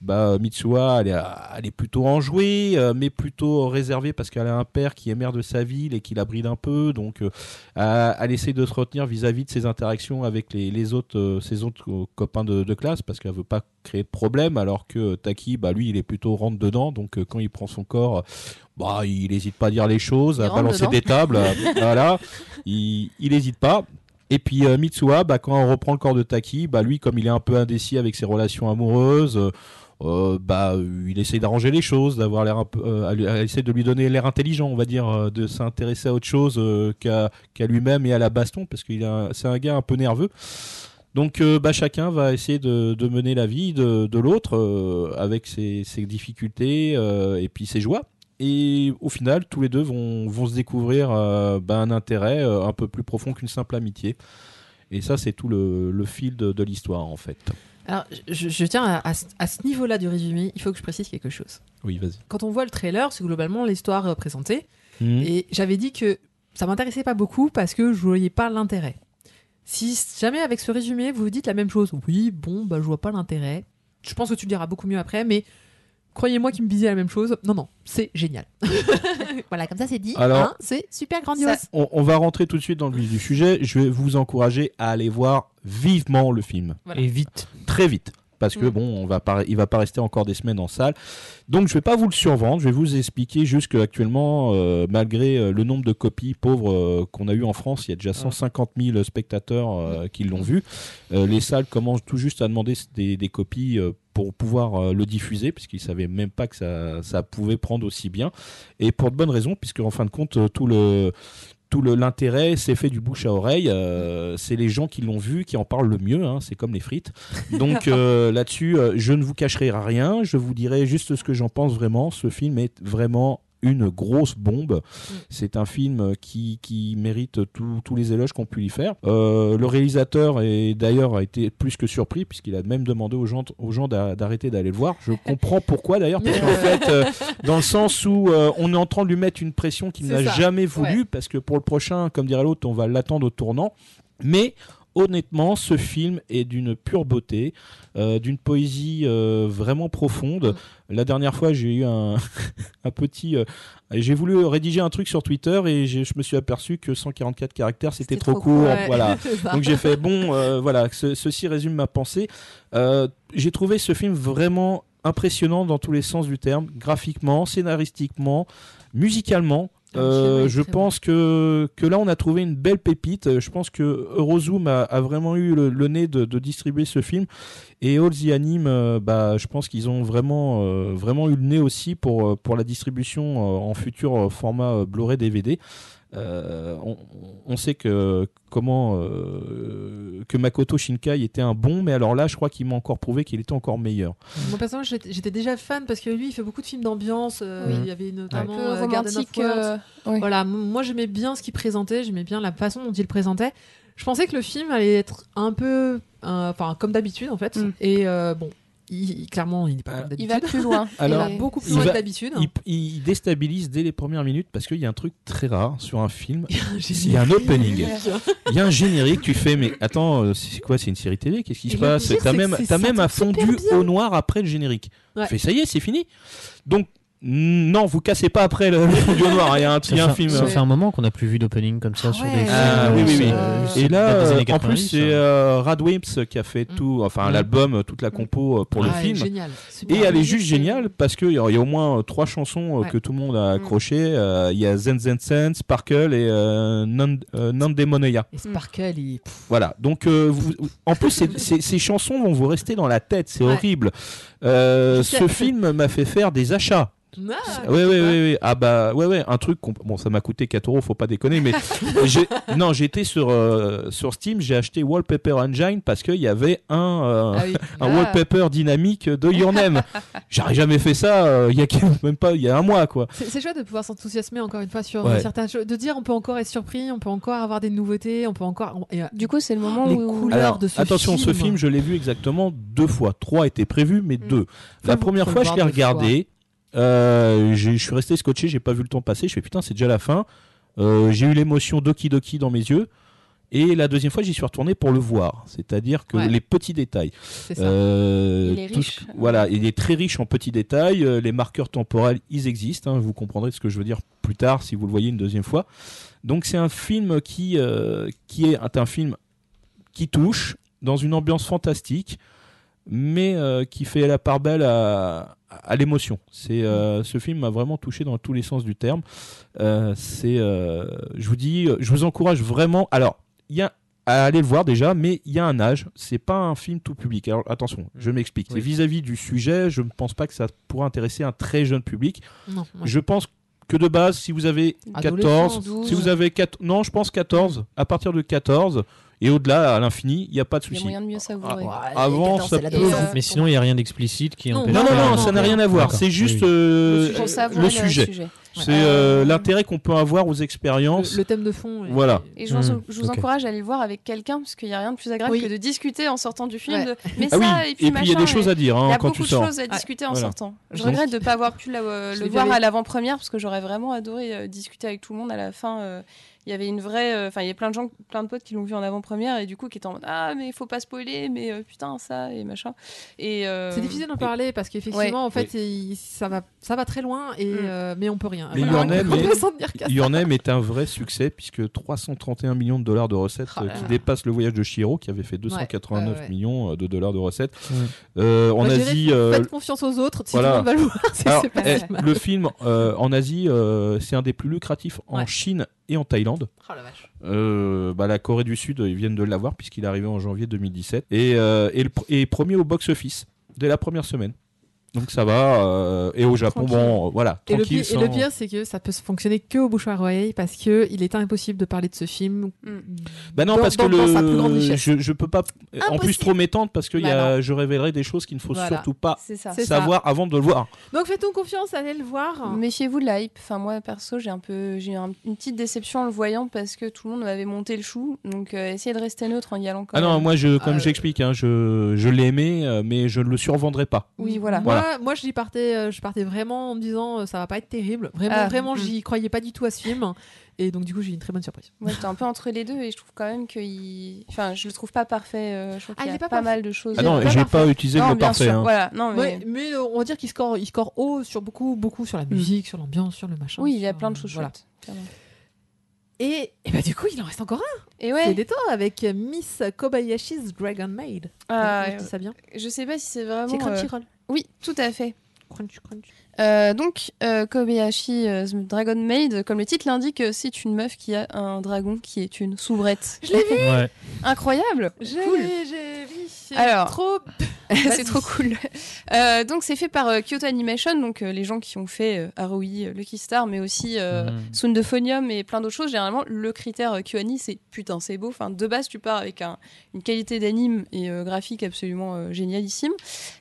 bah, Mitsuha, elle est, elle est plutôt enjouée, euh, mais plutôt réservée parce qu'elle a un père qui est maire de sa ville et qui la bride un peu, donc euh, elle, essaie de se retenir vis-à-vis de ses interactions avec les, les autres, ses autres copains de, de classe, parce qu'elle veut pas créer de problème, alors que Taki, bah, lui, il est plutôt rentre dedans, donc quand il prend son corps, bah, il n'hésite pas à dire les choses, Il à balancer dedans. des tables, voilà, il n'hésite pas. Et puis euh, Mitsuha, bah, quand on reprend le corps de Taki, bah, lui, comme il est un peu indécis avec ses relations amoureuses, euh, bah, il essaye d'arranger les choses, d'avoir l'air un peu, euh, essayer de lui donner l'air intelligent, on va dire, euh, de s'intéresser à autre chose qu'à lui-même et à la baston, parce qu'il c'est un gars un peu nerveux. Donc, bah, chacun va essayer de, de mener la vie de, de l'autre avec ses, ses difficultés et puis ses joies. Et au final, tous les deux vont, vont se découvrir euh, bah, un intérêt euh, un peu plus profond qu'une simple amitié. Et ça, c'est tout le, le fil de, de l'histoire, en fait. Alors, je, je tiens à, à ce niveau-là du résumé, il faut que je précise quelque chose. Oui, vas-y. Quand on voit le trailer, c'est globalement l'histoire euh, présentée. Mhm. Et j'avais dit que ça m'intéressait pas beaucoup parce que je voyais pas l'intérêt. Si jamais avec ce résumé, vous vous dites la même chose, oui, bon, bah je vois pas l'intérêt. Je pense que tu le diras beaucoup mieux après, mais croyez-moi qu'il me disait la même chose. Non, non, c'est génial. voilà, comme ça c'est dit. Alors- hein, c'est super grandiose. On, on va rentrer tout de suite dans le vif du sujet. Je vais vous encourager à aller voir vivement le film. Voilà. Et vite. très vite. Parce que Mm. bon, on va pas, il va pas rester encore des semaines en salle. Donc je vais pas vous le survendre, je vais vous expliquer juste qu'actuellement, euh, malgré euh, le nombre de copies pauvres euh, qu'on a eu en France, il y a déjà 150 000 spectateurs euh, qui l'ont vu. Euh, les salles commencent tout juste à demander des, des copies euh, pour pouvoir euh, le diffuser, puisqu'ils savaient même pas que ça, ça pouvait prendre aussi bien. Et pour de bonnes raisons, puisque en fin de compte, tout le tout l'intérêt s'est fait du bouche à oreille. euh, c'est les gens qui l'ont vu qui en parlent le mieux. hein, c'est comme les frites. Donc euh, là-dessus, euh, je ne vous cacherai rien. Je vous dirai juste ce que j'en pense vraiment. Ce film est vraiment une grosse bombe. C'est un film qui, qui mérite tous tous les éloges qu'on pu lui faire. Euh, le réalisateur est d'ailleurs a été plus que surpris puisqu'il a même demandé aux gens, aux gens d'a- d'arrêter d'aller le voir. Je comprends pourquoi d'ailleurs parce qu'en fait, euh, dans le sens où euh, on est en train de lui mettre une pression qu'il n'a jamais voulu parce que pour le prochain, comme dirait l'autre, on va l'attendre au tournant. Mais honnêtement, ce film est d'une pure beauté, euh, d'une poésie euh, vraiment profonde. La dernière fois, j'ai eu un, un petit. euh, j'ai voulu rédiger un truc sur Twitter et je me suis aperçu que 144 caractères, c'était trop, court. Ouais, Voilà. Donc j'ai fait bon, voilà, ce- ceci résume ma pensée. J'ai trouvé ce film vraiment impressionnant dans tous les sens du terme, graphiquement, scénaristiquement, musicalement. Ah, Euh, est je pense que, que là on a trouvé une belle pépite. Euh, Je pense que Eurozoom a, a vraiment eu le, le nez de, de distribuer ce film et All the Anime, euh, bah, je pense qu'ils ont vraiment, euh, vraiment eu le nez aussi pour, pour la distribution euh, en futur format Blu-ray DVD. Euh, on, on sait que comment euh, que Makoto Shinkai était un bon, mais alors là, je crois qu'il m'a encore prouvé qu'il était encore meilleur. Moi personnellement, j'étais déjà fan parce que lui, il fait beaucoup de films d'ambiance. euh, Oui. Il y avait Un notamment peu euh, Garden of romantique. Words. euh, ouais. Voilà, moi j'aimais bien ce qu'il présentait, j'aimais bien la façon dont il le présentait. Je pensais que le film allait être un peu, euh, enfin comme d'habitude en fait. Mm. Et euh, bon, il, clairement, il n'est pas comme Il d'habitude. va plus loin. Alors, il va beaucoup plus loin que d'habitude. Il, il déstabilise dès les premières minutes parce qu'il y a un truc très rare sur un film. Il y a un opening. Il y a un générique, tu fais, mais attends, euh, c'est quoi C'est une série télé? Qu'est-ce qui se passe? T'as même, t'as même super fondu au noir après le générique. Ouais. Tu fais, ça y est, c'est fini. Donc, non, vous cassez pas après le, le noir. Il y a un, Ça, il y a un fait, film. ça euh, fait un moment qu'on n'a plus vu d'opening comme ça Ah sur ouais. des films. Ah, euh, oui, oui, oui. euh, Et là, euh, en 90, plus, c'est euh, Rad Wimps qui a fait Mm. tout, enfin Mm. l'album, toute la compo euh, pour le Ah, film. Génial. super. Et elle est juste géniale parce qu'il y, a il y a au moins trois chansons Ouais. que tout le monde a Mm. accrochées. Euh, Il y a Zen Zen Sen, Sparkle et euh, Non euh. Et Sparkle, il... Voilà. Donc, euh, vous- en plus, ces chansons vont vous rester dans la tête. C'est Ouais. horrible. Euh, ce film m'a fait faire des achats. Ah, Ouais, ouais, tu vois. ouais, ouais. Ah bah, ouais, ouais. Un truc. Bon, ça m'a coûté 4 euros, faut pas déconner. Mais non, j'étais sur euh, sur Steam, j'ai acheté Wallpaper Engine parce qu'il y avait un euh, Ah oui. un Ah. wallpaper dynamique de Your Name. J'aurais jamais fait ça. euh, Il y a même pas, il y a un mois, quoi. C'est chouette de pouvoir s'enthousiasmer encore une fois sur Ouais. certaines choses, de dire on peut encore être surpris, on peut encore avoir des nouveautés, on peut encore. et, euh, Du coup, c'est le moment Les où. couleurs. Alors, de ce attention, ce film. je l'ai vu exactement deux fois. Trois étaient prévus, mais Mm. deux. La première fois, je l'ai regardé. Euh, je suis resté scotché, j'ai pas vu le temps passer. Je fais putain, c'est déjà la fin. Euh, j'ai eu l'émotion Doki Doki dans mes yeux. Et la deuxième fois, j'y suis retourné pour le voir. C'est-à-dire que Ouais. les petits détails. Ça. Euh, Il est riche. voilà, il est très riche en petits détails. Les marqueurs temporels, ils existent. hein. vous comprendrez ce que je veux dire plus tard si vous le voyez une deuxième fois. Donc c'est un film qui, qui est un film qui touche dans une ambiance fantastique. mais qui fait la part belle à, à l'émotion. C'est euh, ce film m'a vraiment touché dans tous les sens du terme. Euh, c'est, euh, je vous dis, je vous encourage vraiment. Alors, il y a à aller le voir déjà, mais il y a un âge. C'est pas un film tout public. Alors attention, je m'explique. Oui. Vis-à-vis du sujet, je ne pense pas que ça pourra intéresser un très jeune public. Non, ouais. Je pense que de base, si vous avez Adolescence, 14, 12. si vous avez 4, non, je pense 14, à partir de 14 et au-delà à l'infini, il n'y a pas de Il y a souci. moyen de mieux savourer. Ouais, avant, 14, ça peut-. Et, euh, Mais sinon, il n'y a rien d'explicite qui Non, empêche. Non, non, non, non, ça n'a rien à voir. C'est juste Oui. euh, le sujet. C'est euh, l'intérêt qu'on peut avoir aux expériences. Le, le thème de fond. est- Voilà. Et je, vous- je vous ok. encourage à aller le voir avec quelqu'un parce qu'il n'y a rien de plus agréable Oui. que de discuter en sortant du film. Ouais. de, mais Ah oui, ça, et puis, et puis il y a des choses à dire Il y hein, a quand beaucoup tu de sors. choses à discuter en Voilà. sortant. Je regrette de ne pas avoir pu la- euh, le voir à l'avant-première parce que j'aurais vraiment adoré euh, discuter avec tout le monde à la fin. Il y avait une vraie. euh, Enfin, il y a plein de gens, plein de potes qui l'ont vu en avant-première et du coup qui étaient en mode Ah, mais il faut pas spoiler, mais euh, putain, ça et machin. Et, euh, C'est difficile d'en parler parce qu'effectivement, en fait, il- ça va, ça va très loin, et, Mm. euh, mais on peut rien. Mais il y Voilà, en a, on peut mais- s'en tenir qu'à Il y ça. en a, mais est un vrai succès puisque 331 millions de dollars de recettes Oh euh, qui là. dépassent le voyage de Shiro qui avait fait 289 ouais, ouais. millions de dollars de recettes. Ouais. Euh, en Moi, dirais, Asie, euh, Faites confiance aux autres, si voilà. tout le monde va le voir, c'est alors, pas eh, le film euh, en Asie, euh, c'est un des plus lucratifs en Ouais. Chine et en Thaïlande. Oh la vache. Euh, bah, la Corée du Sud, ils viennent de l'avoir puisqu'il est arrivé en janvier 2017 et, euh, et, le et premier au box-office dès la première semaine. Donc ça va. euh, et au Japon, Tranquille. bon, euh, voilà, Et le, tranquille. pire, et le sans- pire, c'est que ça peut se fonctionner que au bouche à oreille parce que il est impossible de parler de ce film. Mm. Bah non, dans- parce dans- que dans sa plus grande le... richesse. je, je peux pas en plus trop m'étendre parce que y Bah a... je révélerai des choses qu'il ne faut Voilà. surtout pas C'est ça. C'est ça. savoir avant de le voir. Donc faites-nous confiance, allez le voir. Méfiez-vous de la hype. Enfin, moi, perso, j'ai un peu, j'ai eu un- une petite déception en le voyant parce que tout le monde m'avait monté le chou. Donc, euh, essayez de rester neutre en y allant quand Ah non, même. moi je comme Euh, j'explique, hein, je, je l'ai aimé, euh, mais je ne le survendrai pas. Oui, voilà. Moi, Voilà. moi je, partais, euh, je partais vraiment en me disant euh, ça va pas être terrible. Vraiment, Ah, vraiment, mm. j'y croyais pas du tout à ce film. Et donc, du coup, j'ai eu une très bonne surprise. Moi, j'étais un peu entre les deux et je trouve quand même que, il... enfin, je le trouve pas parfait. euh, je trouve Ah, qu'il il y a pas mal de choses. Ah non, j'ai pas utilisé le Non, mot bien parfait. sûr. hein. Voilà. Non, mais Ouais, mais euh, on va dire qu'il score, il score haut sur beaucoup, beaucoup sur la musique, sur l'ambiance, sur le machin. oui, il y a sur, plein de euh, choses voilà. Et, et bah, du coup, il en reste encore un. Et C'est ouais. des temps avec euh, Miss Kobayashi's Dragon Maid. Ah, Je dis ça bien. je sais pas si c'est vraiment. C'est euh, Crunchyroll. Oui, tout à fait. Crunch, crunch. Euh, donc, euh, Kobayashi euh, Dragon Maid, comme le titre l'indique, c'est une meuf qui a un dragon qui est une soubrette. Je l'ai vu. Ouais. Incroyable J'ai Cool. j'ai vu. c'est Alors. trop. c'est trop cool. Euh, donc c'est fait par euh, Kyoto Animation, donc euh, les gens qui ont fait euh, Aroi, euh, Lucky Star, mais aussi euh, Mhm. Soundophonium et plein d'autres choses. Généralement, le critère euh, QAni, c'est putain, c'est beau. Enfin, de base, tu pars avec un- une qualité d'anime et euh, graphique absolument euh, génialissime.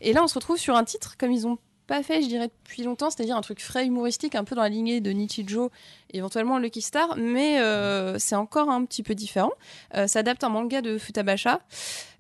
Et là, on se retrouve sur un titre comme ils ont pas fait, je dirais, depuis longtemps, c'est-à-dire un truc frais humoristique, un peu dans la lignée de Nichijou, éventuellement Lucky Star, mais euh, c'est encore un petit peu différent. Euh, ça adapte un manga de Futabasha.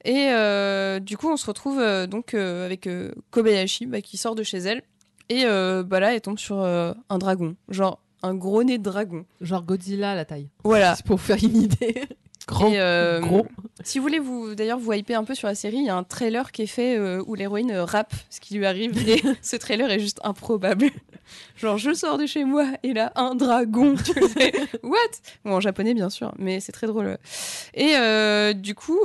Et euh, du coup, on se retrouve euh, donc avec Kobayashi bah, qui sort de chez elle. Et bah là, elle tombe sur un dragon. Genre un gros nez de dragon. Genre Godzilla à la taille. Voilà. C'est pour faire une idée. Grand. Et, euh, gros. Si vous voulez vous d'ailleurs vous hyper un peu sur la série, il y a un trailer qui est fait euh, où l'héroïne euh, rappe ce qui lui arrive et ce trailer est juste improbable. Genre je sors de chez moi et là un dragon. Tu fais, What? Bon en japonais bien sûr, mais c'est très drôle. Et du coup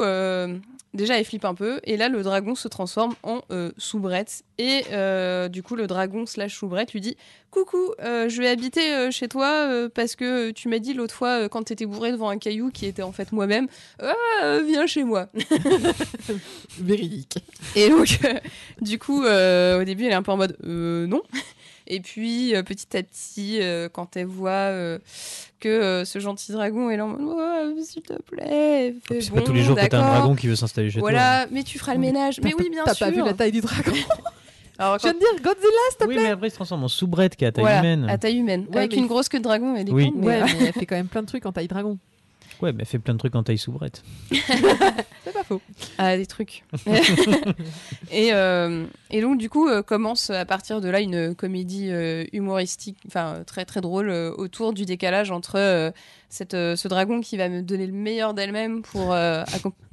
déjà elle flippe un peu et là le dragon se transforme en euh, soubrette et euh, du coup le dragon slash soubrette lui dit coucou euh, je vais habiter chez toi parce que tu m'as dit l'autre fois quand t'étais bourré devant un caillou qui était en fait moi-même ah, viens chez moi. Véridique. Et donc, du coup, au début, elle est un peu en mode euh, non. Et puis, euh, petit à petit, euh, quand elle voit euh, que euh, ce gentil dragon est là en mode Oh, s'il te plaît, fais C'est bon, pas tous les jours que t'as un dragon qui veut s'installer chez toi. Voilà, mais tu feras le ménage. T'as Mais oui, bien T'as sûr. pas vu la taille du dragon Alors, Je viens de dire Godzilla, s'il te Oui, plaît. mais après il se transforme en soubrette qui a taille voilà, humaine. à taille humaine, Ouais, avec mais- une grosse queue de dragon Oui. mais, Ouais, mais elle fait quand même plein de trucs en taille dragon. Ouais, mais elle fait plein de trucs en taille soubrette. C'est pas faux. Ah, des trucs. et, euh, et donc, du coup, euh, commence à partir de là une comédie euh, humoristique, enfin très très drôle, euh, autour du décalage entre euh, cette, euh, ce dragon qui va me donner le meilleur d'elle-même pour, euh,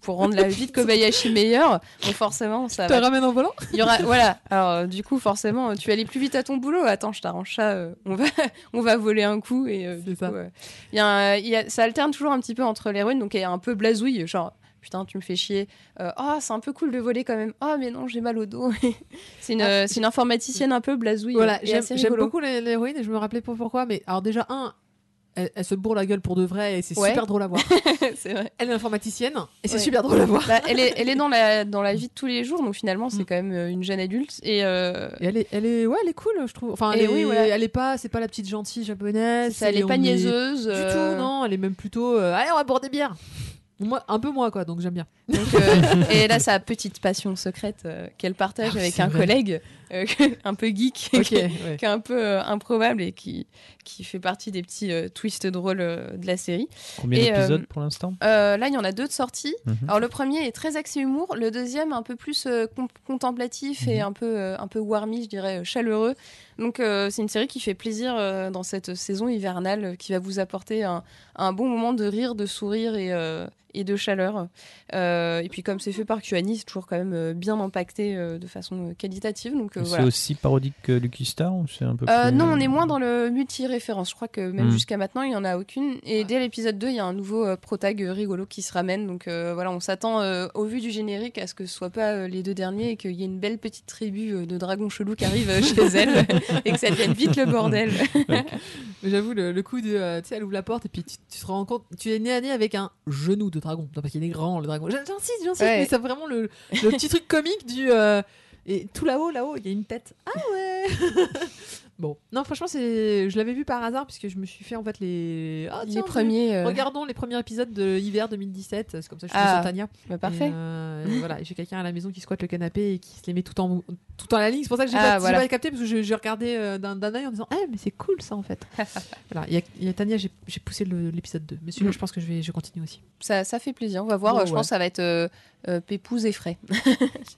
pour rendre la vie de Kobayashi meilleure. Donc, forcément, ça Tu te va. ramènes en volant? Il y aura, voilà. Alors, du coup, forcément, tu vas aller plus vite à ton boulot. Attends, je t'arrange ça. euh, on, va, on va voler un coup. Et euh, ça. coup, euh, il y a un- il y a- ça alterne toujours un petit peu entre l'héroïne, donc elle est un peu blasouille, genre putain, tu me fais chier. Euh, Ah, c'est un peu cool de voler quand même. Ah, mais non, j'ai mal au dos. c'est une, Ah, une informaticienne un peu blasouille. Voilà, j'aime beaucoup l'hé- l'héroïne et je me rappelais pas pourquoi. Mais alors, déjà, un, elle, elle se bourre la gueule pour de vrai et c'est Ouais. super drôle à voir. c'est vrai. Elle est informaticienne et c'est Ouais. super drôle à voir. Bah, elle, est, elle est dans la, dans la vie de tous les jours, donc finalement, c'est Mm. quand même euh, une jeune adulte. Et, euh, Et elle est, elle est, ouais, elle est cool, je trouve. Enfin, elle est, oui, elle est pas, c'est pas la petite gentille japonaise. ça, elle est pas niaiseuse. Du euh, tout, non. Elle est même plutôt, euh, allez, on va boire des bières. Moi, un peu moi, quoi. Donc j'aime bien. Donc, euh, et elle a sa petite passion secrète euh, qu'elle partage Ah, avec un vrai. collègue euh, un peu geek, qui, est- ouais. qui est un peu euh, improbable et qui, qui fait partie des petits euh, twists drôles euh, de la série. Combien d'épisodes euh, pour l'instant? Euh, là, il y en a deux de sortie. Mhm. Alors le premier est très axé humour, le deuxième un peu plus euh, con- contemplatif et Mhm. un peu euh, un peu warmy, je dirais euh, chaleureux. Donc euh, c'est une série qui fait plaisir euh, dans cette saison hivernale, euh, qui va vous apporter un, un bon moment de rire, de sourire et euh, et de chaleur. Euh, et puis comme c'est fait par Kuani, c'est toujours quand même euh, bien impacté euh, de façon qualitative. Donc euh, C'est voilà. aussi parodique que Lucky Star ou c'est un peu Euh, plus- non, on est moins dans le multi-référence. Je crois que même Hmm. jusqu'à maintenant, il n'y en a aucune. Et dès l'épisode 2, il y a un nouveau euh, protag euh, rigolo qui se ramène. Donc euh, voilà, on s'attend euh, au vu du générique à ce que ce soit pas euh, les deux derniers et qu'il y ait une belle petite tribu euh, de dragons chelous qui arrive chez elle et que ça devienne vite le bordel. Mais j'avoue, le, le coup de, euh, tu sais, elle ouvre la porte et puis tu, tu te rends compte, tu es nez à nez avec un genou de dragon. Non, parce qu'il est grand, le dragon. J'insiste, j'insiste, Ouais. mais c'est vraiment le, le petit truc comique du. euh, et tout là-haut, là-haut, il y a une tête. Ah ouais Bon, non, franchement, c'est, je l'avais vu par hasard puisque je me suis fait en fait les. Ah, les tiens, premiers. euh, Regardons les premiers épisodes de hiver 2017, c'est comme ça que je suis Ah. sur Tania. bah, parfait. Et, euh, et voilà, j'ai quelqu'un à la maison qui squatte le canapé et qui se les met tout en, tout en la ligne. C'est pour ça que j'ai Ah, pas, voilà. pas capté parce que je- j'ai regardé euh, d'un œil en disant Ah, mais c'est cool ça en fait. voilà, il y a, il y a Tania, j'ai poussé l'épisode 2. Mais celui-là, Mm. je pense que je vais, je vais continuer aussi. Ça, ça fait plaisir. On va voir. Euh, je ouais. pense que ça va être pépouze et frais,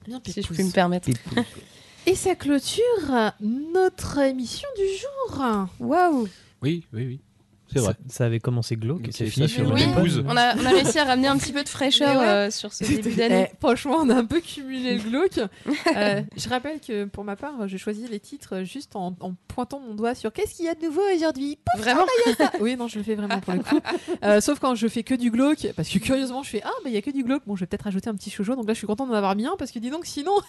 Bien, si je puis me permettre. Et ça clôture notre émission du jour. Waouh Oui, oui, oui. C'est vrai. Ça, ça avait commencé glauque Mais et c'est fini sur une Oui, on a, on a réussi à ramener un petit peu de fraîcheur Mais ouais. euh, sur ce début d'année. Eh, franchement, on a un peu cumulé le glauque. Euh, je rappelle que pour ma part, je choisis les titres juste en, en pointant mon doigt sur qu'est-ce qu'il y a de nouveau aujourd'hui. Vraiment Oui, non, je le fais vraiment pour le coup. Euh, sauf quand je fais que du glauque, parce que curieusement, je fais Ah, bah il y a que du glauque. Bon, je vais peut-être rajouter un petit shoujo. Donc là, je suis contente d'en avoir mis un parce que dis donc, sinon.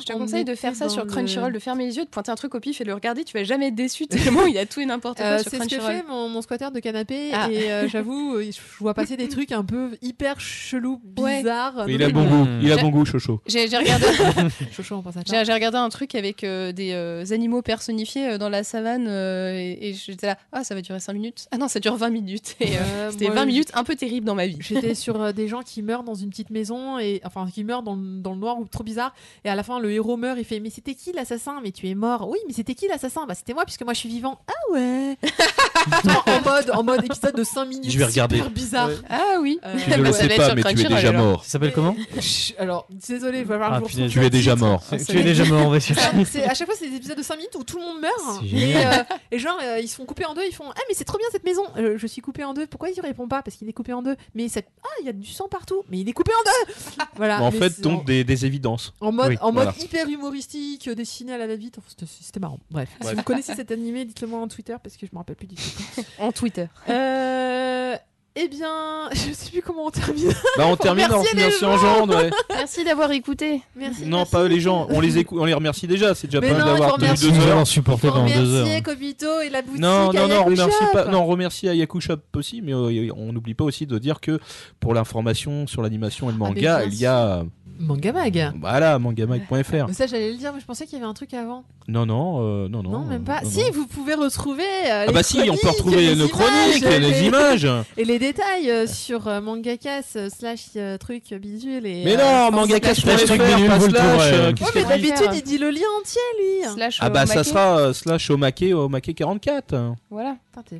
Je te On conseille de faire ça sur le- Crunchyroll, de fermer les yeux, de pointer un truc au pif et de le regarder. Tu vas jamais être déçu tellement il y a tout et n'importe quoi Euh, sur c'est ce que Crunchyroll. Mon, mon squatter de canapé Ah. et euh, j'avoue euh, je vois passer des trucs un peu hyper chelous Ouais. bizarres il a bon mais- goût. Il a bon goût, Chocho. J'ai regardé, Chocho, on pense à ça. j'ai regardé un truc avec euh, des euh, animaux personnifiés euh, dans la savane euh, et, et j'étais là, ah ça va durer 5 minutes. Ah non, ça dure 20 minutes. Et, euh, Euh, C'était moi, 20 minutes un peu terribles dans ma vie. J'étais sur euh, des gens qui meurent dans une petite maison et enfin qui meurent dans, le- dans le noir ou trop bizarre et à la fin le héros meurt il fait mais c'était qui l'assassin? Mais tu es mort oui mais c'était qui l'assassin? Bah c'était moi puisque moi je suis vivant ah ouais en, en mode en mode épisode de 5 minutes Je vais regarder. super bizarre Ah oui. Euh, Tu ne le ça sais va être pas, mais tu es déjà mort. Ça s'appelle comment Chut, alors désolé je vais avoir Ah, le punaise. Tu es déjà mort. Tu va es déjà mort, on va c'est à chaque fois c'est des épisodes de 5 minutes où tout le monde meurt C'est et, génial. euh, et genre euh, ils se font couper en deux ils font ah mais c'est trop bien cette maison Euh, je suis coupé en deux pourquoi il répond pas? Parce qu'il est coupé en deux mais ça... ah il y a du sang partout mais il est coupé en deux voilà En mais fait, c'est- donc des, des évidences. en mode, Oui, en mode voilà. hyper humoristique, euh, dessiné à la va-vite, Enfin, c'était- c'était marrant. Bref, si vous connaissez cet animé, dites-le moi en Twitter parce que je me rappelle plus du tout. En Twitter. Euh, eh bien, je sais plus comment on termine. Bah, on termine en remerciant gens. Jean. ouais. Merci d'avoir écouté. Merci. Non, merci. pas les gens. On les écoute, on les remercie déjà. C'est déjà Mais pas mal d'avoir tenu deux Nous heures. Faut pendant deux heures. remercier Kobito et la boutique. Non, non, non, remercie pas. Non, remercie Ayaku Shop aussi, mais euh, on n'oublie pas aussi de dire que pour l'information sur l'animation et le Ah, manga, bien il y a Manga Mag. voilà mangamag.fr. Mais ça, j'allais le dire, mais je pensais qu'il y avait un truc avant. Non, non, euh, non, non. Non, même pas. non, si, non. vous pouvez retrouver. euh, Ah les bah si, on peut chroniques, retrouver les nos images, chroniques, les les- images. Et les détails euh, sur euh, mangakas euh, slash euh, truc bidule. Et, Mais euh, non, enfin, mangakas.fr, Slash truc bidule, pas vous le slash. euh, qu'est-ce mais d'habitude, il dit le lien entier, lui. Slash Ah bah ça sera euh, slash omake omake 44. Voilà.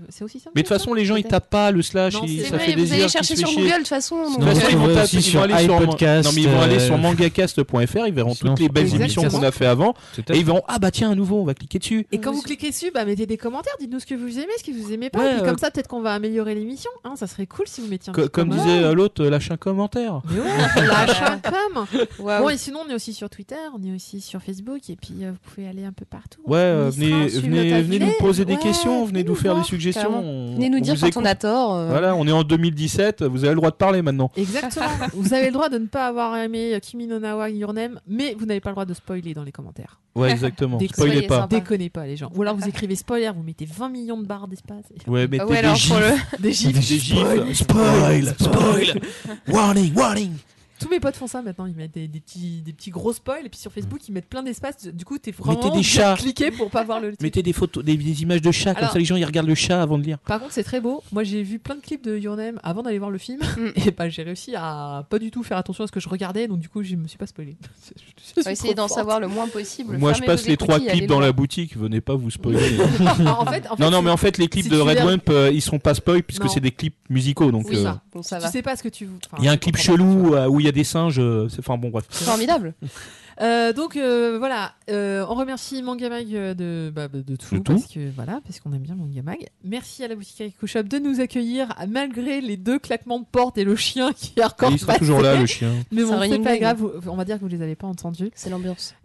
C'est aussi simple. Mais de toute façon, les gens ils tapent pas le slash, Non, ils- ça vrai, fait des vous allez chercher sur. Google de toute façon. Non, euh, ils vont taper- ils aller sur iPodcast, non mais ils vont aller euh, sur mangacast.fr, ils verront toutes les belles émissions qu'on a fait avant et ils verront ah bah tiens un nouveau, on va cliquer dessus. Et quand vous cliquez dessus, bah, mettez des commentaires, dites-nous ce que vous aimez, ce que vous aimez pas. Puis euh, comme ça, peut-être qu'on va améliorer l'émission. Hein, ça serait cool si vous mettiez comme disait euh, l'autre, euh, lâche un commentaire. Mais ouais, lâche un com. Bon, et sinon, on est aussi sur Twitter, on est aussi sur Facebook, et puis euh, vous pouvez aller un peu partout. Ouais, euh, venez, nous poser des questions, venez nous faire des. Suggestions. on- Venez nous on dire quand écoute. on a tort. euh, Voilà, on est en 2017, vous avez le droit de parler maintenant. Exactement. vous avez le droit de ne pas avoir aimé Kimi no Nawa Your Name, mais vous n'avez pas le droit de spoiler dans les commentaires. Ouais, exactement. Spoilez pas. sympa. Déconnez pas, les gens. Ou alors vous écrivez spoiler, vous mettez 20 millions de barres d'espace. Ouais, mettez Ah ouais, des alors gifs. pour le. Des gifs. Des gifs. Spoil, spoil. Warning, warning. Tous mes potes font ça maintenant, ils mettent des, des petits, des petits gros spoils et puis sur Facebook ils mettent plein d'espace. Du coup, t'es vraiment Mettez des obligé de chats. cliquer pour pas voir le truc. Mettez des photos, des, des images de chats, comme Alors- ça les gens ils regardent le chat avant de lire. Par contre, c'est très beau. Moi, j'ai vu plein de clips de Your Name avant d'aller voir le film Mm. et bah j'ai réussi à pas du tout faire attention à ce que je regardais, donc du coup, je me suis pas spoilé. Essayer d'en savoir le moins possible. Moi je passe les trois clips dans la boutique, venez pas vous spoiler. en fait, en fait, non, non, mais en fait, les clips si de tu Red Wimp, euh, ils sont pas spoil puisque c'est des clips musicaux. Donc, Oui, euh, ça. Bon, ça tu va. sais pas ce que tu. enfin, il y a un tu clip chelou euh, où il y a des singes. euh, c'est- Enfin bon, bref. Formidable. Euh, donc euh, voilà, euh, on remercie Manga Mag euh, de, bah, de tout, De tout. parce que voilà, parce qu'on aime bien Manga Mag. Merci à la boutique Echo Shop de nous accueillir malgré les deux claquements de porte et le chien qui est encore Et il sera passé. toujours là, le chien. Mais bon, c'est pas grave, vous- on va dire que vous les avez pas entendus. C'est l'ambiance.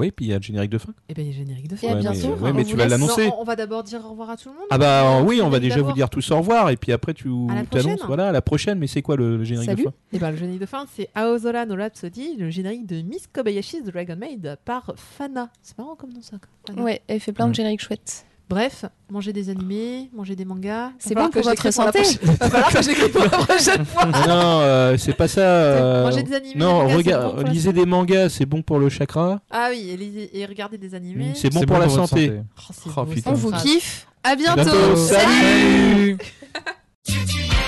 Oui, puis il y a le générique de fin. et bien, il y a le générique de fin. Ouais, bientôt. mais, ouais, mais On tu vas l'annoncer. Non, on va d'abord dire au revoir à tout le monde. Ah bah Euh, oui, on va déjà vous dire tous au revoir et puis après tu À la t'annonces prochaine. voilà à la prochaine. Mais c'est quoi le, le générique Salut. de fin? Et ben, le générique de fin, c'est Aozora no Rhapsody, le générique de Miss Kobayashi's Dragon Maid par Fana. C'est marrant comme nom ça. Fana. Ouais, elle fait plein de génériques chouettes. Bref, manger des animés, manger des mangas. C'est bon pour votre santé. prochaine- Va falloir que j'écrive pour la prochaine fois. Ah Non, euh, c'est pas ça. euh, Manger des animés. Non, mangas, regarde, bon lisez des mangas, c'est bon pour le chakra. Ah oui, et, lisez- et regardez des animés. C'est bon pour la santé. Oh, Oh, beau, On vous kiffe. À bientôt. bientôt. Salut. Salut